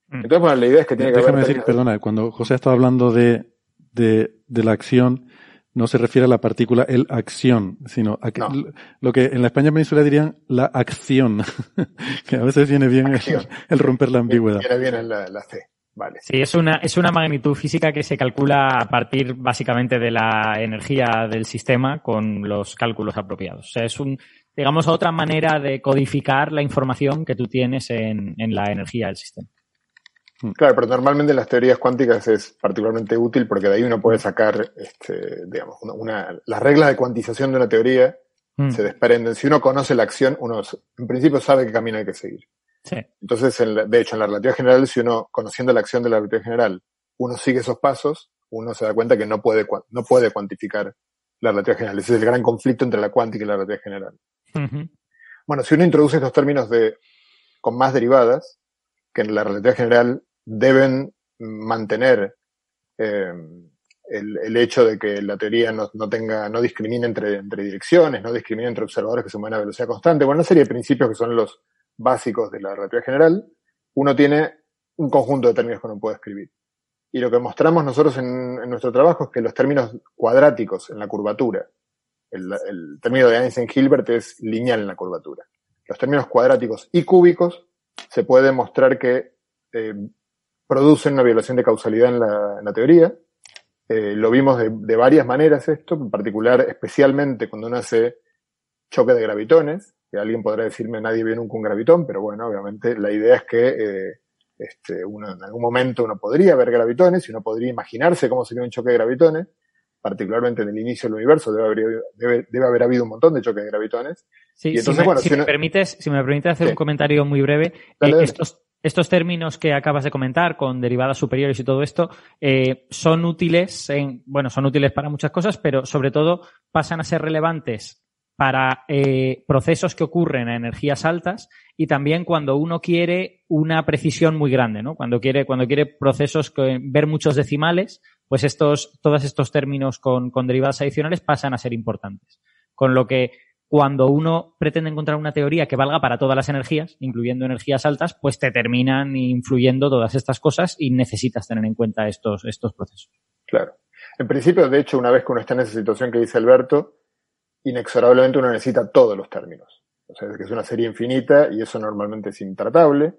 Mm. Entonces, bueno, la idea es que tiene que Déjame decir, perdona, cuando José estaba hablando de, de, de la acción, no se refiere a la partícula el acción, sino a que, lo que en la España peninsular dirían la acción, que a veces viene bien el, romper la ambigüedad. Viene bien la, la C. Vale. Sí, es una, es una magnitud física que se calcula a partir básicamente de la energía del sistema con los cálculos apropiados. O sea, es un, digamos, otra manera de codificar la información que tú tienes en, en la energía del sistema. Mm. Claro, pero normalmente en las teorías cuánticas es particularmente útil porque de ahí uno puede sacar, este, digamos, una, las reglas de cuantización de una teoría mm. se desprenden. Si uno conoce la acción, uno en principio sabe qué camino hay que seguir. Entonces, de hecho, en la relatividad general, si uno, conociendo la acción de la relatividad general, uno sigue esos pasos, uno se da cuenta que no puede, no puede cuantificar la relatividad general. Ese es el gran conflicto entre la cuántica y la relatividad general. Bueno, si uno introduce estos términos de, con más derivadas, que en la relatividad general deben mantener eh, el, el, hecho de que la teoría no, no tenga, no discrimine entre, entre direcciones, no discrimine entre observadores que se mueven a velocidad constante. Bueno, una serie de principios que son los básicos de la relatividad general, uno tiene un conjunto de términos que uno puede escribir. Y lo que mostramos nosotros en, nuestro trabajo es que los términos cuadráticos en la curvatura, el, término de Einstein-Hilbert es lineal en la curvatura. Los términos cuadráticos y cúbicos se puede mostrar que eh, producen una violación de causalidad en la, teoría. Eh, lo vimos de, de, varias maneras esto, en particular especialmente cuando uno hace choque de gravitones, alguien podrá decirme nadie vio nunca un gravitón, pero bueno, obviamente la idea es que eh, este, uno, en algún momento uno podría ver gravitones y uno podría imaginarse cómo sería un choque de gravitones, particularmente en el inicio del universo debe haber, debe, haber habido un montón de choques de gravitones. Sí, si, me, permites, si me permites hacer un comentario muy breve, eh, estos, estos términos que acabas de comentar con derivadas superiores y todo esto eh, son útiles en, bueno, son útiles para muchas cosas, pero sobre todo pasan a ser relevantes para eh, procesos que ocurren a energías altas y también cuando uno quiere una precisión muy grande, ¿no? Cuando quiere, cuando quiere procesos que ver muchos decimales, pues estos, todos estos términos con, con derivadas adicionales pasan a ser importantes. Con lo que cuando uno pretende encontrar una teoría que valga para todas las energías, incluyendo energías altas, pues te terminan influyendo todas estas cosas y necesitas tener en cuenta estos, estos procesos. Claro. En principio, de hecho, una vez que uno está en esa situación que dice Alberto, inexorablemente uno necesita todos los términos. O sea, que es una serie infinita y eso normalmente es intratable.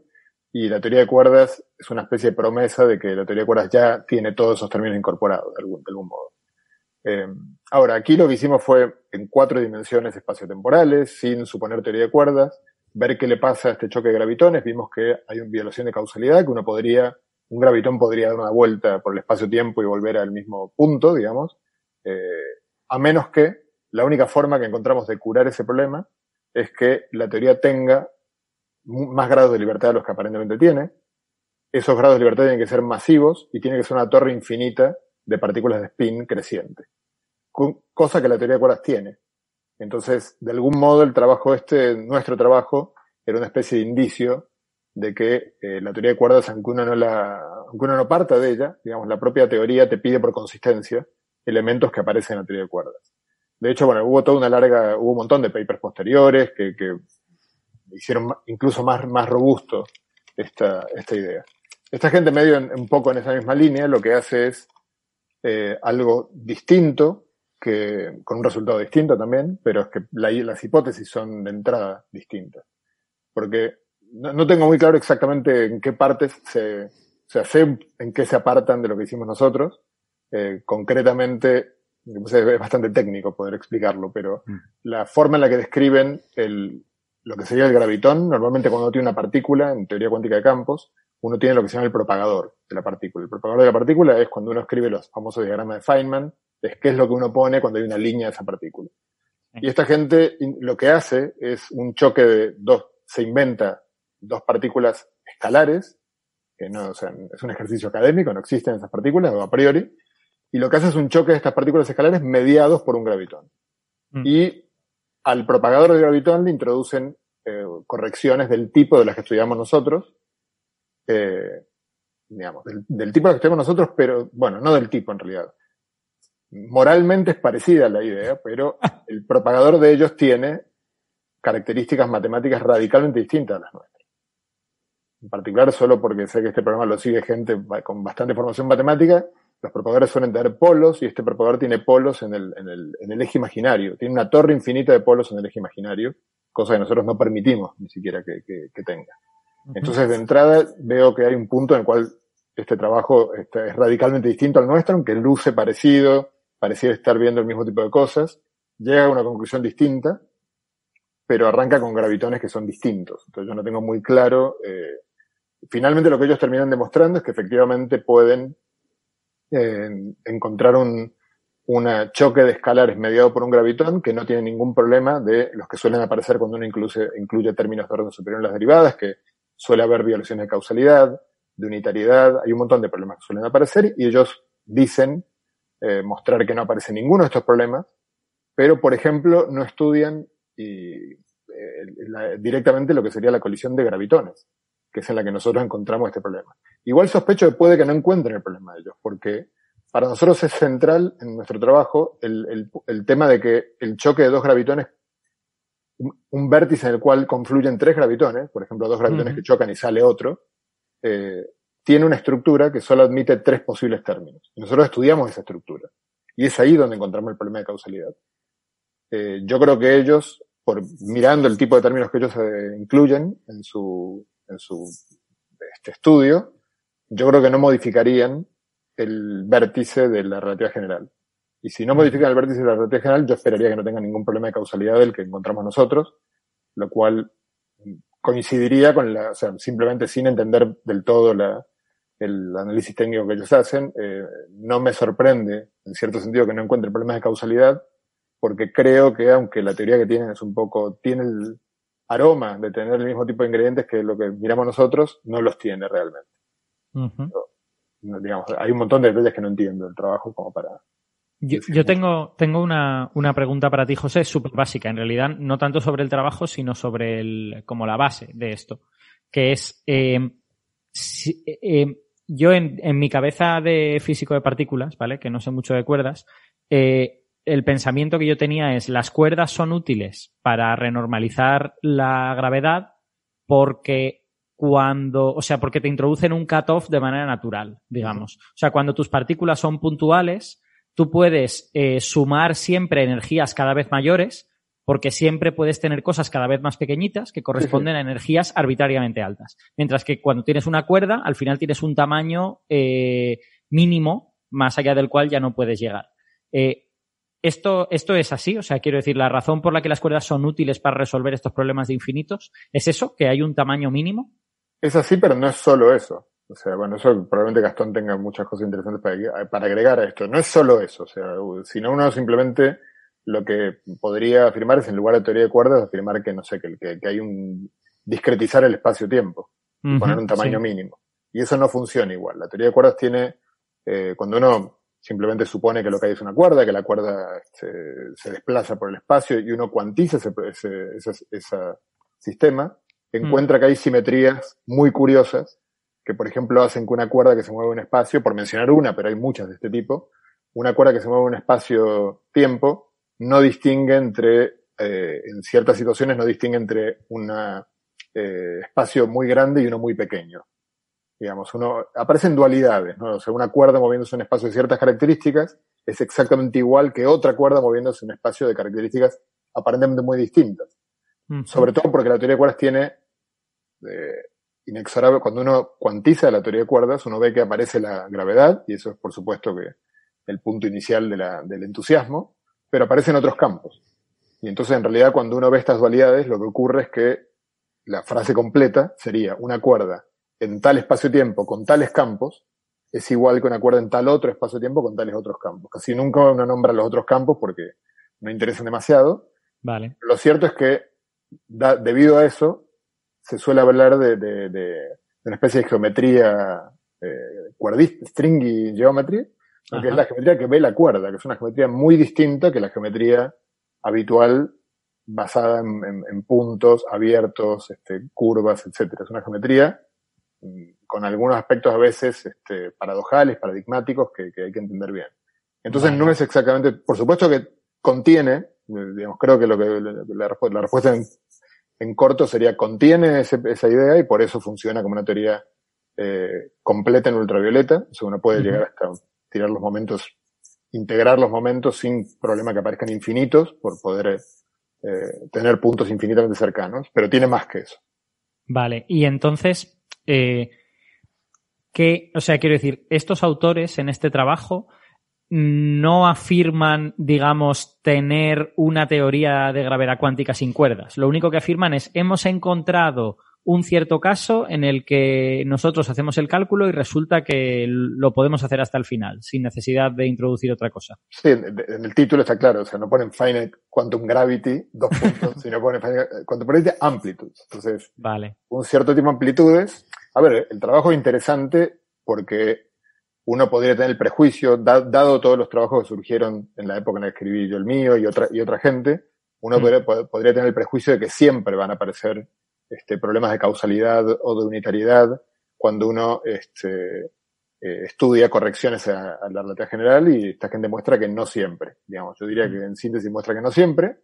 Y la teoría de cuerdas es una especie de promesa de que la teoría de cuerdas ya tiene todos esos términos incorporados de algún, de algún modo. Eh, ahora, aquí lo que hicimos fue en cuatro dimensiones espaciotemporales, sin suponer teoría de cuerdas, ver qué le pasa a este choque de gravitones. Vimos que hay una violación de causalidad, que uno podría, un gravitón podría dar una vuelta por el espacio-tiempo y volver al mismo punto, digamos, eh, a menos que la única forma que encontramos de curar ese problema es que la teoría tenga más grados de libertad de los que aparentemente tiene. Esos grados de libertad tienen que ser masivos y tiene que ser una torre infinita de partículas de spin creciente. Cosa que la teoría de cuerdas tiene. Entonces, de algún modo, el trabajo este, nuestro trabajo, era una especie de indicio de que eh, la teoría de cuerdas, aunque uno no la, aunque uno no parta de ella, digamos, la propia teoría te pide por consistencia elementos que aparecen en la teoría de cuerdas. De hecho, bueno, hubo toda una larga, hubo un montón de papers posteriores que, que hicieron incluso más, más robusto esta, esta idea. Esta gente medio un poco en esa misma línea lo que hace es eh, algo distinto, que, con un resultado distinto también, pero es que las hipótesis son de entrada distintas. Porque no, tengo muy claro exactamente en qué partes se, se hace, en qué se apartan de lo que hicimos nosotros. Eh, concretamente, es bastante técnico poder explicarlo, pero mm. la forma en la que describen el, lo que sería el gravitón, normalmente cuando uno tiene una partícula, en teoría cuántica de campos, uno tiene lo que se llama el propagador de la partícula. El propagador de la partícula es cuando uno escribe los famosos diagramas de Feynman, es qué es lo que uno pone cuando hay una línea de esa partícula. Y esta gente lo que hace es un choque de dos, se inventa dos partículas escalares, que no, o sea, es un ejercicio académico, no existen esas partículas a priori, y lo que hace es un choque de estas partículas escalares mediados por un gravitón. Mm. Y al propagador de gravitón le introducen eh, correcciones del tipo de las que estudiamos nosotros, eh, digamos, del, del, tipo de las que estudiamos nosotros, pero bueno, no del tipo en realidad. Moralmente es parecida la idea, pero el propagador de ellos tiene características matemáticas radicalmente distintas a las nuestras. En particular, solo porque sé que este programa lo sigue gente con bastante formación matemática, los propagadores suelen tener polos y este propagador tiene polos en el, en, el, en el eje imaginario. Tiene una torre infinita de polos en el eje imaginario, cosa que nosotros no permitimos ni siquiera que, que, que tenga. Entonces, de entrada, veo que hay un punto en el cual este trabajo es radicalmente distinto al nuestro, aunque luce parecido, pareciera estar viendo el mismo tipo de cosas, llega a una conclusión distinta, pero arranca con gravitones que son distintos. Entonces yo no tengo muy claro. Eh, finalmente lo que ellos terminan demostrando es que efectivamente pueden eh, encontrar un choque de escalares mediado por un gravitón que no tiene ningún problema de los que suelen aparecer cuando uno incluye, incluye términos de orden superior en las derivadas, que suele haber violaciones de causalidad, de unitariedad, hay un montón de problemas que suelen aparecer y ellos dicen eh, mostrar que no aparece ninguno de estos problemas, pero por ejemplo no estudian eh, directamente lo que sería la colisión de gravitones, que es en la que nosotros encontramos este problema. Igual sospecho que puede que no encuentren el problema de ellos, porque para nosotros es central en nuestro trabajo el, el, el tema de que el choque de dos gravitones, un, un, vértice en el cual confluyen tres gravitones, por ejemplo, dos gravitones uh -huh. que chocan y sale otro, eh, tiene una estructura que solo admite tres posibles términos. Y nosotros estudiamos esa estructura. Y es ahí donde encontramos el problema de causalidad. Eh, yo creo que ellos, por mirando el tipo de términos que ellos eh, incluyen en su, en su este estudio, yo creo que no modificarían el vértice de la relatividad general. Y si no modifican el vértice de la relatividad general, yo esperaría que no tengan ningún problema de causalidad del que encontramos nosotros, lo cual coincidiría con la, o sea, simplemente sin entender del todo la, el análisis técnico que ellos hacen, eh, no me sorprende, en cierto sentido, que no encuentren problemas de causalidad, porque creo que aunque la teoría que tienen es un poco, tiene el aroma de tener el mismo tipo de ingredientes que lo que miramos nosotros, no los tiene realmente. Uh -huh digamos, hay un montón de detalles que no entiendo el trabajo como para... Yo, yo tengo, tengo una, una, pregunta para ti, José, súper básica, en realidad, no tanto sobre el trabajo, sino sobre el, como la base de esto, que es, eh, si, eh, yo en, en, mi cabeza de físico de partículas, ¿vale? Que no sé mucho de cuerdas, eh, el pensamiento que yo tenía es las cuerdas son útiles para renormalizar la gravedad porque cuando, o sea, porque te introducen un cutoff de manera natural, digamos. O sea, cuando tus partículas son puntuales, tú puedes eh, sumar siempre energías cada vez mayores, porque siempre puedes tener cosas cada vez más pequeñitas que corresponden a energías arbitrariamente altas. Mientras que cuando tienes una cuerda, al final tienes un tamaño eh, mínimo, más allá del cual ya no puedes llegar. Eh, esto, esto es así, o sea, quiero decir, la razón por la que las cuerdas son útiles para resolver estos problemas de infinitos es eso, que hay un tamaño mínimo. Es así, pero no es solo eso. O sea, bueno, eso probablemente Gastón tenga muchas cosas interesantes para, para agregar a esto. No es solo eso, o sea, sino uno simplemente lo que podría afirmar es en lugar de teoría de cuerdas, afirmar que, no sé, que, que, que hay un discretizar el espacio-tiempo, uh -huh, poner un tamaño sí. mínimo. Y eso no funciona igual. La teoría de cuerdas tiene, eh, cuando uno simplemente supone que lo que hay es una cuerda, que la cuerda se, se desplaza por el espacio y uno cuantiza ese, ese, ese, ese sistema, encuentra mm. que hay simetrías muy curiosas que, por ejemplo, hacen que una cuerda que se mueve en un espacio, por mencionar una, pero hay muchas de este tipo, una cuerda que se mueve en un espacio-tiempo no distingue entre, eh, en ciertas situaciones, no distingue entre un eh, espacio muy grande y uno muy pequeño. Digamos, uno, aparecen dualidades, ¿no? O sea, una cuerda moviéndose en un espacio de ciertas características es exactamente igual que otra cuerda moviéndose en un espacio de características aparentemente muy distintas. Sobre todo porque la teoría de cuerdas tiene eh, inexorable, cuando uno cuantiza la teoría de cuerdas, uno ve que aparece la gravedad, y eso es por supuesto que el punto inicial de la, del entusiasmo, pero aparecen otros campos. Y entonces en realidad cuando uno ve estas dualidades, lo que ocurre es que la frase completa sería una cuerda en tal espacio-tiempo con tales campos es igual que una cuerda en tal otro espacio-tiempo con tales otros campos. Casi nunca uno nombra los otros campos porque no interesan demasiado. Vale. Lo cierto es que da, debido a eso, se suele hablar de, de, de, de una especie de geometría eh, cuerdista, stringy geometry, que es la geometría que ve la cuerda, que es una geometría muy distinta que la geometría habitual basada en, puntos abiertos, este, curvas, etcétera. Es una geometría con algunos aspectos a veces este, paradojales, paradigmáticos que, hay que entender bien. Entonces no es exactamente, por supuesto que contiene, eh, digamos, creo que lo que la, respuesta en, corto sería contiene esa idea y por eso funciona como una teoría eh, completa en ultravioleta. O sea, uno puede llegar hasta tirar los momentos, integrar los momentos sin problema que aparezcan infinitos por poder eh, tener puntos infinitamente cercanos, pero tiene más que eso. Vale, y entonces, eh, ¿qué, o sea, quiero decir, estos autores en este trabajo no afirman, digamos, tener una teoría de gravedad cuántica sin cuerdas. Lo único que afirman es hemos encontrado un cierto caso en el que nosotros hacemos el cálculo y resulta que lo podemos hacer hasta el final, sin necesidad de introducir otra cosa. Sí, en el título está claro, o sea, no ponen finite quantum gravity, dos puntos, sino ponen finite quantum gravity amplitudes. Entonces, vale. un cierto tipo de amplitudes. A ver, el trabajo es interesante porque uno podría tener el prejuicio, dado todos los trabajos que surgieron en la época en la que escribí yo el mío y otra, y otra gente, uno mm. podría tener el prejuicio de que siempre van a aparecer este, problemas de causalidad o de unitariedad cuando uno este, eh, estudia correcciones a, la relatividad general y esta gente muestra que no siempre, digamos. Yo diría que en síntesis muestra que no siempre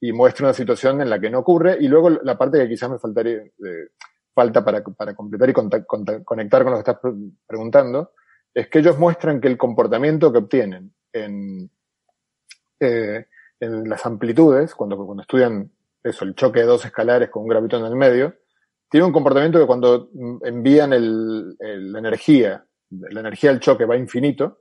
y muestra una situación en la que no ocurre y luego la parte que quizás me faltaría, eh, falta para, para completar y conectar con lo que estás preguntando es que ellos muestran que el comportamiento que obtienen en, eh, en las amplitudes, cuando, cuando estudian eso, el choque de dos escalares con un gravitón en el medio, tiene un comportamiento que cuando envían el, la energía, la energía del choque va infinito,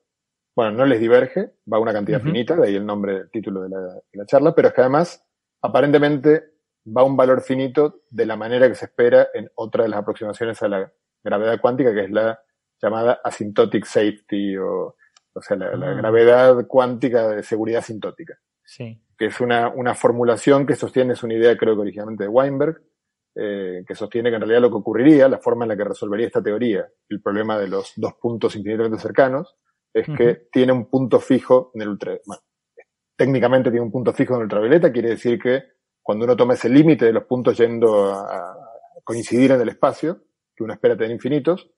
bueno, no les diverge, va a una cantidad finita, de ahí el nombre, el título de la, de la, charla, pero es que además, aparentemente, va a un valor finito de la manera que se espera en otra de las aproximaciones a la gravedad cuántica, que es la llamada asymptotic safety, o, o sea, la, la ah. gravedad cuántica de seguridad asintótica. Sí. que es una, una formulación que sostiene, es una idea creo que originalmente de Weinberg, eh, que sostiene que en realidad lo que ocurriría, la forma en la que resolvería esta teoría, el problema de los dos puntos infinitamente cercanos, es que tiene un punto fijo en el ultra, bueno, técnicamente tiene un punto fijo en el ultravioleta, quiere decir que cuando uno toma ese límite de los puntos yendo a, coincidir en el espacio, que uno espera tener infinitos,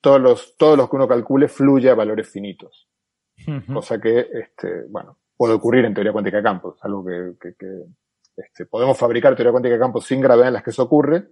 todos los, todos los que uno calcule fluye a valores finitos. Cosa que, este, bueno, puede ocurrir en teoría cuántica de campos, algo que, este, podemos fabricar teoría cuántica de campos sin gravedad en las que eso ocurre,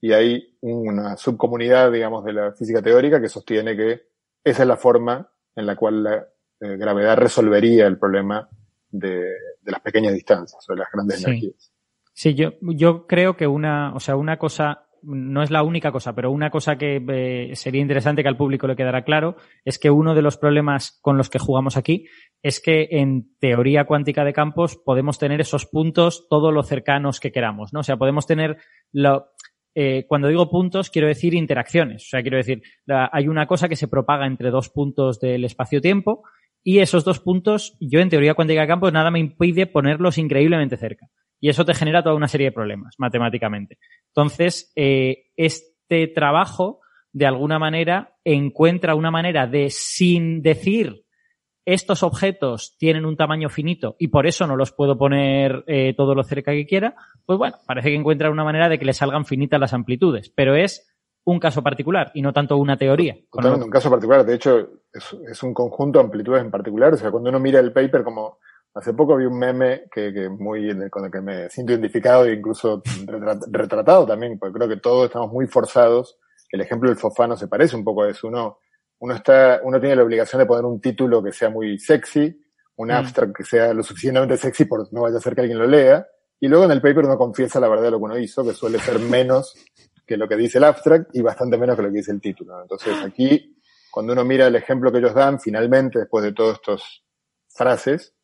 y hay una subcomunidad, digamos, de la física teórica que sostiene que esa es la forma en la cual la eh, gravedad resolvería el problema de, las pequeñas distancias o de las grandes energías. Sí, yo, yo creo que una, o sea, una cosa no es la única cosa, pero una cosa que eh, sería interesante que al público le quedara claro es que uno de los problemas con los que jugamos aquí es que en teoría cuántica de campos podemos tener esos puntos todos los cercanos que queramos, ¿no? O sea, podemos tener lo, eh, cuando digo puntos, quiero decir interacciones. O sea, quiero decir, hay una cosa que se propaga entre dos puntos del espacio-tiempo y esos dos puntos, yo en teoría cuántica de campos nada me impide ponerlos increíblemente cerca. Y eso te genera toda una serie de problemas matemáticamente. Entonces, eh, este trabajo, de alguna manera, encuentra una manera de, sin decir estos objetos tienen un tamaño finito y por eso no los puedo poner eh, todo lo cerca que quiera, pues bueno, parece que encuentra una manera de que le salgan finitas las amplitudes, pero es un caso particular y no tanto una teoría. Totalmente un caso particular, de hecho es, es, un conjunto de amplitudes en particular, o sea, cuando uno mira el paper como Hace poco vi un meme que, que muy, con el que me siento identificado e incluso retratado también, porque creo que todos estamos muy forzados. El ejemplo del Fofano se parece un poco a eso. Uno, uno está, uno tiene la obligación de poner un título que sea muy sexy, un mm. abstract que sea lo suficientemente sexy por no vaya a ser que alguien lo lea. Y luego en el paper uno confiesa la verdad de lo que uno hizo, que suele ser menos que lo que dice el abstract y bastante menos que lo que dice el título. Entonces aquí, cuando uno mira el ejemplo que ellos dan, finalmente, después de todas estas frases,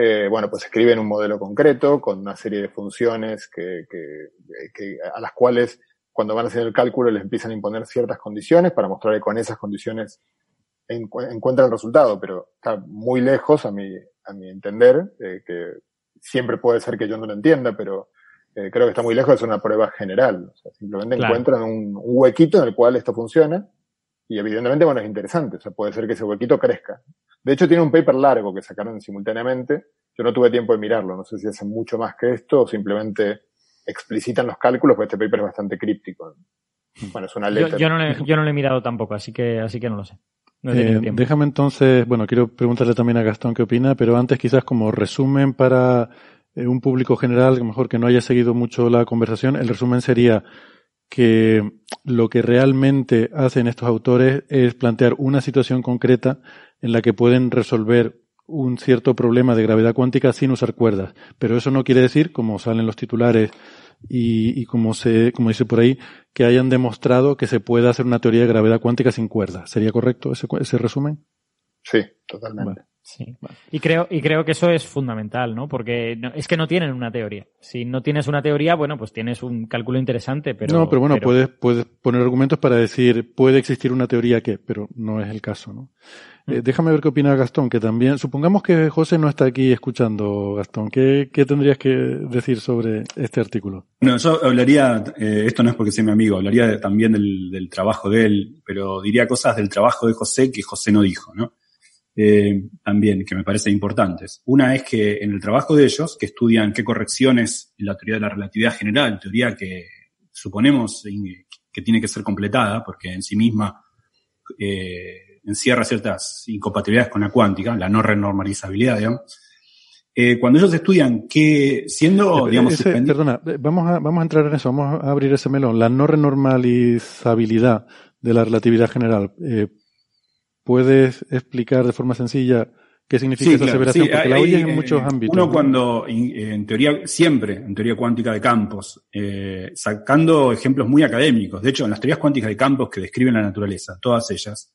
eh, bueno, pues escriben un modelo concreto con una serie de funciones que, que, que, a las cuales cuando van a hacer el cálculo les empiezan a imponer ciertas condiciones para mostrar que con esas condiciones encuentran el resultado, pero está muy lejos a mi, a mi entender, eh, que siempre puede ser que yo no lo entienda, pero eh, creo que está muy lejos de ser una prueba general. O sea, simplemente encuentran un, un, huequito en el cual esto funciona y evidentemente, bueno, es interesante. O sea, puede ser que ese huequito crezca. De hecho, tiene un paper largo que sacaron simultáneamente, Yo no tuve tiempo de mirarlo, no sé si hacen mucho más que esto o simplemente explicitan los cálculos, porque este paper es bastante críptico. Bueno, es una letra. Yo, no, le, yo no he mirado tampoco, así que, así que no lo sé. Eh, déjame entonces, bueno, quiero preguntarle también a Gastón qué opina, pero antes quizás como resumen para eh, un público general, mejor que no haya seguido mucho la conversación, el resumen sería que lo que realmente hacen estos autores es plantear una situación concreta en la que pueden resolver un cierto problema de gravedad cuántica sin usar cuerdas. Pero eso no quiere decir, como salen los titulares y, y como se, como dice por ahí, que hayan demostrado que se puede hacer una teoría de gravedad cuántica sin cuerdas. ¿Sería correcto ese, ese resumen? Sí, totalmente. Sí. Y creo, y creo que eso es fundamental, ¿no? Porque es que no tienen una teoría. Si no tienes una teoría, bueno, pues tienes un cálculo interesante, pero. No, pero bueno, Puedes, puedes poner argumentos para decir, puede existir una teoría que, pero no es el caso, ¿no? Eh, déjame ver qué opina Gastón, que también, supongamos que José no está aquí escuchando, Gastón, ¿qué, qué tendrías que decir sobre este artículo? No, yo hablaría, eh, esto no es porque sea mi amigo, hablaría también del, del, trabajo de él, pero diría cosas del trabajo de José que José no dijo, ¿no? Eh, también, que me parecen importantes. Una es que en el trabajo de ellos, que estudian qué correcciones en la teoría de la relatividad general, teoría que suponemos que tiene que ser completada, porque en sí misma, encierra ciertas incompatibilidades con la cuántica, la no renormalizabilidad, digamos. Eh, cuando ellos estudian que, siendo, digamos, perdona, eh, vamos a, vamos a entrar en eso, vamos a abrir ese melón. La no renormalizabilidad de la relatividad general. Eh, ¿Puedes explicar de forma sencilla qué significa esa aseveración? Porque la oyes en muchos ámbitos. Uno cuando, en teoría, siempre, en teoría cuántica de campos, sacando ejemplos muy académicos, de hecho, en las teorías cuánticas de campos que describen la naturaleza, todas ellas,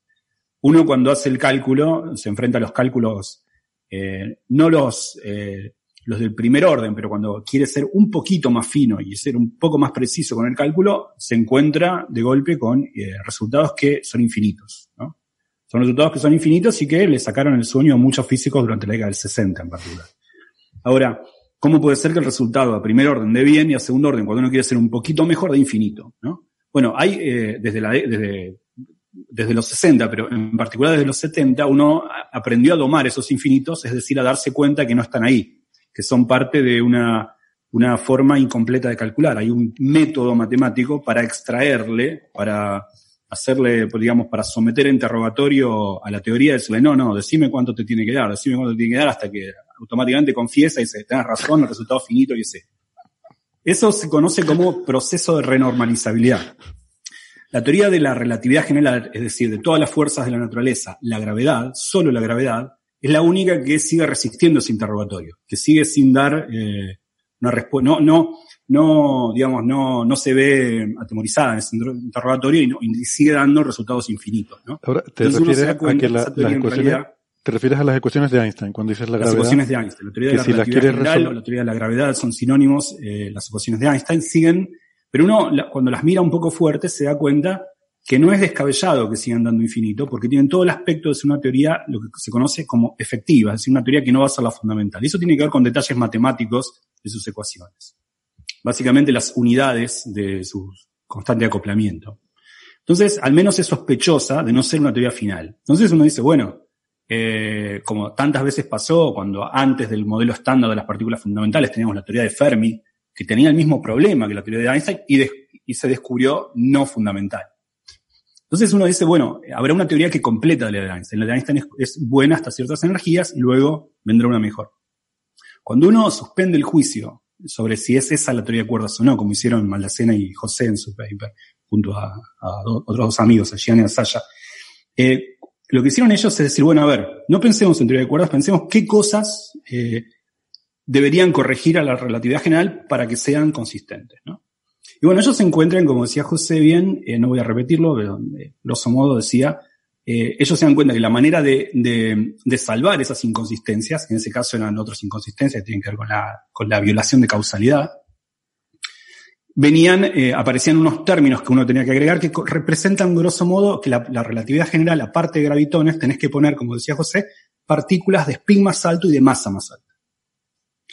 uno cuando hace el cálculo, se enfrenta a los cálculos, eh, no los, eh, los del primer orden, pero cuando quiere ser un poquito más fino y ser un poco más preciso con el cálculo, se encuentra de golpe con eh, resultados que son infinitos. ¿no? Son resultados que son infinitos y que le sacaron el sueño a muchos físicos durante la década del 60 en particular. Ahora, ¿cómo puede ser que el resultado a primer orden de bien y a segundo orden, cuando uno quiere ser un poquito mejor, de infinito? ¿no? Bueno, hay eh, desde, la, desde desde los 60, pero en particular desde los 70, uno aprendió a domar esos infinitos, es decir, a darse cuenta que no están ahí, que son parte de una, una forma incompleta de calcular. Hay un método matemático para extraerle, para hacerle, pues, digamos, para someter interrogatorio a la teoría, decirle, no, no, decime cuánto te tiene que dar, decime cuánto te tiene que dar hasta que automáticamente confiesa y dice, tenés razón, el resultado finito y ese. Eso se conoce como proceso de renormalizabilidad. La teoría de la relatividad general, es decir, de todas las fuerzas de la naturaleza, la gravedad, solo la gravedad, es la única que sigue resistiendo ese interrogatorio, que sigue sin dar eh, una respuesta, no, no, no, digamos, no, no se ve atemorizada en ese interrogatorio y, sigue dando resultados infinitos. ¿no? Ahora, ¿te refieres a que las ecuaciones, te refieres a las ecuaciones de Einstein cuando dices la gravedad? Las ecuaciones de Einstein. La teoría de la relatividad general o la teoría de la gravedad son sinónimos, eh, las ecuaciones de Einstein siguen pero uno, cuando las mira un poco fuerte, se da cuenta que no es descabellado que sigan dando infinito, porque tienen todo el aspecto de ser una teoría, lo que se conoce como efectiva, es decir, una teoría que no va a ser la fundamental. Y eso tiene que ver con detalles matemáticos de sus ecuaciones. Básicamente las unidades de su constante acoplamiento. Entonces, al menos es sospechosa de no ser una teoría final. Entonces uno dice, bueno, eh, como tantas veces pasó cuando antes del modelo estándar de las partículas fundamentales teníamos la teoría de Fermi, que tenía el mismo problema que la teoría de Einstein y, se descubrió no fundamental. Entonces uno dice, bueno, habrá una teoría que completa la de Einstein. La de Einstein es, buena hasta ciertas energías y luego vendrá una mejor. Cuando uno suspende el juicio sobre si es esa la teoría de cuerdas o no, como hicieron Maldacena y José en su paper, junto a, otros dos amigos, a Gian y a eh, lo que hicieron ellos es decir, bueno, a ver, no pensemos en teoría de cuerdas, pensemos qué cosas eh, deberían corregir a la relatividad general para que sean consistentes. ¿no? Y bueno, ellos se encuentran, como decía José bien, eh, no voy a repetirlo, pero eh, grosso modo decía, eh, ellos se dan cuenta que la manera de, de, de, salvar esas inconsistencias, en ese caso eran otras inconsistencias que tienen que ver con la, con la violación de causalidad, venían, eh, aparecían unos términos que uno tenía que agregar que representan grosso modo que la, la, relatividad general, aparte de gravitones, tenés que poner, como decía José, partículas de spin más alto y de masa más alta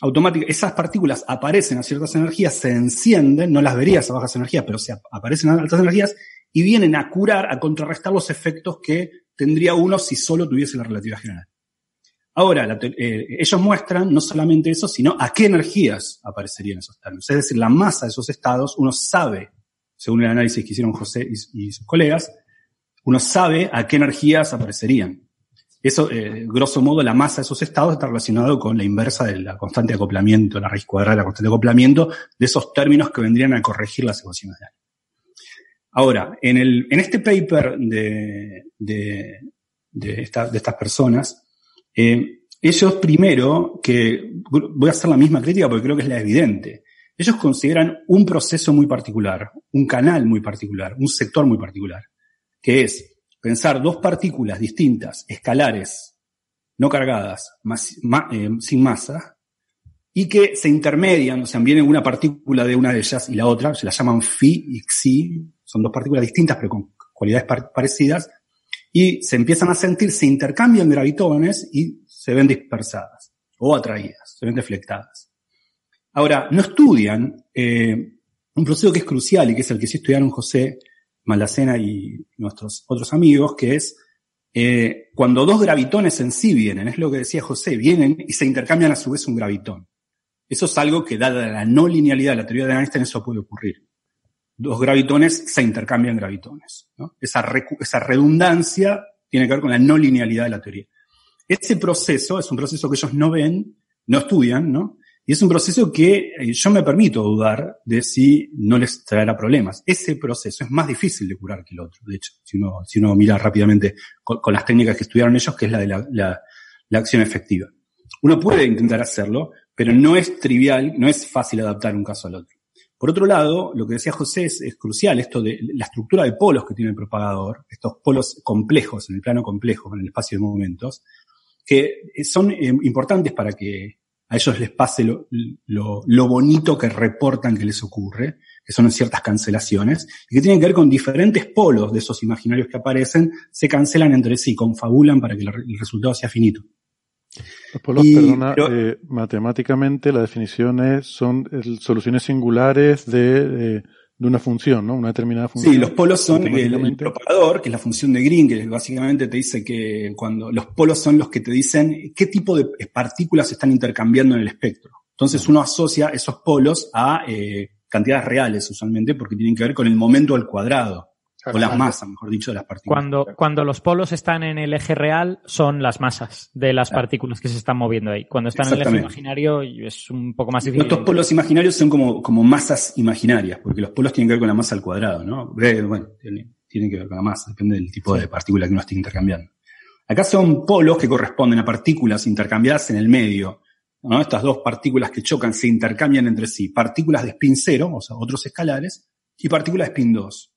automáticamente, esas partículas aparecen a ciertas energías, se encienden, no las verías a bajas energías, pero se aparecen a altas energías y vienen a curar, a contrarrestar los efectos que tendría uno si solo tuviese la relatividad general. Ahora, eh, ellos muestran no solamente eso, sino a qué energías aparecerían esos términos. Es decir, la masa de esos estados, uno sabe, según el análisis que hicieron José y, sus colegas, uno sabe a qué energías aparecerían. Eso, eh, grosso modo, la masa de esos estados está relacionado con la inversa de la constante de acoplamiento, la raíz cuadrada de la constante de acoplamiento, de esos términos que vendrían a corregir las ecuaciones de Ahora, en, el, en este paper de, de, de, de estas personas, eh, ellos primero, que voy a hacer la misma crítica porque creo que es la evidente, ellos consideran un proceso muy particular, un canal muy particular, un sector muy particular, que es pensar dos partículas distintas, escalares, no cargadas, eh, sin masa, y que se intermedian, o sea, viene una partícula de una de ellas y la otra, se la llaman phi y xi, son dos partículas distintas pero con cualidades parecidas, y se empiezan a sentir, se intercambian gravitones y se ven dispersadas o atraídas, se ven deflectadas. Ahora, no estudian eh, un proceso que es crucial y que es el que sí estudiaron José Malacena y nuestros otros amigos, que es eh, cuando dos gravitones en sí vienen, es lo que decía José, vienen y se intercambian a su vez un gravitón. Eso es algo que, dada la no linealidad de la teoría de Einstein, eso puede ocurrir dos gravitones se intercambian gravitones. Esa, esa redundancia tiene que ver con la no linealidad de la teoría. Ese proceso es un proceso que ellos no ven, no estudian, ¿no? Y es un proceso que eh, yo me permito dudar de si no les traerá problemas. Ese proceso es más difícil de curar que el otro, de hecho, si uno, mira rápidamente con, las técnicas que estudiaron ellos, que es la de la acción efectiva. Uno puede intentar hacerlo, pero no es trivial, no es fácil adaptar un caso al otro. Por otro lado, lo que decía José es, crucial, esto de la estructura de polos que tiene el propagador, estos polos complejos, en el plano complejo, en el espacio de momentos, que son eh, importantes para que a ellos les pase lo, lo, bonito que reportan que les ocurre, que son ciertas cancelaciones, y que tienen que ver con diferentes polos de esos imaginarios que aparecen, se cancelan entre sí, confabulan para que el resultado sea finito. Los polos, perdona, eh, matemáticamente la definición es, son soluciones singulares de, de, una función, ¿no? Una determinada función. Sí, los polos son el, propagador, que es la función de Green, que básicamente te dice que cuando los polos son los que te dicen qué tipo de partículas se están intercambiando en el espectro. Entonces uno asocia esos polos a eh, cantidades reales usualmente porque tienen que ver con el momento al cuadrado. O las masas, mejor dicho, de las partículas. Cuando, cuando los polos están en el eje real, son las masas de las partículas que se están moviendo ahí. Cuando están en el eje imaginario, es un poco más difícil. Estos polos imaginarios son como, como masas imaginarias, porque los polos tienen que ver con la masa al cuadrado, ¿no? Bueno, tienen, que ver con la masa, depende del tipo de partícula que uno esté intercambiando. Acá son polos que corresponden a partículas intercambiadas en el medio. ¿no? Estas dos partículas que chocan se intercambian entre sí. Partículas de spin 0, o sea, otros escalares, y partículas de spin 2.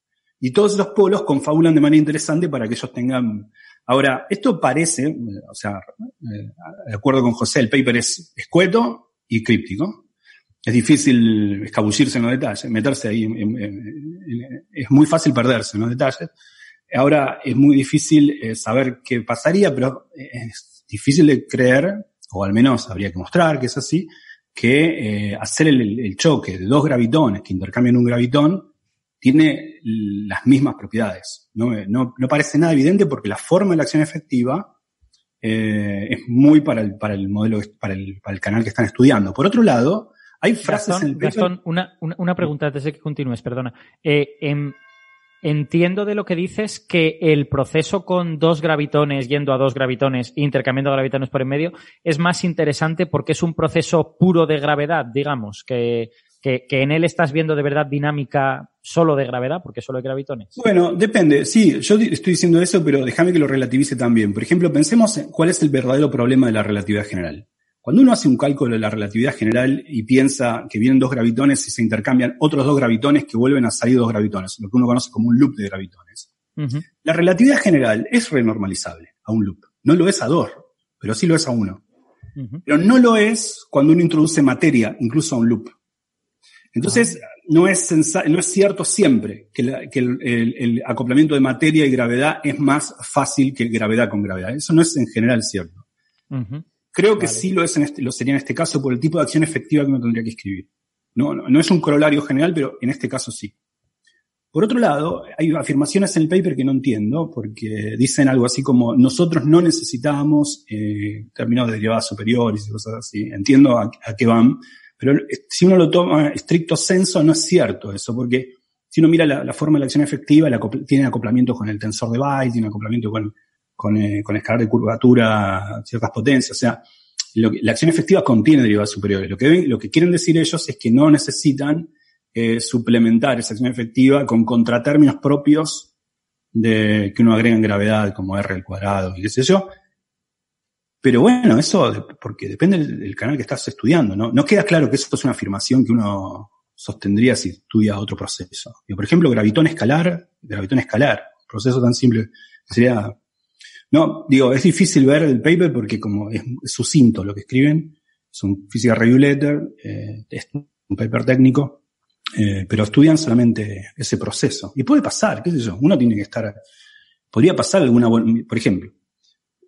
Y todos esos polos confabulan de manera interesante para que ellos tengan... Ahora, esto parece, o sea, eh, de acuerdo con José, el paper es escueto y críptico. Es difícil escabullirse en los detalles, meterse ahí. es muy fácil perderse en los detalles. Ahora es muy difícil eh, saber qué pasaría, pero es difícil de creer, o al menos habría que mostrar que es así, que eh, hacer el, el, choque de dos gravitones que intercambian un gravitón tiene las mismas propiedades. No, no, no, parece nada evidente porque la forma de la acción efectiva eh, es muy para el, para el modelo, para el, para el canal que están estudiando. Por otro lado, hay frases en el Gastón, una, una, una, pregunta antes de que continúes, perdona. Eh, em, entiendo de lo que dices que el proceso con dos gravitones yendo a dos gravitones, intercambiando gravitones por en medio, es más interesante porque es un proceso puro de gravedad, digamos, que, que, en él estás viendo de verdad dinámica solo de gravedad, porque solo hay gravitones. Bueno, depende. Sí, yo estoy diciendo eso, pero déjame que lo relativice también. Por ejemplo, pensemos en cuál es el verdadero problema de la relatividad general. Cuando uno hace un cálculo de la relatividad general y piensa que vienen dos gravitones y se intercambian otros dos gravitones que vuelven a salir dos gravitones, lo que uno conoce como un loop de gravitones. La relatividad general es renormalizable a un loop. No lo es a dos, pero sí lo es a uno. Pero no lo es cuando uno introduce materia, incluso a un loop. Entonces, no es, no es cierto siempre que, el, acoplamiento de materia y gravedad es más fácil que gravedad con gravedad. Eso no es en general cierto. Creo que sí lo, es en este, lo sería en este caso por el tipo de acción efectiva que uno tendría que escribir. No, no, es un corolario general, pero en este caso sí. Por otro lado, hay afirmaciones en el paper que no entiendo, porque dicen algo así como nosotros no necesitamos eh, términos de derivadas superiores y cosas así. Entiendo a, qué van, pero si uno lo toma estricto senso, no es cierto eso, porque si uno mira la, forma de la acción efectiva, tiene acoplamiento con el tensor de byte, tiene acoplamiento con, con, eh, con escalar de curvatura ciertas potencias, o sea, la acción efectiva contiene derivadas superiores. Lo que, lo que quieren decir ellos es que no necesitan eh, suplementar esa acción efectiva con contratérminos propios de que uno agrega en gravedad, como R al cuadrado y qué sé yo. Pero bueno, eso porque depende del, canal que estás estudiando, ¿no? No queda claro que eso es una afirmación que uno sostendría si estudia otro proceso. por ejemplo, gravitón escalar, gravitón escalar, proceso tan simple, sería, no, digo, es difícil ver el paper porque como es, sucinto lo que escriben, es un física review letter, eh, es un paper técnico, eh, pero estudian solamente ese proceso. Y puede pasar, qué sé yo, uno tiene que estar, podría pasar alguna, por ejemplo,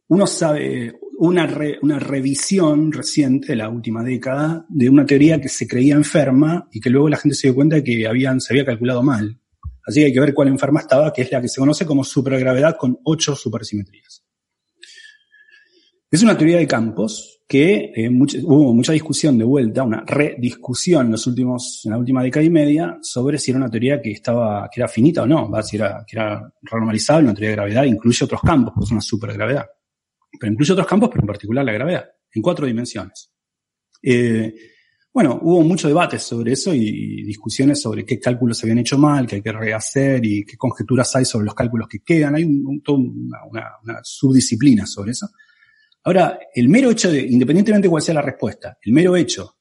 uno sabe una, una revisión reciente de la última década de una teoría que se creía enferma y que luego la gente se dio cuenta que habían, se había calculado mal. Así que hay que ver cuál enferma estaba, que es la que se conoce como supergravedad con ocho supersimetrías. Es una teoría de campos que eh, hubo mucha discusión de vuelta, una rediscusión en los últimos, en la última década y media, sobre si era una teoría que estaba, que era finita o no, si era, que era renormalizable, una teoría de gravedad, incluye otros campos, pues es una supergravedad. Pero incluye otros campos, pero en particular la gravedad, en cuatro dimensiones. Eh, bueno, hubo mucho debate sobre eso y, discusiones sobre qué cálculos se habían hecho mal, qué hay que rehacer y qué conjeturas hay sobre los cálculos que quedan. Hay un, una subdisciplina sobre eso. Ahora, el mero hecho de, independientemente de cuál sea la respuesta, el mero hecho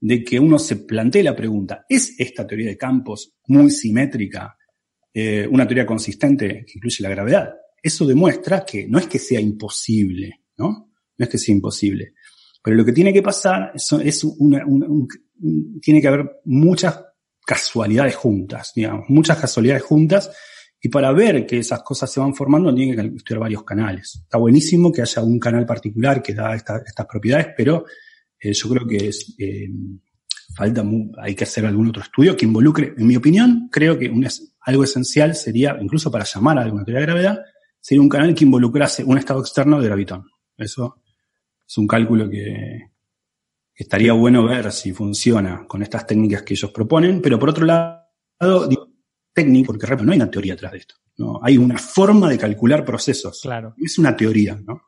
de que uno se plantee la pregunta, ¿es esta teoría de campos muy simétrica eh, una teoría consistente que incluye la gravedad? Eso demuestra que no es que sea imposible, ¿no? No es que sea imposible. Pero lo que tiene que pasar es, una, tiene que haber muchas casualidades juntas, digamos, muchas casualidades juntas y para ver que esas cosas se van formando, tiene que estudiar varios canales. Está buenísimo que haya un canal particular que da estas propiedades, pero eh, yo creo que es, eh, falta, hay que hacer algún otro estudio que involucre, en mi opinión, creo que algo esencial sería, incluso para llamar a alguna teoría de gravedad, sería un canal que involucrase un estado externo de gravitón. Eso es un cálculo que, estaría bueno ver si funciona con estas técnicas que ellos proponen, pero por otro lado, digo, técnico, porque realmente no hay una teoría atrás de esto. ¿no? Hay una forma de calcular procesos. Claro. Es una teoría, ¿no?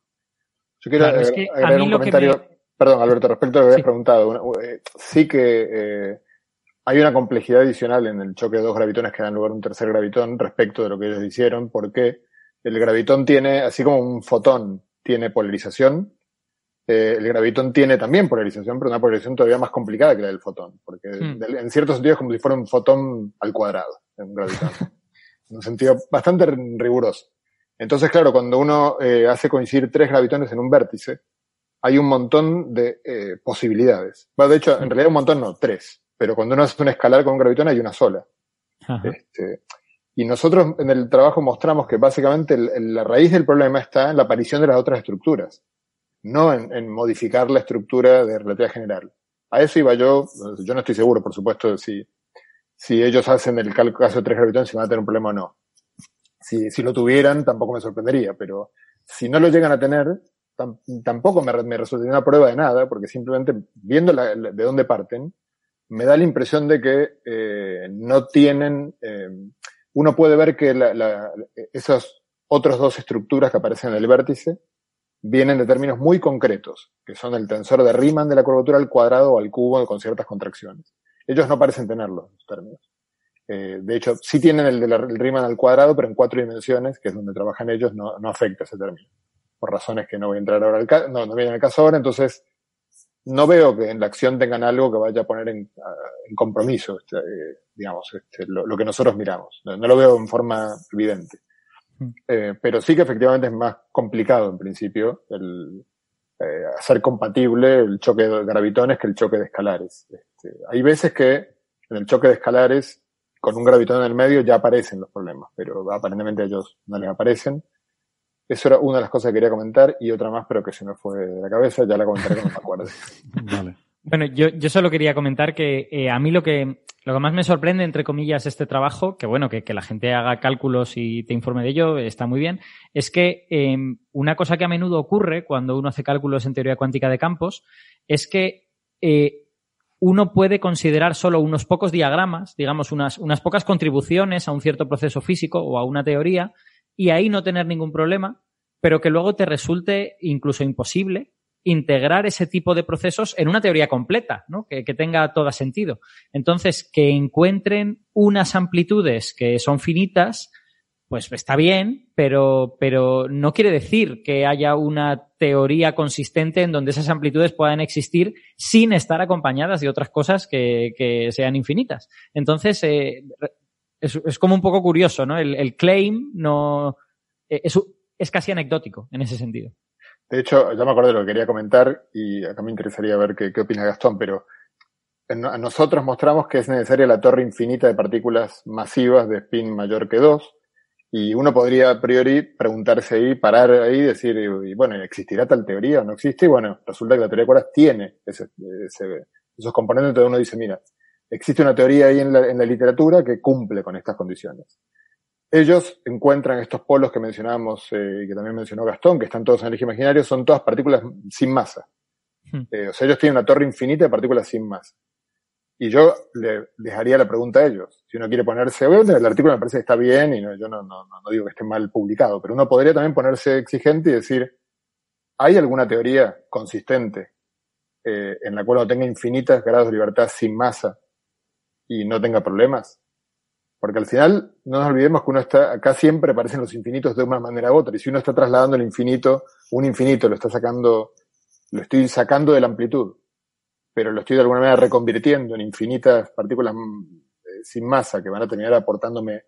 Yo quiero agregar un comentario. Perdón, Alberto, respecto a lo que habías preguntado. Eh, sí que eh, hay una complejidad adicional en el choque de dos gravitones que dan lugar a un tercer gravitón respecto de lo que ellos hicieron, porque el gravitón tiene, así como un fotón tiene polarización, eh, el gravitón tiene también polarización, pero una polarización todavía más complicada que la del fotón, porque hmm. en cierto sentido es como si fuera un fotón al cuadrado en gravitón. en un sentido bastante riguroso. Entonces, claro, cuando uno eh, hace coincidir tres gravitones en un vértice, hay un montón de eh, posibilidades. Bueno, de hecho, en realidad un montón no, tres. Pero cuando uno hace una escalar con un gravitón hay una sola. Este, y nosotros en el trabajo mostramos que básicamente la raíz del problema está en la aparición de las otras estructuras, no en, modificar la estructura de relatividad general. A eso iba yo, yo no estoy seguro, por supuesto, si si ellos hacen el caso de tres gravitones, si van a tener un problema o no. Si, si lo tuvieran, tampoco me sorprendería, pero si no lo llegan a tener, tampoco me, me resultaría una prueba de nada, porque simplemente viendo de dónde parten, me da la impresión de que eh, no tienen, eh, uno puede ver que la, la, esas otras dos estructuras que aparecen en el vértice vienen de términos muy concretos, que son el tensor de Riemann de la curvatura al cuadrado o al cubo con ciertas contracciones. Ellos no parecen tenerlo, los términos. Eh, de hecho, sí tienen el de Riemann al cuadrado, pero en cuatro dimensiones, que es donde trabajan ellos, no, afecta ese término. Por razones que no voy a entrar ahora al no, no viene al caso ahora, entonces no veo que en la acción tengan algo que vaya a poner en, compromiso, este, eh, digamos, este, lo, que nosotros miramos. No, lo veo en forma evidente. Hmm. Eh, pero sí que efectivamente es más complicado en principio el hacer compatible el choque de gravitones que el choque de escalares. Este, hay veces que en el choque de escalares, con un gravitón en el medio, ya aparecen los problemas, pero aparentemente ellos no les aparecen. Eso era una de las cosas que quería comentar y otra más, pero que se me fue de la cabeza, ya la comentaré cuando me acuerde. vale. Bueno, yo, yo solo quería comentar que eh, a mí lo que, lo que más me sorprende, entre comillas, este trabajo, que bueno, que, que la gente haga cálculos y te informe de ello, está muy bien, es que eh, una cosa que a menudo ocurre cuando uno hace cálculos en teoría cuántica de campos es que eh, uno puede considerar solo unos pocos diagramas, digamos, unas, unas pocas contribuciones a un cierto proceso físico o a una teoría, y ahí no tener ningún problema, pero que luego te resulte incluso imposible integrar ese tipo de procesos en una teoría completa, ¿no? que, tenga todo sentido. Entonces, que encuentren unas amplitudes que son finitas, pues está bien, pero, pero no quiere decir que haya una teoría consistente en donde esas amplitudes puedan existir sin estar acompañadas de otras cosas que, que sean infinitas. Entonces, eh, es, es, como un poco curioso, ¿no? El, el claim no eh, es, es casi anecdótico en ese sentido. De hecho, ya me acuerdo de lo que quería comentar y acá me interesaría ver qué, qué opina Gastón, pero nosotros mostramos que es necesaria la torre infinita de partículas masivas de spin mayor que 2 y uno podría a priori preguntarse ahí, parar ahí decir, bueno, ¿existirá tal teoría o no existe? Y bueno, resulta que la teoría de cuerdas tiene ese, ese, esos componentes, entonces uno dice, mira, existe una teoría ahí en la, en la literatura que cumple con estas condiciones ellos encuentran estos polos que mencionamos eh, y que también mencionó Gastón, que están todos en el eje imaginario, son todas partículas sin masa. Hmm. Eh, o sea, ellos tienen una torre infinita de partículas sin masa. Y yo le, les haría la pregunta a ellos. Si uno quiere ponerse, obviamente el artículo me parece que está bien y no, yo no, no, no digo que esté mal publicado, pero uno podría también ponerse exigente y decir, ¿hay alguna teoría consistente eh, en la cual uno tenga infinitas grados de libertad sin masa y no tenga problemas? Porque al final, no nos olvidemos que uno está, acá siempre aparecen los infinitos de una manera u otra. Y si uno está trasladando el infinito, un infinito lo está sacando, lo estoy sacando de la amplitud, pero lo estoy de alguna manera reconvirtiendo en infinitas partículas eh, sin masa que van a terminar aportándome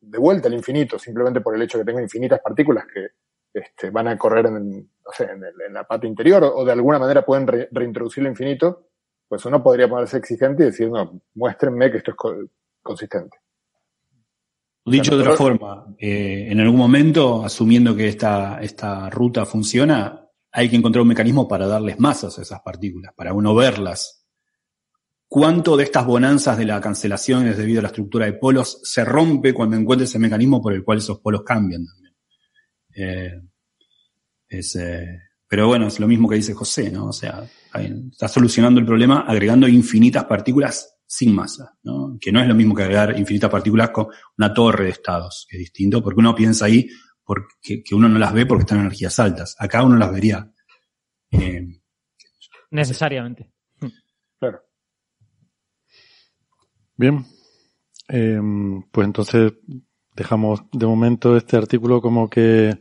de vuelta al infinito, simplemente por el hecho que tengo infinitas partículas que este, van a correr en, no sé, en, el, en, la pata interior o, de alguna manera pueden re, reintroducir el infinito, pues uno podría ponerse exigente y decir, no, muéstrenme que esto es consistente. Dicho de otra forma, eh, en algún momento, asumiendo que esta, esta ruta funciona, hay que encontrar un mecanismo para darles masas a esas partículas, para uno verlas. ¿Cuánto de estas bonanzas de la cancelación es debido a la estructura de polos se rompe cuando encuentra ese mecanismo por el cual esos polos cambian también? Eh, es, eh, pero bueno, es lo mismo que dice José, ¿no? O sea, está solucionando el problema agregando infinitas partículas sin masa, ¿no? que no es lo mismo que agregar infinitas partículas con una torre de estados, que es distinto, porque uno piensa ahí porque, que uno no las ve porque están en energías altas. Acá uno las vería. Eh, Necesariamente. Claro. Bien. Eh, pues entonces dejamos de momento este artículo como que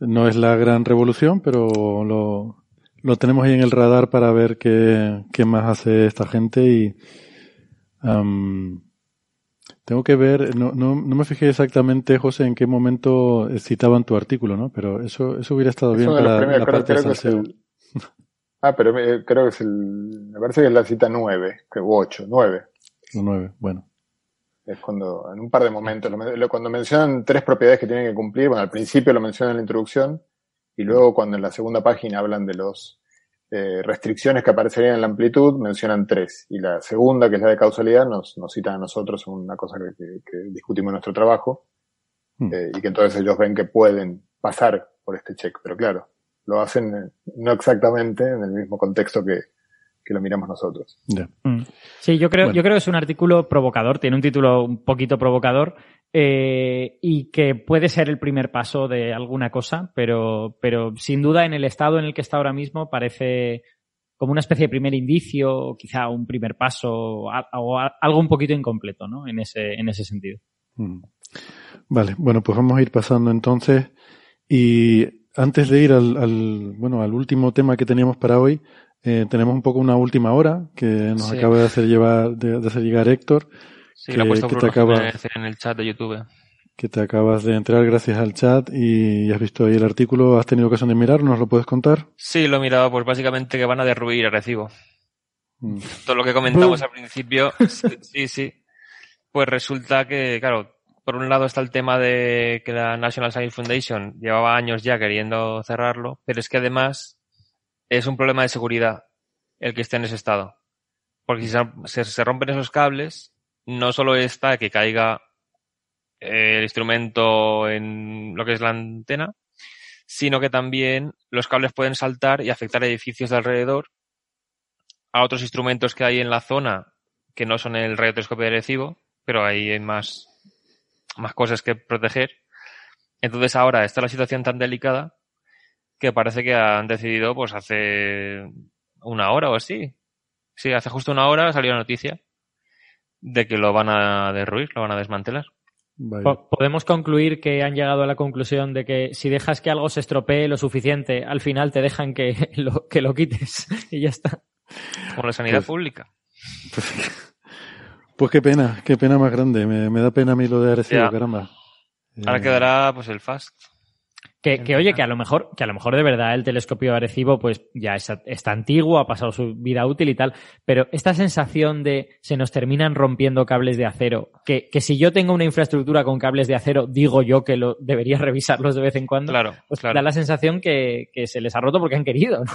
no es la gran revolución, pero lo, lo tenemos ahí en el radar para ver qué, qué más hace esta gente y um, tengo que ver, no, no, no, me fijé exactamente, José, en qué momento citaban tu artículo, ¿no? Pero eso, eso hubiera estado bien para la parte creo, creo el, Ah, pero creo que es el, me parece que es la cita 9, o 8, 9. 9, bueno. Es cuando, en un par de momentos, cuando mencionan tres propiedades que tienen que cumplir, bueno, al principio lo mencionan en la introducción, y luego cuando en la segunda página hablan de los eh, restricciones que aparecerían en la amplitud, mencionan tres. Y la segunda, que es la de causalidad, nos, nos citan a nosotros una cosa que, que, que discutimos en nuestro trabajo, hmm. eh, y que entonces ellos ven que pueden pasar por este check. Pero claro, lo hacen eh, no exactamente en el mismo contexto que, que lo miramos nosotros. Yeah. Mm. Sí, yo creo, bueno. yo creo que es un artículo provocador, tiene un título un poquito provocador eh, y que puede ser el primer paso de alguna cosa, pero, pero sin duda en el estado en el que está ahora mismo parece como una especie de primer indicio, o quizá un primer paso, o, o algo un poquito incompleto, ¿no? En ese, en ese sentido. Mm. Vale, bueno, pues vamos a ir pasando entonces. Y antes de ir al, al bueno, al último tema que teníamos para hoy, eh, tenemos un poco una última hora que nos sí. acaba de hacer llevar, de, de hacer llegar Héctor. Sí, que, lo he puesto que te acaba, en el chat de YouTube. Que te acabas de entrar gracias al chat y has visto ahí el artículo, has tenido ocasión de mirar, ¿nos lo puedes contar? Sí, lo he mirado, pues básicamente que van a derruir el recibo. Mm. Todo lo que comentamos al principio, sí, sí. Pues resulta que, claro, por un lado está el tema de que la National Science Foundation llevaba años ya queriendo cerrarlo, pero es que además es un problema de seguridad. el que esté en ese estado. Porque si se, se rompen esos cables, no solo está que caiga el instrumento en lo que es la antena, sino que también los cables pueden saltar y afectar edificios de alrededor, a otros instrumentos que hay en la zona que no son el radiotelescopio de recibo, pero ahí hay más, más cosas que proteger. Entonces ahora está la situación tan delicada que parece que han decidido, pues hace una hora o así. Sí, hace justo una hora salió la noticia de que lo van a derruir, lo van a desmantelar. Podemos concluir que han llegado a la conclusión de que si dejas que algo se estropee lo suficiente, al final te dejan que lo, que lo quites y ya está. Como la sanidad pues, pública. Pues, pues, qué pena, qué pena más grande. Me, da pena a mí lo de Arecibo, caramba. Ahora eh, quedará pues el FAST. Que, que, oye, que a lo mejor, que a lo mejor de verdad el telescopio Arecibo pues ya está antiguo, ha pasado su vida útil y tal, pero esta sensación de se nos terminan rompiendo cables de acero, que, que si yo tengo una infraestructura con cables de acero, digo yo que lo debería revisarlos de vez en cuando, claro, pues claro. da la sensación que, que se les ha roto porque han querido, ¿no?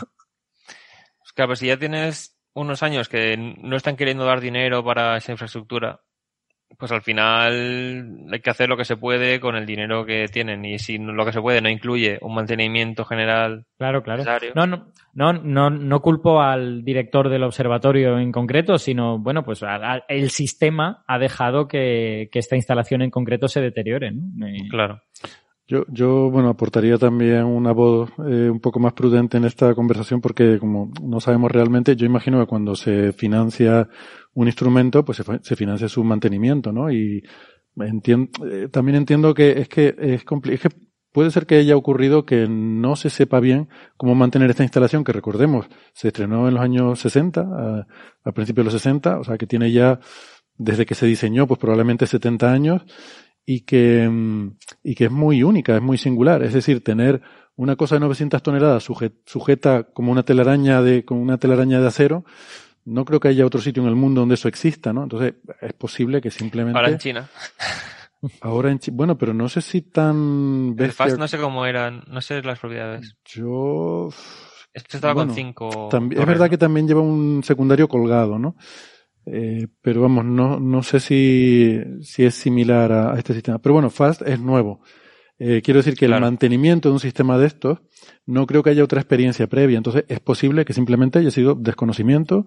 Pues claro, pues si ya tienes unos años que no están queriendo dar dinero para esa infraestructura, pues al final hay que hacer lo que se puede con el dinero que tienen. Y si lo que se puede no incluye un mantenimiento general. Claro claro. No no no no no culpo al director del observatorio en concreto sino bueno pues el sistema ha dejado que, que esta instalación en concreto se deteriore ¿no? claro yo, yo, bueno, aportaría también una voz eh, un poco más prudente en esta conversación porque como no sabemos realmente, yo imagino que cuando se financia un instrumento, pues se, financia su mantenimiento, ¿no? Y entiendo, eh, también entiendo que es que es, es que puede ser que haya ocurrido que no se sepa bien cómo mantener esta instalación, que recordemos, se estrenó en los años 60, a, a principios de los 60, o sea que tiene ya, desde que se diseñó, pues probablemente 70 años, y que, mm, y que es muy única, es muy singular. Es decir, tener una cosa de 900 toneladas sujeta como una telaraña de, con una telaraña de acero, no creo que haya otro sitio en el mundo donde eso exista, ¿no? Entonces, es posible que simplemente... Ahora en China. Ahora en China. Bueno, pero no sé si tan... Bestia... El no sé cómo eran, no sé las propiedades. Yo... Este estaba con cinco... Es verdad que también lleva un secundario colgado, ¿no? Eh, pero vamos, no, no sé si, si es similar a, a, este sistema. Pero bueno, FAST es nuevo. Eh, quiero decir que claro. el mantenimiento de un sistema de estos no creo que haya otra experiencia previa. Entonces es posible que simplemente haya sido desconocimiento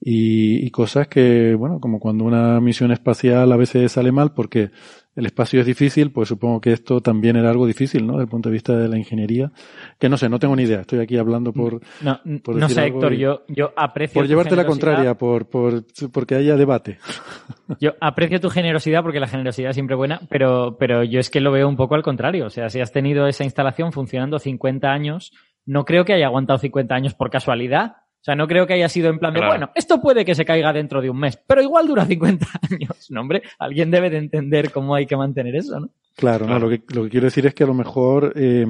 y, y, cosas que, bueno, como cuando una misión espacial a veces sale mal porque el espacio es difícil, pues supongo que esto también era algo difícil, ¿no? Desde el punto de vista de la ingeniería. Que no sé, no tengo ni idea. Estoy aquí hablando por. No, por no sé, Héctor, y, yo, yo aprecio. Por llevarte la contraria, por, por, porque haya debate. Yo aprecio tu generosidad porque la generosidad es siempre buena, pero, pero yo es que lo veo un poco al contrario. O sea, si has tenido esa instalación funcionando 50 años, no creo que haya aguantado 50 años por casualidad o sea, no creo que haya sido en plan de, claro. bueno, esto puede que se caiga dentro de un mes, pero igual dura 50 años. No, hombre, alguien debe de entender cómo hay que mantener eso, ¿no? Claro, claro. no, lo que, lo que quiero decir es que a lo mejor, eh,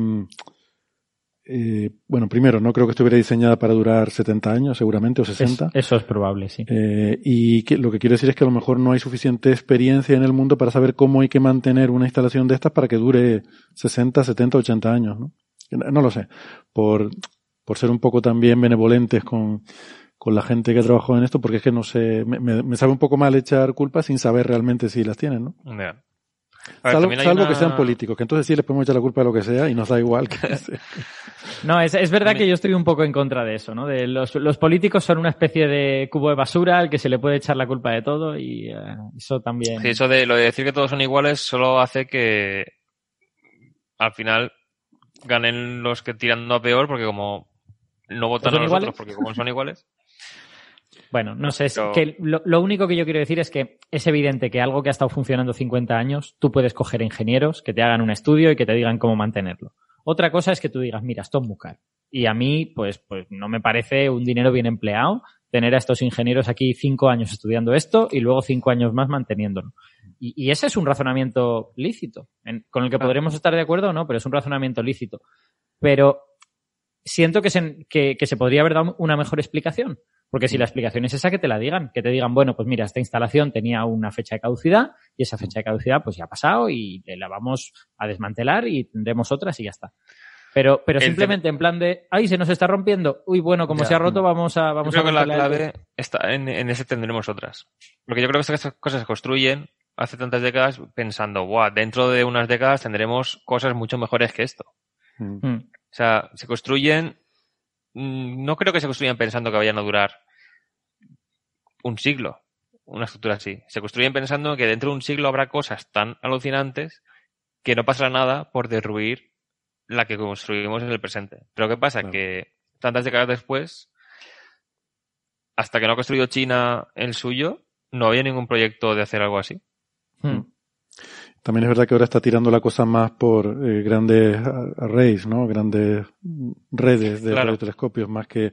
eh, bueno, primero, no creo que estuviera diseñada para durar 70 años, seguramente, o 60. Es, eso es probable, sí. Eh, y que, lo que quiero decir es que a lo mejor no hay suficiente experiencia en el mundo para saber cómo hay que mantener una instalación de estas para que dure 60, 70, 80 años, ¿no? No lo sé. Por, por ser un poco también benevolentes con, con la gente que ha trabajado en esto, porque es que no sé, me, me, sabe un poco mal echar culpas sin saber realmente si las tienen, ¿no? Yeah. Ver, salvo, salvo una... que sean políticos, que entonces sí les podemos echar la culpa de lo que sea y nos da igual que. No, es, es verdad que yo estoy un poco en contra de eso, ¿no? De los, los políticos son una especie de cubo de basura al que se le puede echar la culpa de todo y uh, eso también. Sí, eso de lo de decir que todos son iguales solo hace que al final ganen los que tiran a peor porque como no votan a nosotros porque como son iguales. Bueno, no sé, Pero... es que lo, lo, único que yo quiero decir es que es evidente que algo que ha estado funcionando 50 años, tú puedes coger ingenieros que te hagan un estudio y que te digan cómo mantenerlo. Otra cosa es que tú digas, mira, esto es muy caro. Y a mí, pues, pues no me parece un dinero bien empleado tener a estos ingenieros aquí cinco años estudiando esto y luego cinco años más manteniéndolo. Y, y ese es un razonamiento lícito, en, con el que podremos estar de acuerdo o no, pero es un razonamiento lícito. Pero siento que se, que, que se podría haber dado una mejor explicación. Porque si la explicación es esa, que te la digan. Que te digan, bueno, pues mira, esta instalación tenía una fecha de caducidad y esa fecha de caducidad pues ya ha pasado y la vamos a desmantelar y tendremos otras y ya está. Pero, pero simplemente en plan de, ay, se nos está rompiendo. Uy, bueno, como Ya. se ha roto, vamos a, vamos yo a creo que la clave está en, en ese tendremos otras. Porque yo creo que estas cosas se construyen hace tantas décadas pensando, Buah, dentro de unas décadas tendremos cosas mucho mejores que esto. Mm. O sea, se construyen, mm, no creo que se construyan pensando que vayan a durar un siglo, una estructura así. Se construyen pensando que dentro de un siglo habrá cosas tan alucinantes que no pasará nada por derruir la que construimos en el presente. Pero ¿qué pasa? Que tantas décadas después, hasta que no ha construido China el suyo, no había ningún proyecto de hacer algo así. Mm. También es verdad que ahora está tirando la cosa más por eh, grandes a- arrays, ¿no? Grandes redes de Claro. radiotelescopios más que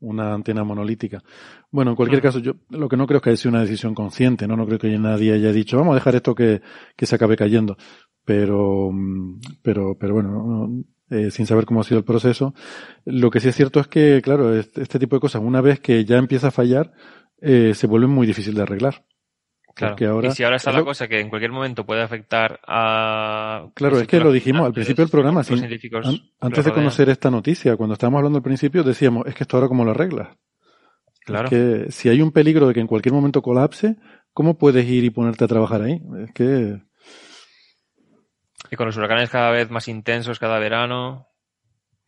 una antena monolítica. Bueno, en cualquier caso, yo lo que no creo es que haya sido una decisión consciente, ¿no? No creo que nadie haya dicho, vamos a dejar esto que, que se acabe cayendo. Pero, mm, pero, pero bueno, no- no, eh, sin saber cómo ha sido el proceso. Lo que sí es cierto es que, claro, este, este tipo de cosas, una vez que ya empieza a fallar, eh, se vuelve muy difícil de arreglar. Claro. Ahora- y si ahora está es la cosa que en cualquier momento puede afectar a... Claro, es que lo dijimos al principio del programa. Sin- an- antes de conocer esta noticia, cuando estábamos hablando al principio, decíamos, es que esto ahora cómo lo arreglas. Claro. Es que si hay un peligro de que en cualquier momento colapse, ¿cómo puedes ir y ponerte a trabajar ahí? Es que, Y con los huracanes cada vez más intensos cada verano.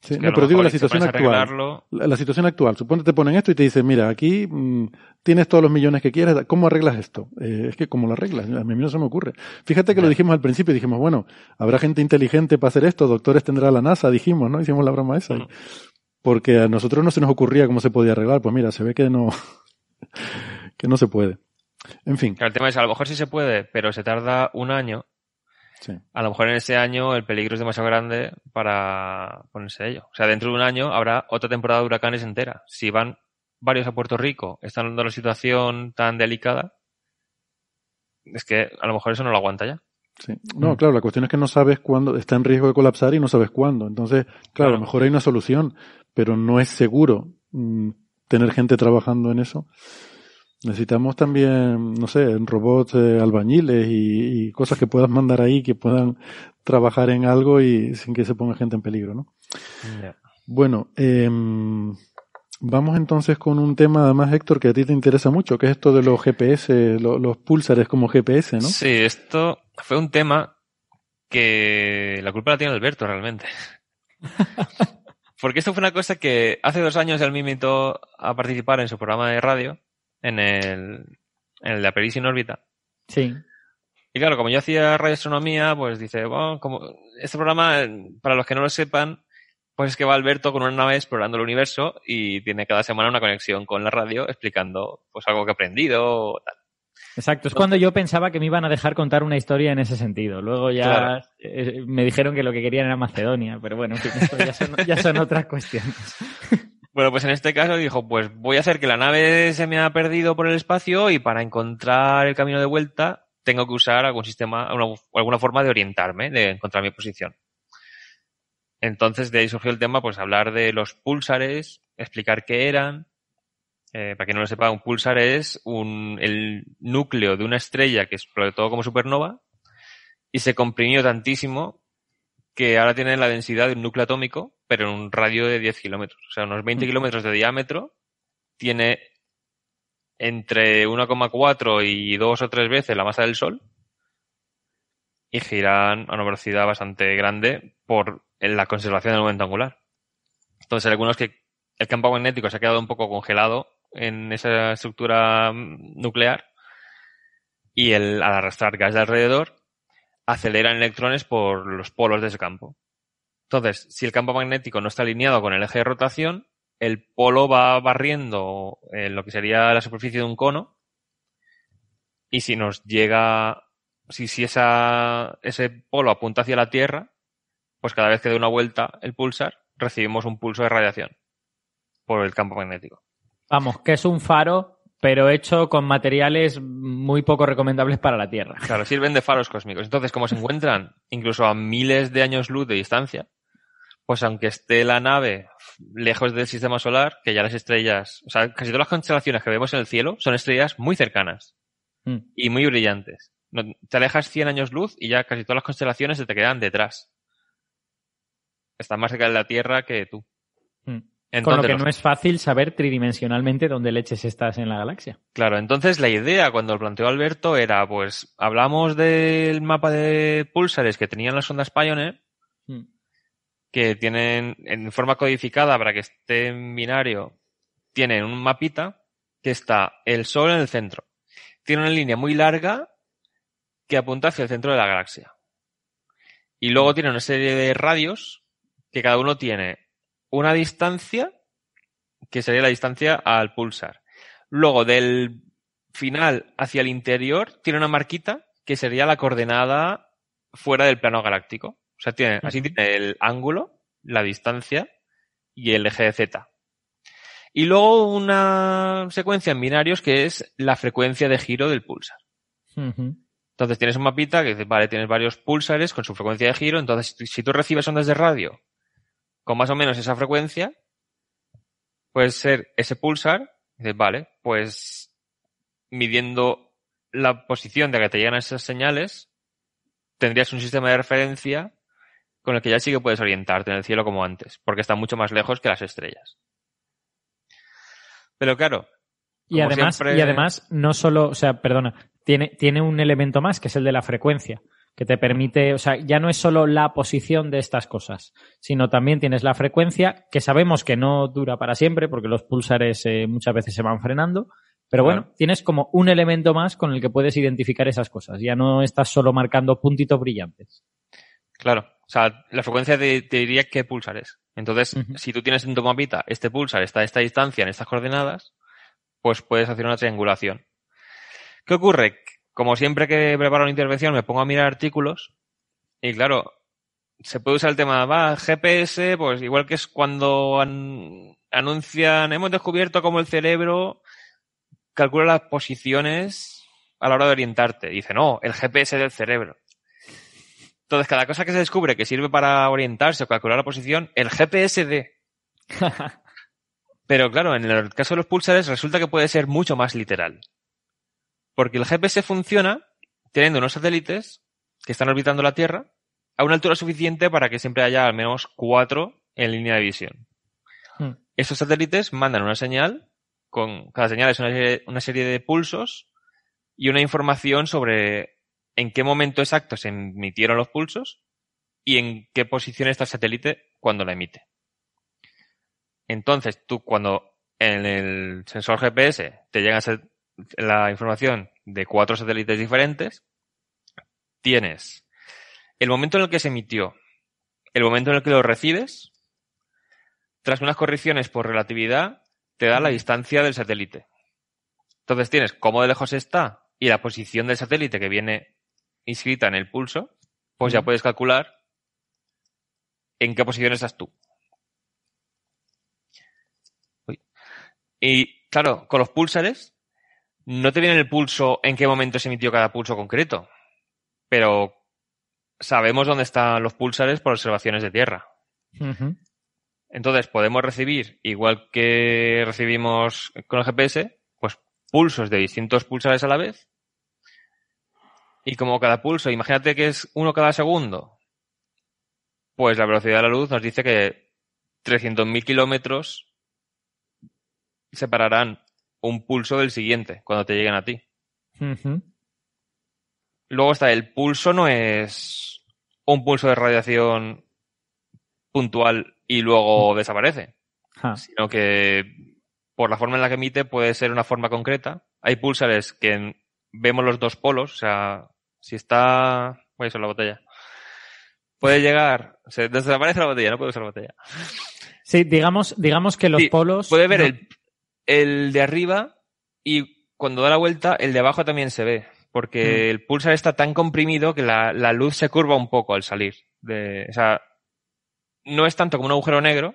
Sí, es que no, pero digo la situación actual. La, la situación actual. Suponte te ponen esto y te dicen, mira, aquí mm, tienes todos los millones que quieras, ¿cómo arreglas esto? Eh, es que ¿cómo lo arreglas? A mí no se me ocurre. Fíjate que lo dijimos al principio, dijimos, bueno, habrá gente inteligente para hacer esto, doctores tendrá la NASA, dijimos, ¿no? Hicimos la broma esa. Porque a nosotros no se nos ocurría cómo se podía arreglar. Pues mira, se ve que no, que no se puede. En fin, Claro, el tema es, a lo mejor sí se puede, pero se tarda un año. Sí. A lo mejor en ese año el peligro es demasiado grande para ponerse ello. O sea, dentro de un año habrá otra temporada de huracanes entera. Si van varios a Puerto Rico, están dando la situación tan delicada, es que a lo mejor eso no lo aguanta ya. Sí. No, Mm. claro, la cuestión es que no sabes cuándo, está en riesgo de colapsar y no sabes cuándo. Entonces, claro, a lo mejor hay una solución, pero no es seguro mm, tener gente trabajando en eso. Necesitamos también, no sé, robots eh, albañiles y, y cosas que puedas mandar ahí que puedan trabajar en algo y sin que se ponga gente en peligro, ¿no? Bueno, em, vamos entonces con un tema además, Héctor, que a ti te interesa mucho, que es esto de los GPS, lo- los pulsares como GPS, ¿no? Sí, esto fue un tema que la culpa la tiene Alberto realmente. Porque esto fue una cosa que hace dos años él me invitó a participar en su programa de radio, en el, en el de Aperis en órbita. Sí. Y claro, como yo hacía radioastronomía, pues dice, bueno, como este programa, para los que no lo sepan, pues es que va Alberto con una nave explorando el universo y tiene cada semana una conexión con la radio explicando pues algo que ha aprendido o tal. Exacto, es cuando yo pensaba que me iban a dejar contar una historia en ese sentido. Luego ya Claro. eh, me dijeron que lo que querían era Macedonia, pero bueno, ya son, ya son otras cuestiones. Bueno, pues en este caso dijo, pues voy a hacer que la nave se me ha perdido por el espacio y para encontrar el camino de vuelta tengo que usar algún sistema, una- alguna forma de orientarme, de encontrar mi posición. Entonces de ahí surgió el tema, pues hablar de los púlsares, explicar qué eran. Eh, para quien no lo sepa, un púlsar es un, el núcleo de una estrella que explotó como supernova y se comprimió tantísimo que ahora tiene la densidad de un núcleo atómico, pero en un radio de 10 kilómetros. O sea, unos 20 kilómetros de diámetro. Tiene entre 1,4 y 2 o 3 veces la masa del Sol. Y giran a una velocidad bastante grande por la conservación del momento angular. Entonces, hay algunos que el campo magnético se ha quedado un poco congelado en esa estructura mm, nuclear y el, al arrastrar gas de alrededor aceleran electrones por los polos de ese campo. Entonces, si el campo magnético no está alineado con el eje de rotación, el polo va barriendo eh, lo que sería la superficie de un cono y si nos llega, si, si esa, ese polo apunta hacia la Tierra, pues cada vez que dé una vuelta el pulsar, recibimos un pulso de radiación por el campo magnético. Vamos, que es un faro, pero hecho con materiales muy poco recomendables para la Tierra. Claro, sirven de faros cósmicos. Entonces, como se encuentran incluso a miles de años luz de distancia, pues aunque esté la nave lejos del sistema solar, que ya las estrellas, o sea, casi todas las constelaciones que vemos en el cielo son estrellas muy cercanas Mm. y muy brillantes. No- te alejas 100 años luz y ya casi todas las constelaciones se te quedan detrás. está más cerca de la Tierra que tú. Mm. Entonces, Con lo que los- no es fácil saber tridimensionalmente dónde leches estás en la galaxia. Claro, entonces la idea cuando lo planteó Alberto era, pues, hablamos del mapa de púlsares que tenían las ondas Pioneer, Mm. Que tienen en forma codificada para que esté en binario, tienen un mapita que está el Sol en el centro. Tiene una línea muy larga que apunta hacia el centro de la galaxia. Y luego tiene una serie de radios que cada uno tiene una distancia que sería la distancia al pulsar. Luego del final hacia el interior tiene una marquita que sería la coordenada fuera del plano galáctico. O sea, tiene, así tiene el ángulo, la distancia y el eje de Z. Y luego una secuencia en binarios que es la frecuencia de giro del pulsar. Entonces tienes un mapita que dice, vale, tienes varios pulsares con su frecuencia de giro. Entonces, si- tú recibes ondas de radio con más o menos esa frecuencia, puede ser ese pulsar. Dices, vale, pues midiendo la posición de que te llegan esas señales, tendrías un sistema de referencia con el que ya sí que puedes orientarte en el cielo como antes, porque está mucho más lejos que las estrellas. Pero claro, Y además, siempre- y además, no solo, o sea, perdona, tiene, tiene un elemento más, que es el de la frecuencia, que te permite, o sea, ya no es solo la posición de estas cosas, sino también tienes la frecuencia, que sabemos que no dura para siempre, porque los pulsares eh, muchas veces se van frenando, pero Claro. bueno, tienes como un elemento más con el que puedes identificar esas cosas. Ya no estás solo marcando puntitos brillantes. Claro, o sea, la frecuencia te, te diría qué pulsar es. Entonces, si tú tienes en tu mapita este pulsar está a esta distancia, en estas coordenadas, pues puedes hacer una triangulación. ¿Qué ocurre? Como siempre que preparo una intervención me pongo a mirar artículos y claro, se puede usar el tema, va, GPS, pues igual que es cuando an- anuncian, hemos descubierto cómo el cerebro calcula las posiciones a la hora de orientarte. Dice, no, el GPS del cerebro. Entonces, cada cosa que se descubre que sirve para orientarse o calcular la posición, el GPS de. Pero claro, en el caso de los pulsares resulta que puede ser mucho más literal. Porque el GPS funciona teniendo unos satélites que están orbitando la Tierra a una altura suficiente para que siempre haya al menos cuatro en línea de visión. Hmm. Estos satélites mandan una señal, con cada señal es una serie, una serie de pulsos y una información sobre en qué momento exacto se emitieron los pulsos y en qué posición está el satélite cuando la emite. Entonces, tú cuando en el sensor GPS te llega la información de cuatro satélites diferentes, tienes el momento en el que se emitió, el momento en el que lo recibes, tras unas correcciones por relatividad, te da la distancia del satélite. Entonces tienes cómo de lejos está y la posición del satélite que viene inscrita en el pulso, pues ya puedes calcular en qué posición estás tú. Uy. Y claro, con los pulsares no te viene el pulso en qué momento se emitió cada pulso concreto, pero sabemos dónde están los pulsares por observaciones de tierra. Entonces podemos recibir, igual que recibimos con el GPS, pues pulsos de distintos pulsares a la vez. Y como cada pulso, imagínate que es uno cada segundo, pues la velocidad de la luz nos dice que 300.000 kilómetros separarán un pulso del siguiente cuando te lleguen a ti. Luego está el pulso, no es un pulso de radiación puntual y luego desaparece, sino que por la forma en la que emite puede ser una forma concreta. Hay pulsares que en- vemos los dos polos, o sea, si está... Voy a usar la botella. Puede llegar... Se desaparece la botella, no puedo usar la botella. Sí, digamos, digamos que los Sí, polos. Puede ver no- el, el de arriba y cuando da la vuelta el de abajo también se ve. Porque Mm. el pulsar está tan comprimido que la, la luz se curva un poco al salir. De, o sea, no es tanto como un agujero negro,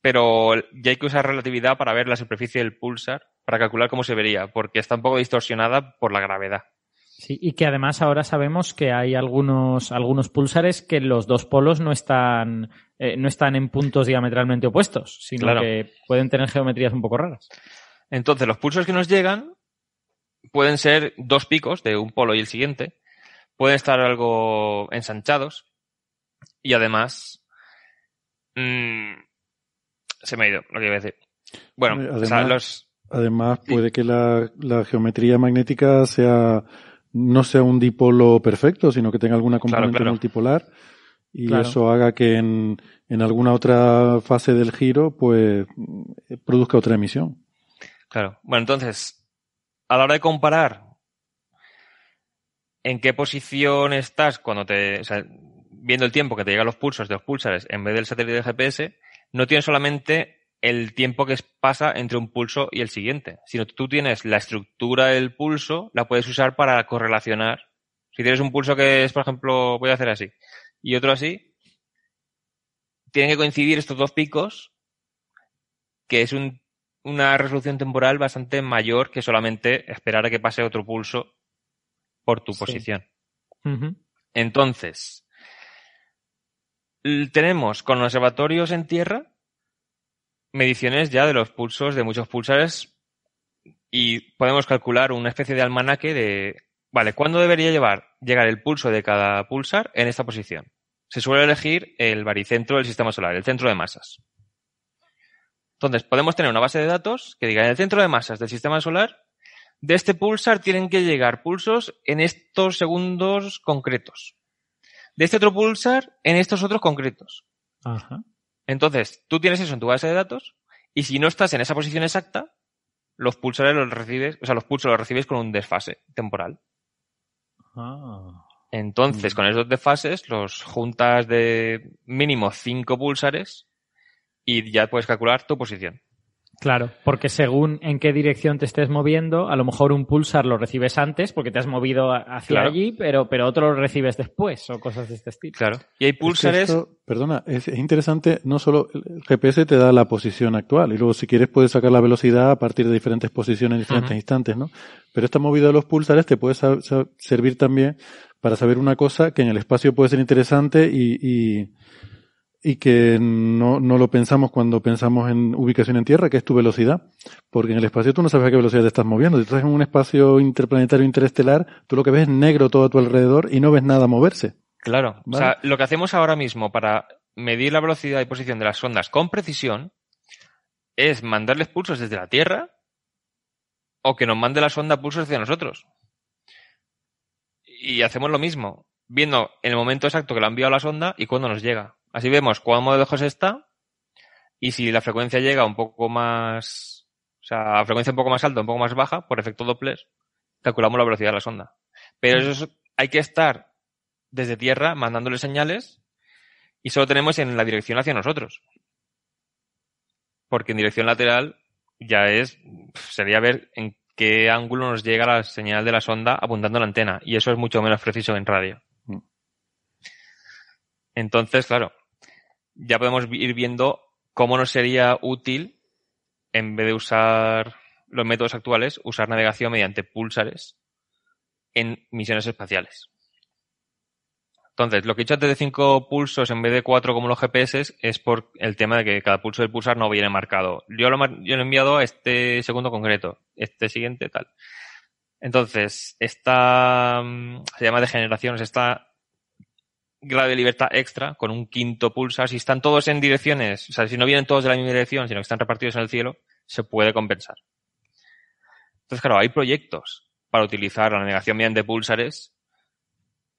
pero ya hay que usar relatividad para ver la superficie del pulsar, para calcular cómo se vería, porque está un poco distorsionada por la gravedad. Sí, y que además ahora sabemos que hay algunos, algunos pulsares que los dos polos no están, eh, no están en puntos diametralmente opuestos, sino Claro. que pueden tener geometrías un poco raras. Entonces, los pulsos que nos llegan pueden ser dos picos de un polo y el siguiente, pueden estar algo ensanchados y además Mm, se me ha ido lo que iba a decir. Bueno, Además, o sea, los... además puede que la, la geometría magnética sea no sea un dipolo perfecto, sino que tenga alguna componente claro. multipolar y Claro. eso haga que en, en alguna otra fase del giro pues produzca otra emisión. Claro. Bueno, entonces, a la hora de comparar en qué posición estás cuando te. O sea, viendo el tiempo que te llegan los pulsos de los pulsares en vez del satélite de GPS, no tienes solamente el tiempo que pasa entre un pulso y el siguiente, sino tú tienes la estructura del pulso, la puedes usar para correlacionar. Si tienes un pulso que es, por ejemplo, voy a hacer así, y otro así, tienen que coincidir estos dos picos, que es un una resolución temporal bastante mayor que solamente esperar a que pase otro pulso por tu Sí. posición. Entonces, tenemos con los observatorios en tierra mediciones ya de los pulsos de muchos pulsares y podemos calcular una especie de almanaque de, vale, ¿cuándo debería llevar, llegar el pulso de cada pulsar en esta posición? Se suele elegir el baricentro del sistema solar, el centro de masas. Entonces, podemos tener una base de datos que diga en el centro de masas del sistema solar, de este pulsar tienen que llegar pulsos en estos segundos concretos. De este otro pulsar en estos otros concretos. Ajá. Entonces, tú tienes eso en tu base de datos y si no estás en esa posición exacta, los pulsares los recibes, o sea, los pulsos los recibes con un desfase temporal. Ah. Entonces, Mm. con esos desfases, los juntas de mínimo cinco pulsares y ya puedes calcular tu posición. Claro, porque según en qué dirección te estés moviendo, a lo mejor un pulsar lo recibes antes porque te has movido hacia Claro. allí, pero, pero otro lo recibes después o cosas de este estilo. Claro. Y hay Es que pulsares. esto, perdona, es, es interesante, no solo el GPS te da la posición actual y luego si quieres puedes sacar la velocidad a partir de diferentes posiciones en diferentes instantes, ¿no? Pero esta movida de los pulsares te puede servir también para saber una cosa que en el espacio puede ser interesante y, y, y que no, no lo pensamos cuando pensamos en ubicación en tierra, que es tu velocidad. Porque en el espacio tú no sabes a qué velocidad te estás moviendo. Si estás en un espacio interplanetario interestelar, tú lo que ves es negro todo a tu alrededor y no ves nada moverse. Claro. O sea, lo que hacemos ahora mismo para medir la velocidad y posición de las sondas con precisión es mandarles pulsos desde la Tierra o que nos mande la sonda pulsos hacia nosotros. Y hacemos lo mismo, viendo en el momento exacto que lo ha enviado la sonda y cuándo nos llega. Así vemos cuándo lejos está y si la frecuencia llega un poco más, o sea, a frecuencia un poco más alta, un poco más baja, por efecto Doppler, calculamos la velocidad de la sonda. Pero eso es- hay que estar desde tierra mandándole señales y solo tenemos en la dirección hacia nosotros. Porque en dirección lateral ya es, sería ver en qué ángulo nos llega la señal de la sonda apuntando a la antena. Y eso es mucho menos preciso en radio. Mm. Entonces, claro, ya podemos ir viendo cómo nos sería útil, en vez de usar los métodos actuales, usar navegación mediante pulsares en misiones espaciales. Entonces, lo que he dicho antes de cinco pulsos en vez de cuatro como los GPS es por el tema de que cada pulso del pulsar no viene marcado. Yo lo, yo lo he enviado a este segundo concreto, este siguiente tal. Entonces, esta mm, se llama degeneración, es esta grado de libertad extra con un quinto pulsar. Si están todos en direcciones, o sea, si no vienen todos de la misma dirección, sino que están repartidos en el cielo, se puede compensar. Entonces, claro, hay proyectos para utilizar la navegación mediante pulsares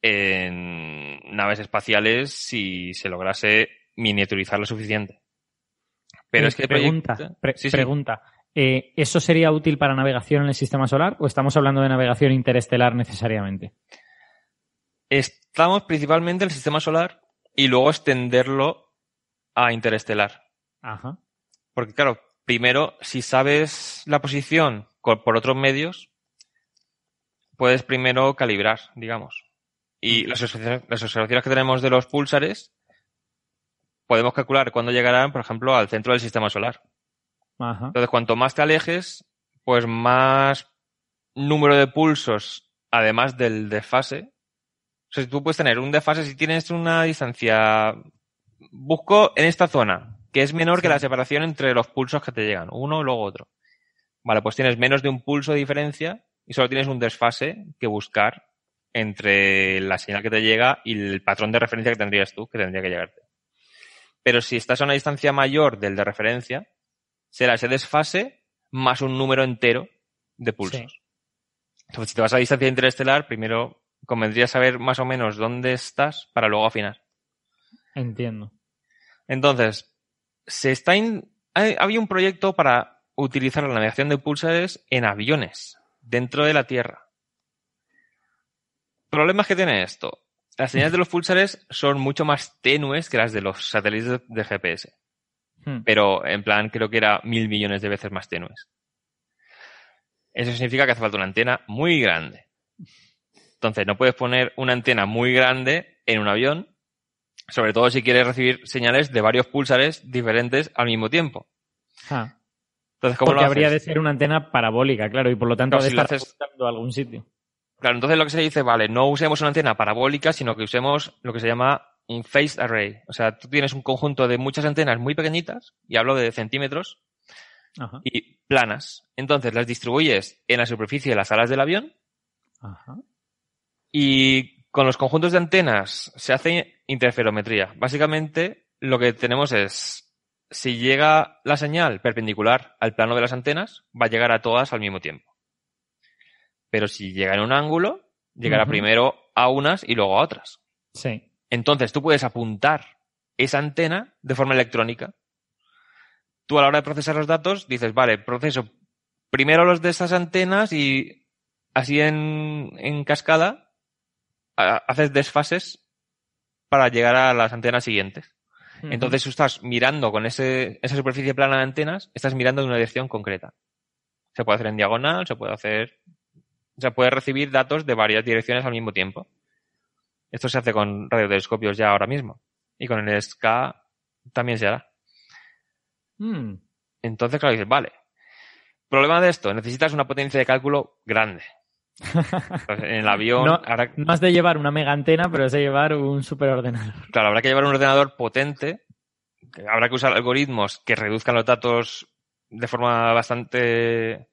en naves espaciales si se lograse miniaturizar lo suficiente. Pero Eh, es que pregunta, proyectos- pre- Sí, sí. pregunta. Eh, ¿Eso sería útil para navegación en el sistema solar o estamos hablando de navegación interestelar necesariamente? Estamos principalmente en el sistema solar y luego extenderlo a interestelar. Ajá. Porque claro, primero, si sabes la posición por otros medios, puedes primero calibrar, digamos. Y las observaciones, las observaciones que tenemos de los púlsares, podemos calcular cuándo llegarán, por ejemplo, al centro del sistema solar. Ajá. Entonces, cuanto más te alejes, pues más número de pulsos, además del desfase. Sea, tú puedes tener un desfase si tienes una distancia. Busco en esta zona, que es menor que la separación entre los pulsos que te llegan, uno y luego otro. Vale, pues tienes menos de un pulso de diferencia y solo tienes un desfase que buscar entre la señal que te llega y el patrón de referencia que tendrías tú, que tendría que llegarte. pero si estás a una distancia mayor del de referencia, será ese desfase más un número entero de pulsos. Entonces, si te vas a distancia interestelar, primero convendría saber más o menos dónde estás para luego afinar. Entiendo. Entonces, se está había un proyecto para utilizar la navegación de pulsares en aviones dentro de la Tierra. Problemas que tiene esto. Las señales de los pulsares son mucho más tenues que las de los satélites de GPS. Hmm. Pero en plan creo que era mil millones de veces más tenues. Eso significa que hace falta una antena muy grande. Entonces, no puedes poner una antena muy grande en un avión, sobre todo si quieres recibir señales de varios pulsares diferentes al mismo tiempo. Ah. Entonces, ¿cómo Porque habría de ser una antena parabólica, claro, y por lo tanto de estar haces... a algún sitio. Claro, entonces lo que se dice, vale, no usemos una antena parabólica, sino que usemos lo que se llama un phased array. O sea, tú tienes un conjunto de muchas antenas muy pequeñitas, y hablo de centímetros, y planas. Entonces las distribuyes en la superficie de las alas del avión. Y con los conjuntos de antenas se hace interferometría. Básicamente lo que tenemos es, si llega la señal perpendicular al plano de las antenas, va a llegar a todas al mismo tiempo. Pero si llega en un ángulo, llegará primero a unas y luego a otras. Sí. Entonces tú puedes apuntar esa antena de forma electrónica tú a la hora de procesar los datos dices, vale, proceso primero los de estas antenas y así en, cascada haces desfases para llegar a las antenas siguientes. Entonces tú estás mirando con ese, esa superficie plana de antenas, estás mirando en una dirección concreta. Se puede hacer en diagonal, se puede hacer, se puede recibir datos de varias direcciones al mismo tiempo. Esto se hace con radiotelescopios ya ahora mismo. Y con el SK también se hará. Hmm. Entonces, claro, dices, vale. Problema de esto, necesitas una potencia de cálculo grande. Pues en el avión. No, has de llevar una mega antena, pero has de llevar un superordenador. Claro, habrá que llevar un ordenador potente. Habrá que usar algoritmos que reduzcan los datos de forma bastante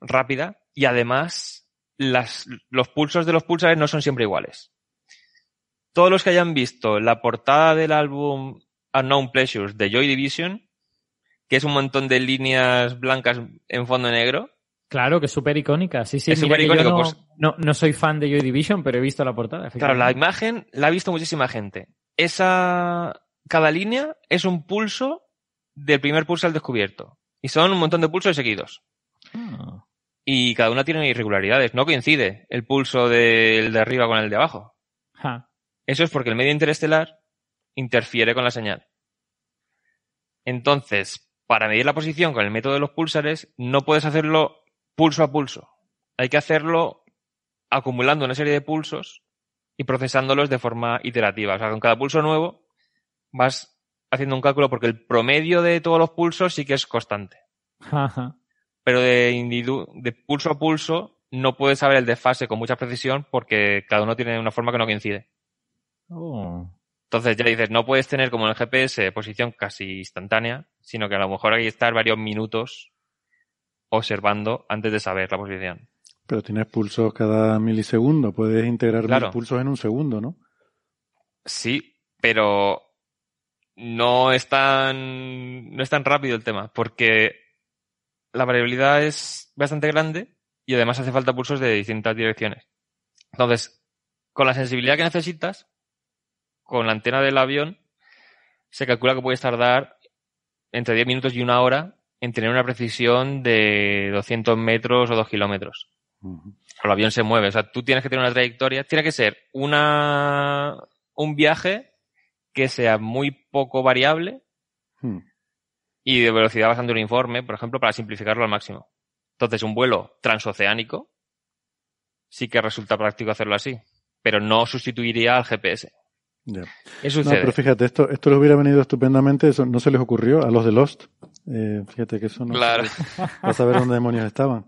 rápida. Y además, las, los pulsos de los pulsares no son siempre iguales. Todos los que hayan visto la portada del álbum Unknown Pleasures de Joy Division que es un montón de líneas blancas en fondo negro. Claro, que es súper icónica. Sí, sí, es súper icónico. Pues. No, no, soy fan de Joy Division, pero he visto la portada. Claro, la imagen la ha visto muchísima gente. Esa, cada línea es un pulso del primer pulso al descubierto. Y son un montón de pulsos seguidos. Ah. Y cada una tiene irregularidades. No coincide el pulso del de arriba con el de abajo. Eso es porque el medio interestelar interfiere con la señal. Entonces, para medir la posición con el método de los pulsares, no puedes hacerlo pulso a pulso. Hay que hacerlo acumulando una serie de pulsos y procesándolos de forma iterativa. O sea, con cada pulso nuevo vas haciendo un cálculo porque el promedio de todos los pulsos sí que es constante. Pero de, de pulso a pulso no puedes saber el desfase con mucha precisión porque cada uno tiene una forma que no coincide. Oh. Entonces ya dices, no puedes tener como en el GPS posición casi instantánea, sino que a lo mejor hay que estar varios minutos observando antes de saber la posición. Pero tienes pulsos cada milisegundo, puedes integrar los pulsos en un segundo, ¿no? Sí, pero no es tan, no es tan rápido el tema, porque la variabilidad es bastante grande y además hace falta pulsos de distintas direcciones. Entonces, con la sensibilidad que necesitas, con la antena del avión se calcula que puedes tardar entre 10 minutos y una hora en tener una precisión de 200 metros o 2 kilómetros. El avión se mueve. O sea, tú tienes que tener una trayectoria. Tiene que ser una, un viaje que sea muy poco variable hmm. y de velocidad bastante uniforme, por ejemplo, para simplificarlo al máximo. Entonces, un vuelo transoceánico sí que resulta práctico hacerlo así, pero no sustituiría al GPS. No, pero fíjate, esto, esto les hubiera venido estupendamente, eso no se les ocurrió a los de Lost. Eh, fíjate que eso no. Claro. Para saber dónde demonios estaban.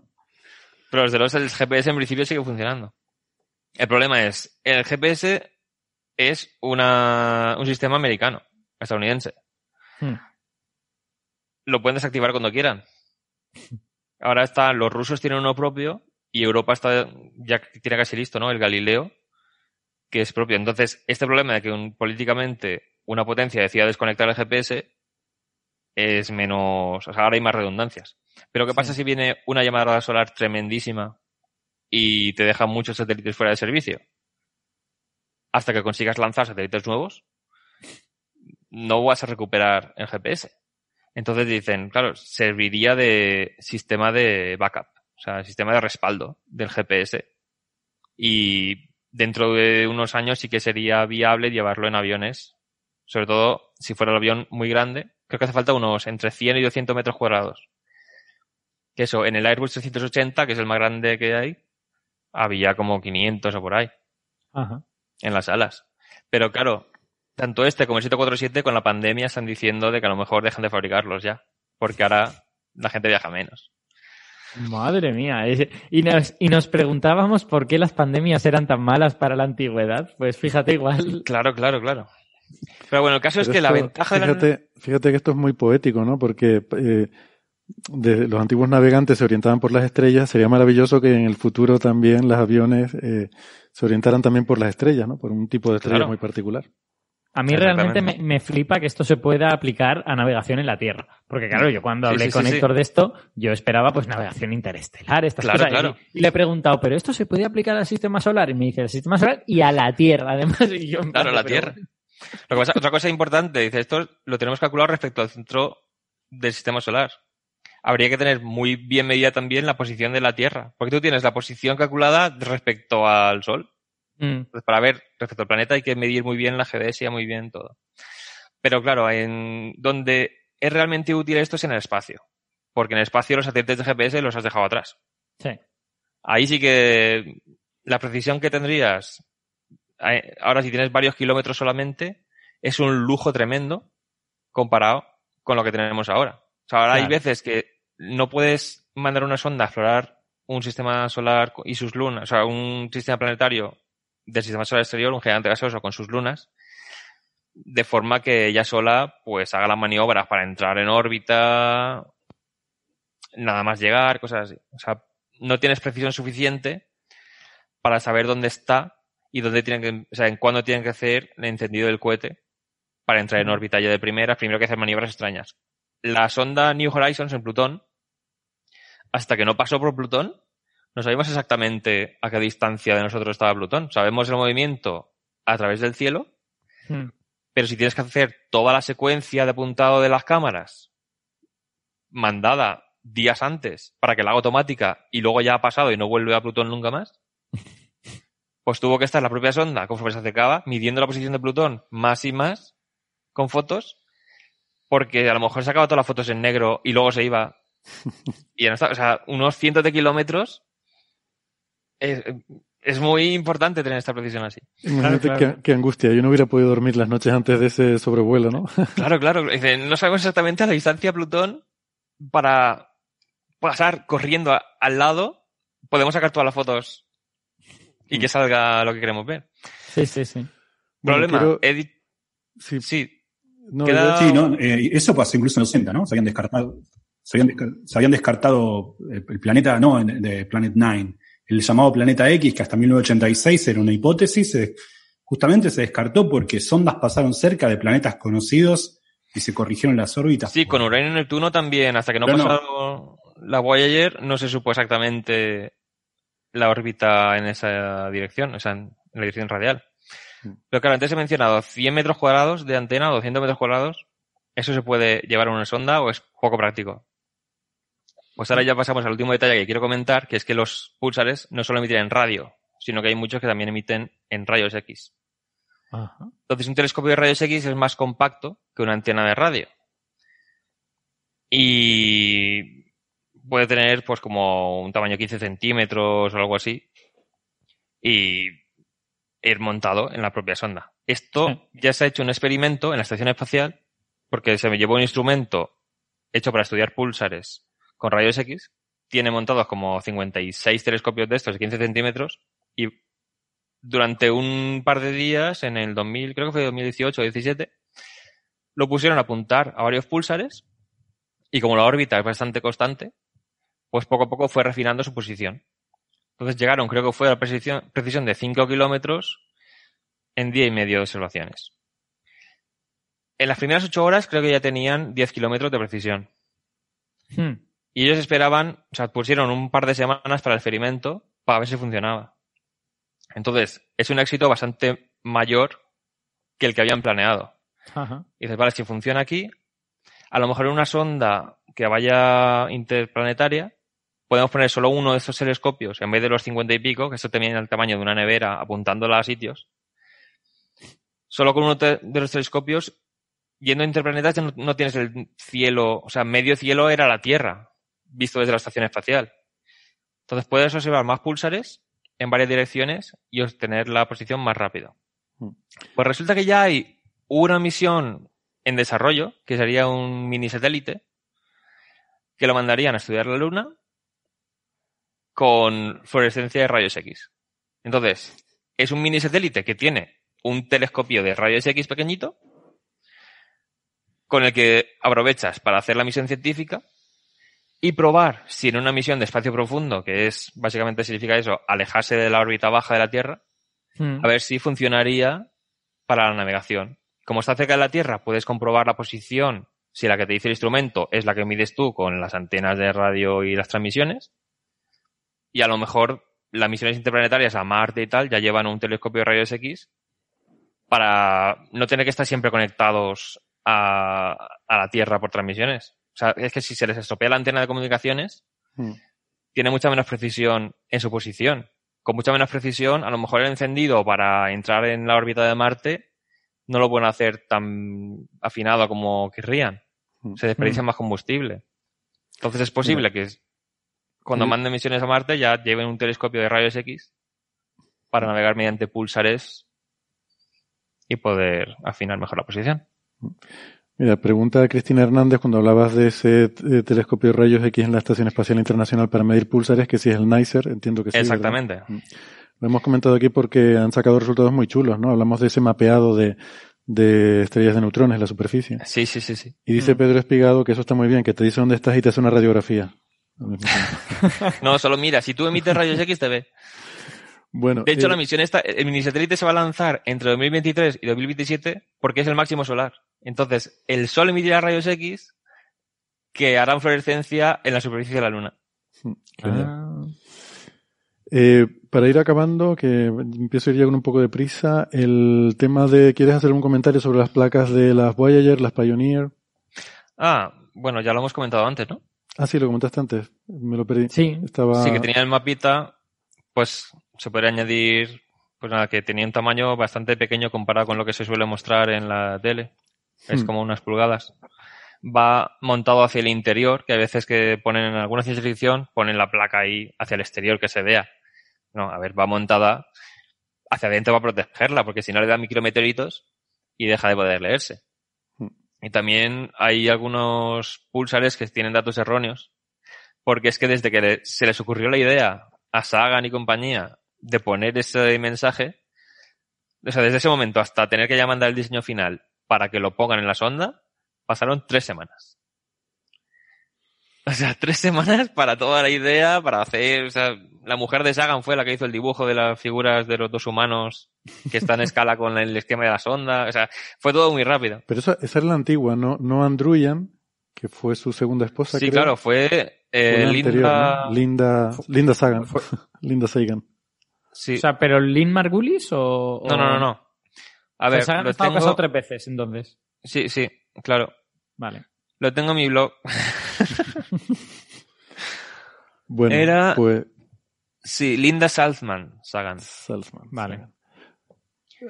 Pero los de Lost, el GPS en principio sigue funcionando. El problema es, el GPS es una, un sistema americano, estadounidense. Hmm. Lo pueden desactivar cuando quieran. Ahora está, los rusos tienen uno propio y Europa está, ya tiene casi listo, ¿no? El Galileo, que es propio. Entonces, este problema de que un, políticamente una potencia decida desconectar el GPS, es menos, o sea, ahora hay más redundancias. Pero ¿qué pasa si viene una llamada solar tremendísima y te deja muchos satélites fuera de servicio? Hasta que consigas lanzar satélites nuevos, no vas a recuperar el GPS. Entonces dicen, claro, serviría de sistema de backup, o sea, sistema de respaldo del GPS. Y dentro de unos años sí que sería viable llevarlo en aviones, sobre todo si fuera el avión muy grande. Creo que hace falta unos entre 100 y 200 metros cuadrados. Que eso, en el Airbus 380, que es el más grande que hay, había como 500 o por ahí. Ajá. En las alas. Pero claro, tanto este como el 747 con la pandemia están diciendo de que a lo mejor dejan de fabricarlos ya. Porque ahora la gente viaja menos. Madre mía. Y nos, y nos preguntábamos por qué las pandemias eran tan malas para la antigüedad. Pues fíjate igual. Claro, claro, claro. Pero bueno, el caso es que la ventaja fíjate, de la... Fíjate que esto es muy poético, ¿no? Porque eh, de, los antiguos navegantes se orientaban por las estrellas. Sería maravilloso que en el futuro también los aviones eh, se orientaran también por las estrellas, ¿no? Por un tipo de estrella Claro. muy particular. A mí realmente me, me flipa que esto se pueda aplicar a navegación en la Tierra. Porque claro, yo cuando hablé sí, con sí, sí. Héctor de esto, yo esperaba pues navegación interestelar, estas Claro, cosas. claro. Y, y le he preguntado, ¿pero esto se puede aplicar al sistema solar? Y me dice, al sistema solar y a la Tierra, además. Y yo, Claro, la pero- Tierra. Lo que pasa- otra cosa importante, dice, esto lo tenemos calculado respecto al centro del sistema solar. Habría que tener muy bien medida también la posición de la Tierra. Porque tú tienes la posición calculada respecto al Sol. Mm, Entonces, para ver respecto al planeta hay que medir muy bien la geodesia, muy bien todo. Pero claro, en donde es realmente útil esto es en el espacio. Porque en el espacio los satélites de GPS los has dejado atrás. sí. Ahí sí que la precisión que tendrías, ahora si tienes varios kilómetros solamente, es un lujo tremendo comparado con lo que tenemos ahora. O sea, ahora hay veces que no puedes mandar una sonda a explorar un sistema solar y sus lunas, o sea, un sistema planetario del sistema solar exterior, un gigante gaseoso con sus lunas, de forma que ella sola pues haga las maniobras para entrar en órbita, nada más llegar, cosas así. O sea, no tienes precisión suficiente para saber dónde está y dónde tienen que, o sea, en cuándo tienen que hacer el encendido del cohete para entrar en órbita ya de primera, primero que hacer maniobras extrañas. La sonda New Horizons en Plutón, hasta que no pasó por Plutón, no sabemos exactamente a qué distancia de nosotros estaba Plutón. Sabemos el movimiento a través del cielo, Mm. pero si tienes que hacer toda la secuencia de apuntado de las cámaras mandada días antes para que la haga automática y luego ya ha pasado y no vuelve a Plutón nunca más, pues tuvo que estar la propia sonda, conforme se acercaba, midiendo la posición de Plutón más y más con fotos, porque a lo mejor sacaba todas las fotos en negro y luego se iba. Y en esta, o sea, unos cientos de kilómetros es, es muy importante tener esta precisión así. Imagínate claro. Qué, qué angustia. Yo no hubiera podido dormir las noches antes de ese sobrevuelo, ¿no? Claro, claro. Dice, no sabemos exactamente la distancia a Plutón para pasar corriendo a- al lado. Podemos sacar todas las fotos y que salga lo que queremos ver. Sí, sí, sí. Bueno, Problema, quiero- edit- Sí, sí, no, queda- Sí, ¿no? Eh, eso pasó incluso en los 60, ¿no? Se habían descartado, se habían, desca- se habían descartado eh, el planeta, no, de Planet Nine, el llamado Planeta X, que hasta 1986 era una hipótesis, se- justamente se descartó porque sondas pasaron cerca de planetas conocidos y se corrigieron las órbitas. sí, con Uranio y Neptuno también. Hasta que no Pero no. pasaron la Voyager, no se supo exactamente la órbita en esa dirección, o sea, en la dirección radial. Pero claro, antes he mencionado 100 metros cuadrados de antena, 200 metros cuadrados. ¿Eso se puede llevar a una sonda o es poco práctico? Pues ahora ya pasamos al último detalle que quiero comentar, que es que los pulsares no solo emiten en radio, sino que hay muchos que también emiten en rayos X. Ajá. Entonces un telescopio de rayos X es más compacto que una antena de radio. Y puede tener pues como un tamaño 15 centímetros o algo así. Y ir montado en la propia sonda. Esto ya se ha hecho un experimento en la estación espacial porque se me llevó un instrumento hecho para estudiar púlsares con rayos X. Tiene montados como 56 telescopios de estos de 15 centímetros y durante un par de días, en el 2000, creo que fue 2018 o 17, lo pusieron a apuntar a varios púlsares y como la órbita es bastante constante, pues poco a poco fue refinando su posición. Entonces llegaron, creo que fue a la precisión, precisión de 5 kilómetros en día y medio de observaciones. en las primeras ocho horas creo que ya tenían 10 kilómetros de precisión. Hmm. Y ellos esperaban, o sea, pusieron un par de semanas para el experimento para ver si funcionaba. Entonces, es un éxito bastante mayor que el que habían planeado. Ajá. Y dices, vale, si funciona aquí, a lo mejor en una sonda que vaya interplanetaria, podemos poner solo uno de estos telescopios en vez de los 50 y pico, que esto tenía el tamaño de una nevera apuntándola a sitios. Solo con uno de los telescopios, yendo a interplanetas ya no, no tienes el cielo, o sea, medio cielo era la Tierra, visto desde la estación espacial. Entonces puedes observar más púlsares en varias direcciones y obtener la posición más rápido. Mm. Pues resulta que ya hay una misión en desarrollo, que sería un mini satélite, que lo mandarían a estudiar la Luna con fluorescencia de rayos X. Entonces, es un mini satélite que tiene un telescopio de rayos X pequeñito, con el que aprovechas para hacer la misión científica y probar si en una misión de espacio profundo, que es básicamente significa eso, alejarse de la órbita baja de la Tierra, Hmm. a ver si funcionaría para la navegación. Como está cerca de la Tierra, puedes comprobar la posición, si la que te dice el instrumento es la que mides tú con las antenas de radio y las transmisiones. Y a lo mejor las misiones interplanetarias a Marte y tal ya llevan un telescopio de rayos X para no tener que estar siempre conectados a, a la Tierra por transmisiones. O sea, es que si se les estropea la antena de comunicaciones, Mm. tiene mucha menos precisión en su posición. Con mucha menos precisión, a lo mejor el encendido para entrar en la órbita de Marte no lo pueden hacer tan afinado como querrían. Mm. Se desperdicia más combustible. Entonces es posible que cuando Sí. manden misiones a Marte ya lleven un telescopio de rayos X para navegar mediante púlsares y poder afinar mejor la posición. Mira, pregunta a Cristina Hernández cuando hablabas de ese eh, telescopio de rayos X en la Estación Espacial Internacional para medir pulsares, que si es el NICER, entiendo que sí. ¿verdad? Exactamente. Lo hemos comentado aquí porque han sacado resultados muy chulos, ¿no? Hablamos de ese mapeado de, de estrellas de neutrones en la superficie. Sí, sí, sí, sí. Y dice Pedro Espigado que eso está muy bien, que te dice dónde estás y te hace una radiografía. No, solo mira, si tú emites rayos X te ve. Bueno, De hecho, eh, la misión esta, el mini satélite se va a lanzar entre 2023 y 2027 porque es el máximo solar. Entonces, el Sol emitirá rayos X que harán fluorescencia en la superficie de la Luna. genial. Ah. Eh, para ir acabando, que empiezo a ir ya con un poco de prisa, el tema de, ¿quieres hacer un comentario sobre las placas de las Voyager, las Pioneer? Ah, bueno, ya lo hemos comentado antes, ¿no? Ah, sí, lo comentaste antes, me lo perdí. Sí. Estaba... Sí, que tenía el mapita, pues se podría añadir, pues nada, que tenía un tamaño bastante pequeño comparado con lo que se suele mostrar en la tele. Es Hmm. como unas pulgadas. Va montado hacia el interior, que a veces que ponen en alguna ciencia ficción, ponen la placa ahí hacia el exterior que se vea. No, a ver, va montada hacia adentro para protegerla, porque si no le da micrometeoritos y deja de poder leerse. Y también hay algunos pulsares que tienen datos erróneos, porque es que desde que se les ocurrió la idea a Sagan y compañía de poner ese mensaje, o sea, desde ese momento hasta tener que ya mandar el diseño final para que lo pongan en la sonda, pasaron tres semanas. O sea, tres semanas para toda la idea, para hacer, o sea, la mujer de Sagan fue la que hizo el dibujo de las figuras de los dos humanos que están en escala con el esquema de la sonda, o sea, fue todo muy rápido. Pero esa, esa era la antigua, no, no Andruyan, que fue su segunda esposa. Sí, creo. claro, fue Fue eh, anterior, Linda... ¿no? Linda, Linda Sagan. Linda Sagan. Sí. O sea, ¿pero Lynn Margulis o...? o- no, no, no, no. A O sea, ver, se han lo tengo... casado tres veces, entonces. Sí, sí, claro. Vale. Lo tengo en mi blog. Bueno, Era- pues Sí, Linda Salzman, Sagan. Salzman. Vale. Sagan.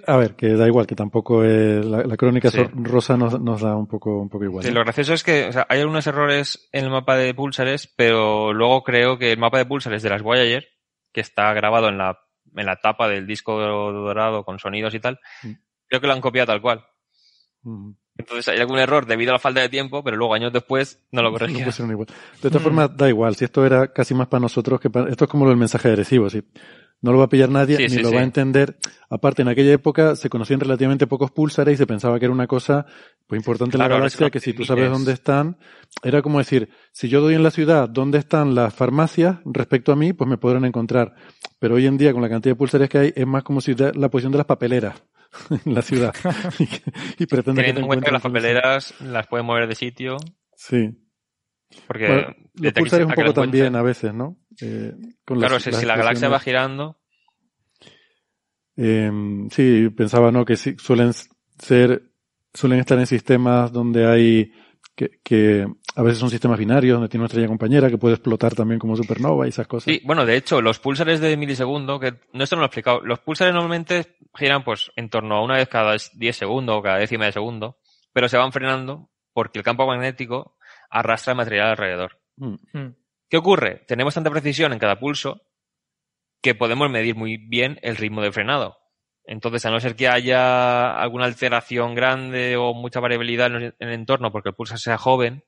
A ver, que da igual, que tampoco es, la, la crónica Sí. rosa nos, nos da un poco, un poco igual. Sí, lo gracioso es que o sea, hay algunos errores en el mapa de púlsares, pero luego creo que el mapa de púlsares de las Voyager, que está grabado en la, en la tapa del disco dorado con sonidos y tal, Mm. creo que lo han copiado tal cual. Mm. Entonces hay algún error debido a la falta de tiempo, pero luego años después no lo No pusieron igual. De todas formas, da igual. Si esto era casi más para nosotros que para... Esto es como lo del mensaje agresivo. Si no lo va a pillar nadie, Sí, ni sí, lo sí. va a entender. Aparte, en aquella época se conocían relativamente pocos pulsares y se pensaba que era una cosa pues importante en Claro, la ahora galaxia, que si tú sabes dónde están, era como decir, si yo doy en la ciudad dónde están las farmacias respecto a mí, pues me podrán encontrar. Pero hoy en día, con la cantidad de pulsares que hay, es más como si la posición de las papeleras. en la ciudad y, pretende Teniendo en cuenta que las papeleras las pueden mover de sitio. Sí. Porque bueno, los pulsares un poco también a veces, ¿no? Eh, claro, si, la galaxia va girando. Eh, sí, pensaba, ¿no? Que sí, suelen ser, suelen estar en sistemas donde hay que, que a veces son sistemas binarios donde tiene una estrella compañera que puede explotar también como supernova y esas cosas. Sí, bueno, de hecho, los pulsares de milisegundo, que no esto no lo he explicado, los pulsares normalmente giran pues en torno a una vez cada 10 segundos o cada décima de segundo, pero se van frenando porque el campo magnético arrastra el material alrededor. Mm. Hmm. ¿Qué ocurre? Tenemos tanta precisión en cada pulso que podemos medir muy bien el ritmo de frenado. Entonces, a no ser que haya alguna alteración grande o mucha variabilidad en el entorno porque el pulsar sea joven,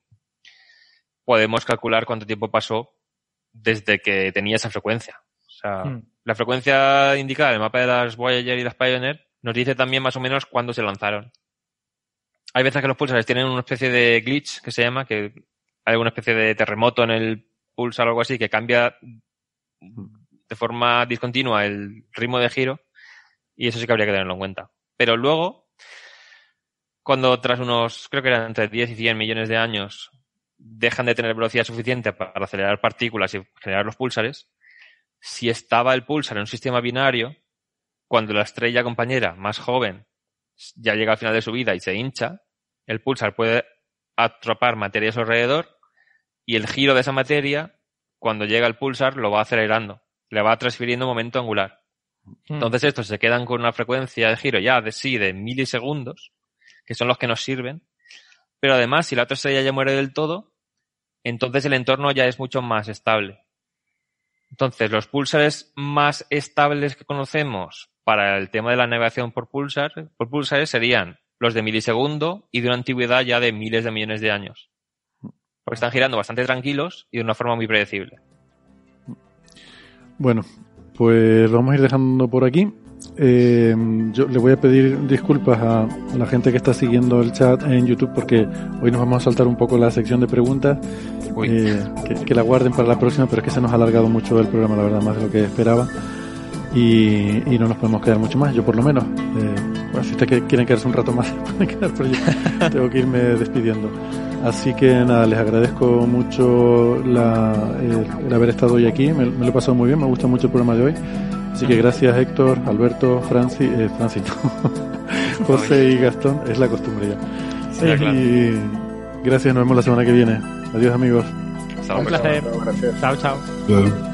podemos calcular cuánto tiempo pasó desde que tenía esa frecuencia. O sea, Hmm. la frecuencia indicada en el mapa de las Voyager y las Pioneer nos dice también más o menos cuándo se lanzaron. Hay veces que los pulsares tienen una especie de glitch que se llama, que hay alguna especie de terremoto en el pulsar o algo así que cambia de forma discontinua el ritmo de giro y eso sí que habría que tenerlo en cuenta. Pero luego, cuando tras unos, creo que eran entre 10 y 100 millones de años, dejan de tener velocidad suficiente para acelerar partículas y generar los púlsares, si estaba el púlsar en un sistema binario, cuando la estrella compañera más joven ya llega al final de su vida y se hincha, el púlsar puede atrapar materia a su alrededor y el giro de esa materia, cuando llega el púlsar, lo va acelerando, le va transfiriendo momento angular. Hmm. Entonces estos se quedan con una frecuencia de giro ya de sí de milisegundos, que son los que nos sirven, pero además si la otra estrella ya muere del todo, entonces el entorno ya es mucho más estable. Entonces los púlsares más estables que conocemos para el tema de la navegación por pulsar, por púlsares serían los de milisegundo y de una antigüedad ya de miles de millones de años. Porque están girando bastante tranquilos y de una forma muy predecible. Bueno, pues vamos a ir dejando por aquí. Eh, yo le voy a pedir disculpas a la gente que está siguiendo el chat en YouTube porque hoy nos vamos a saltar un poco la sección de preguntas. Eh, que, que la guarden para la próxima, pero es que se nos ha alargado mucho el programa, la verdad, más de lo que esperaba. Y, y no nos podemos quedar mucho más, yo por lo menos. Eh, bueno, si ustedes quieren quedarse un rato más, pueden quedar, pero yo tengo que irme despidiendo. Así que nada, les agradezco mucho la, el, el haber estado hoy aquí, me, me lo he pasado muy bien, me gusta mucho el programa de hoy. Así que gracias Héctor, Alberto, Francis, eh, Francis no, José y Gastón, es la costumbre ya. Sí, claro. Y gracias, nos vemos la semana que viene. Adiós amigos. Hasta Un luego. placer. Gracias. Chao, chao.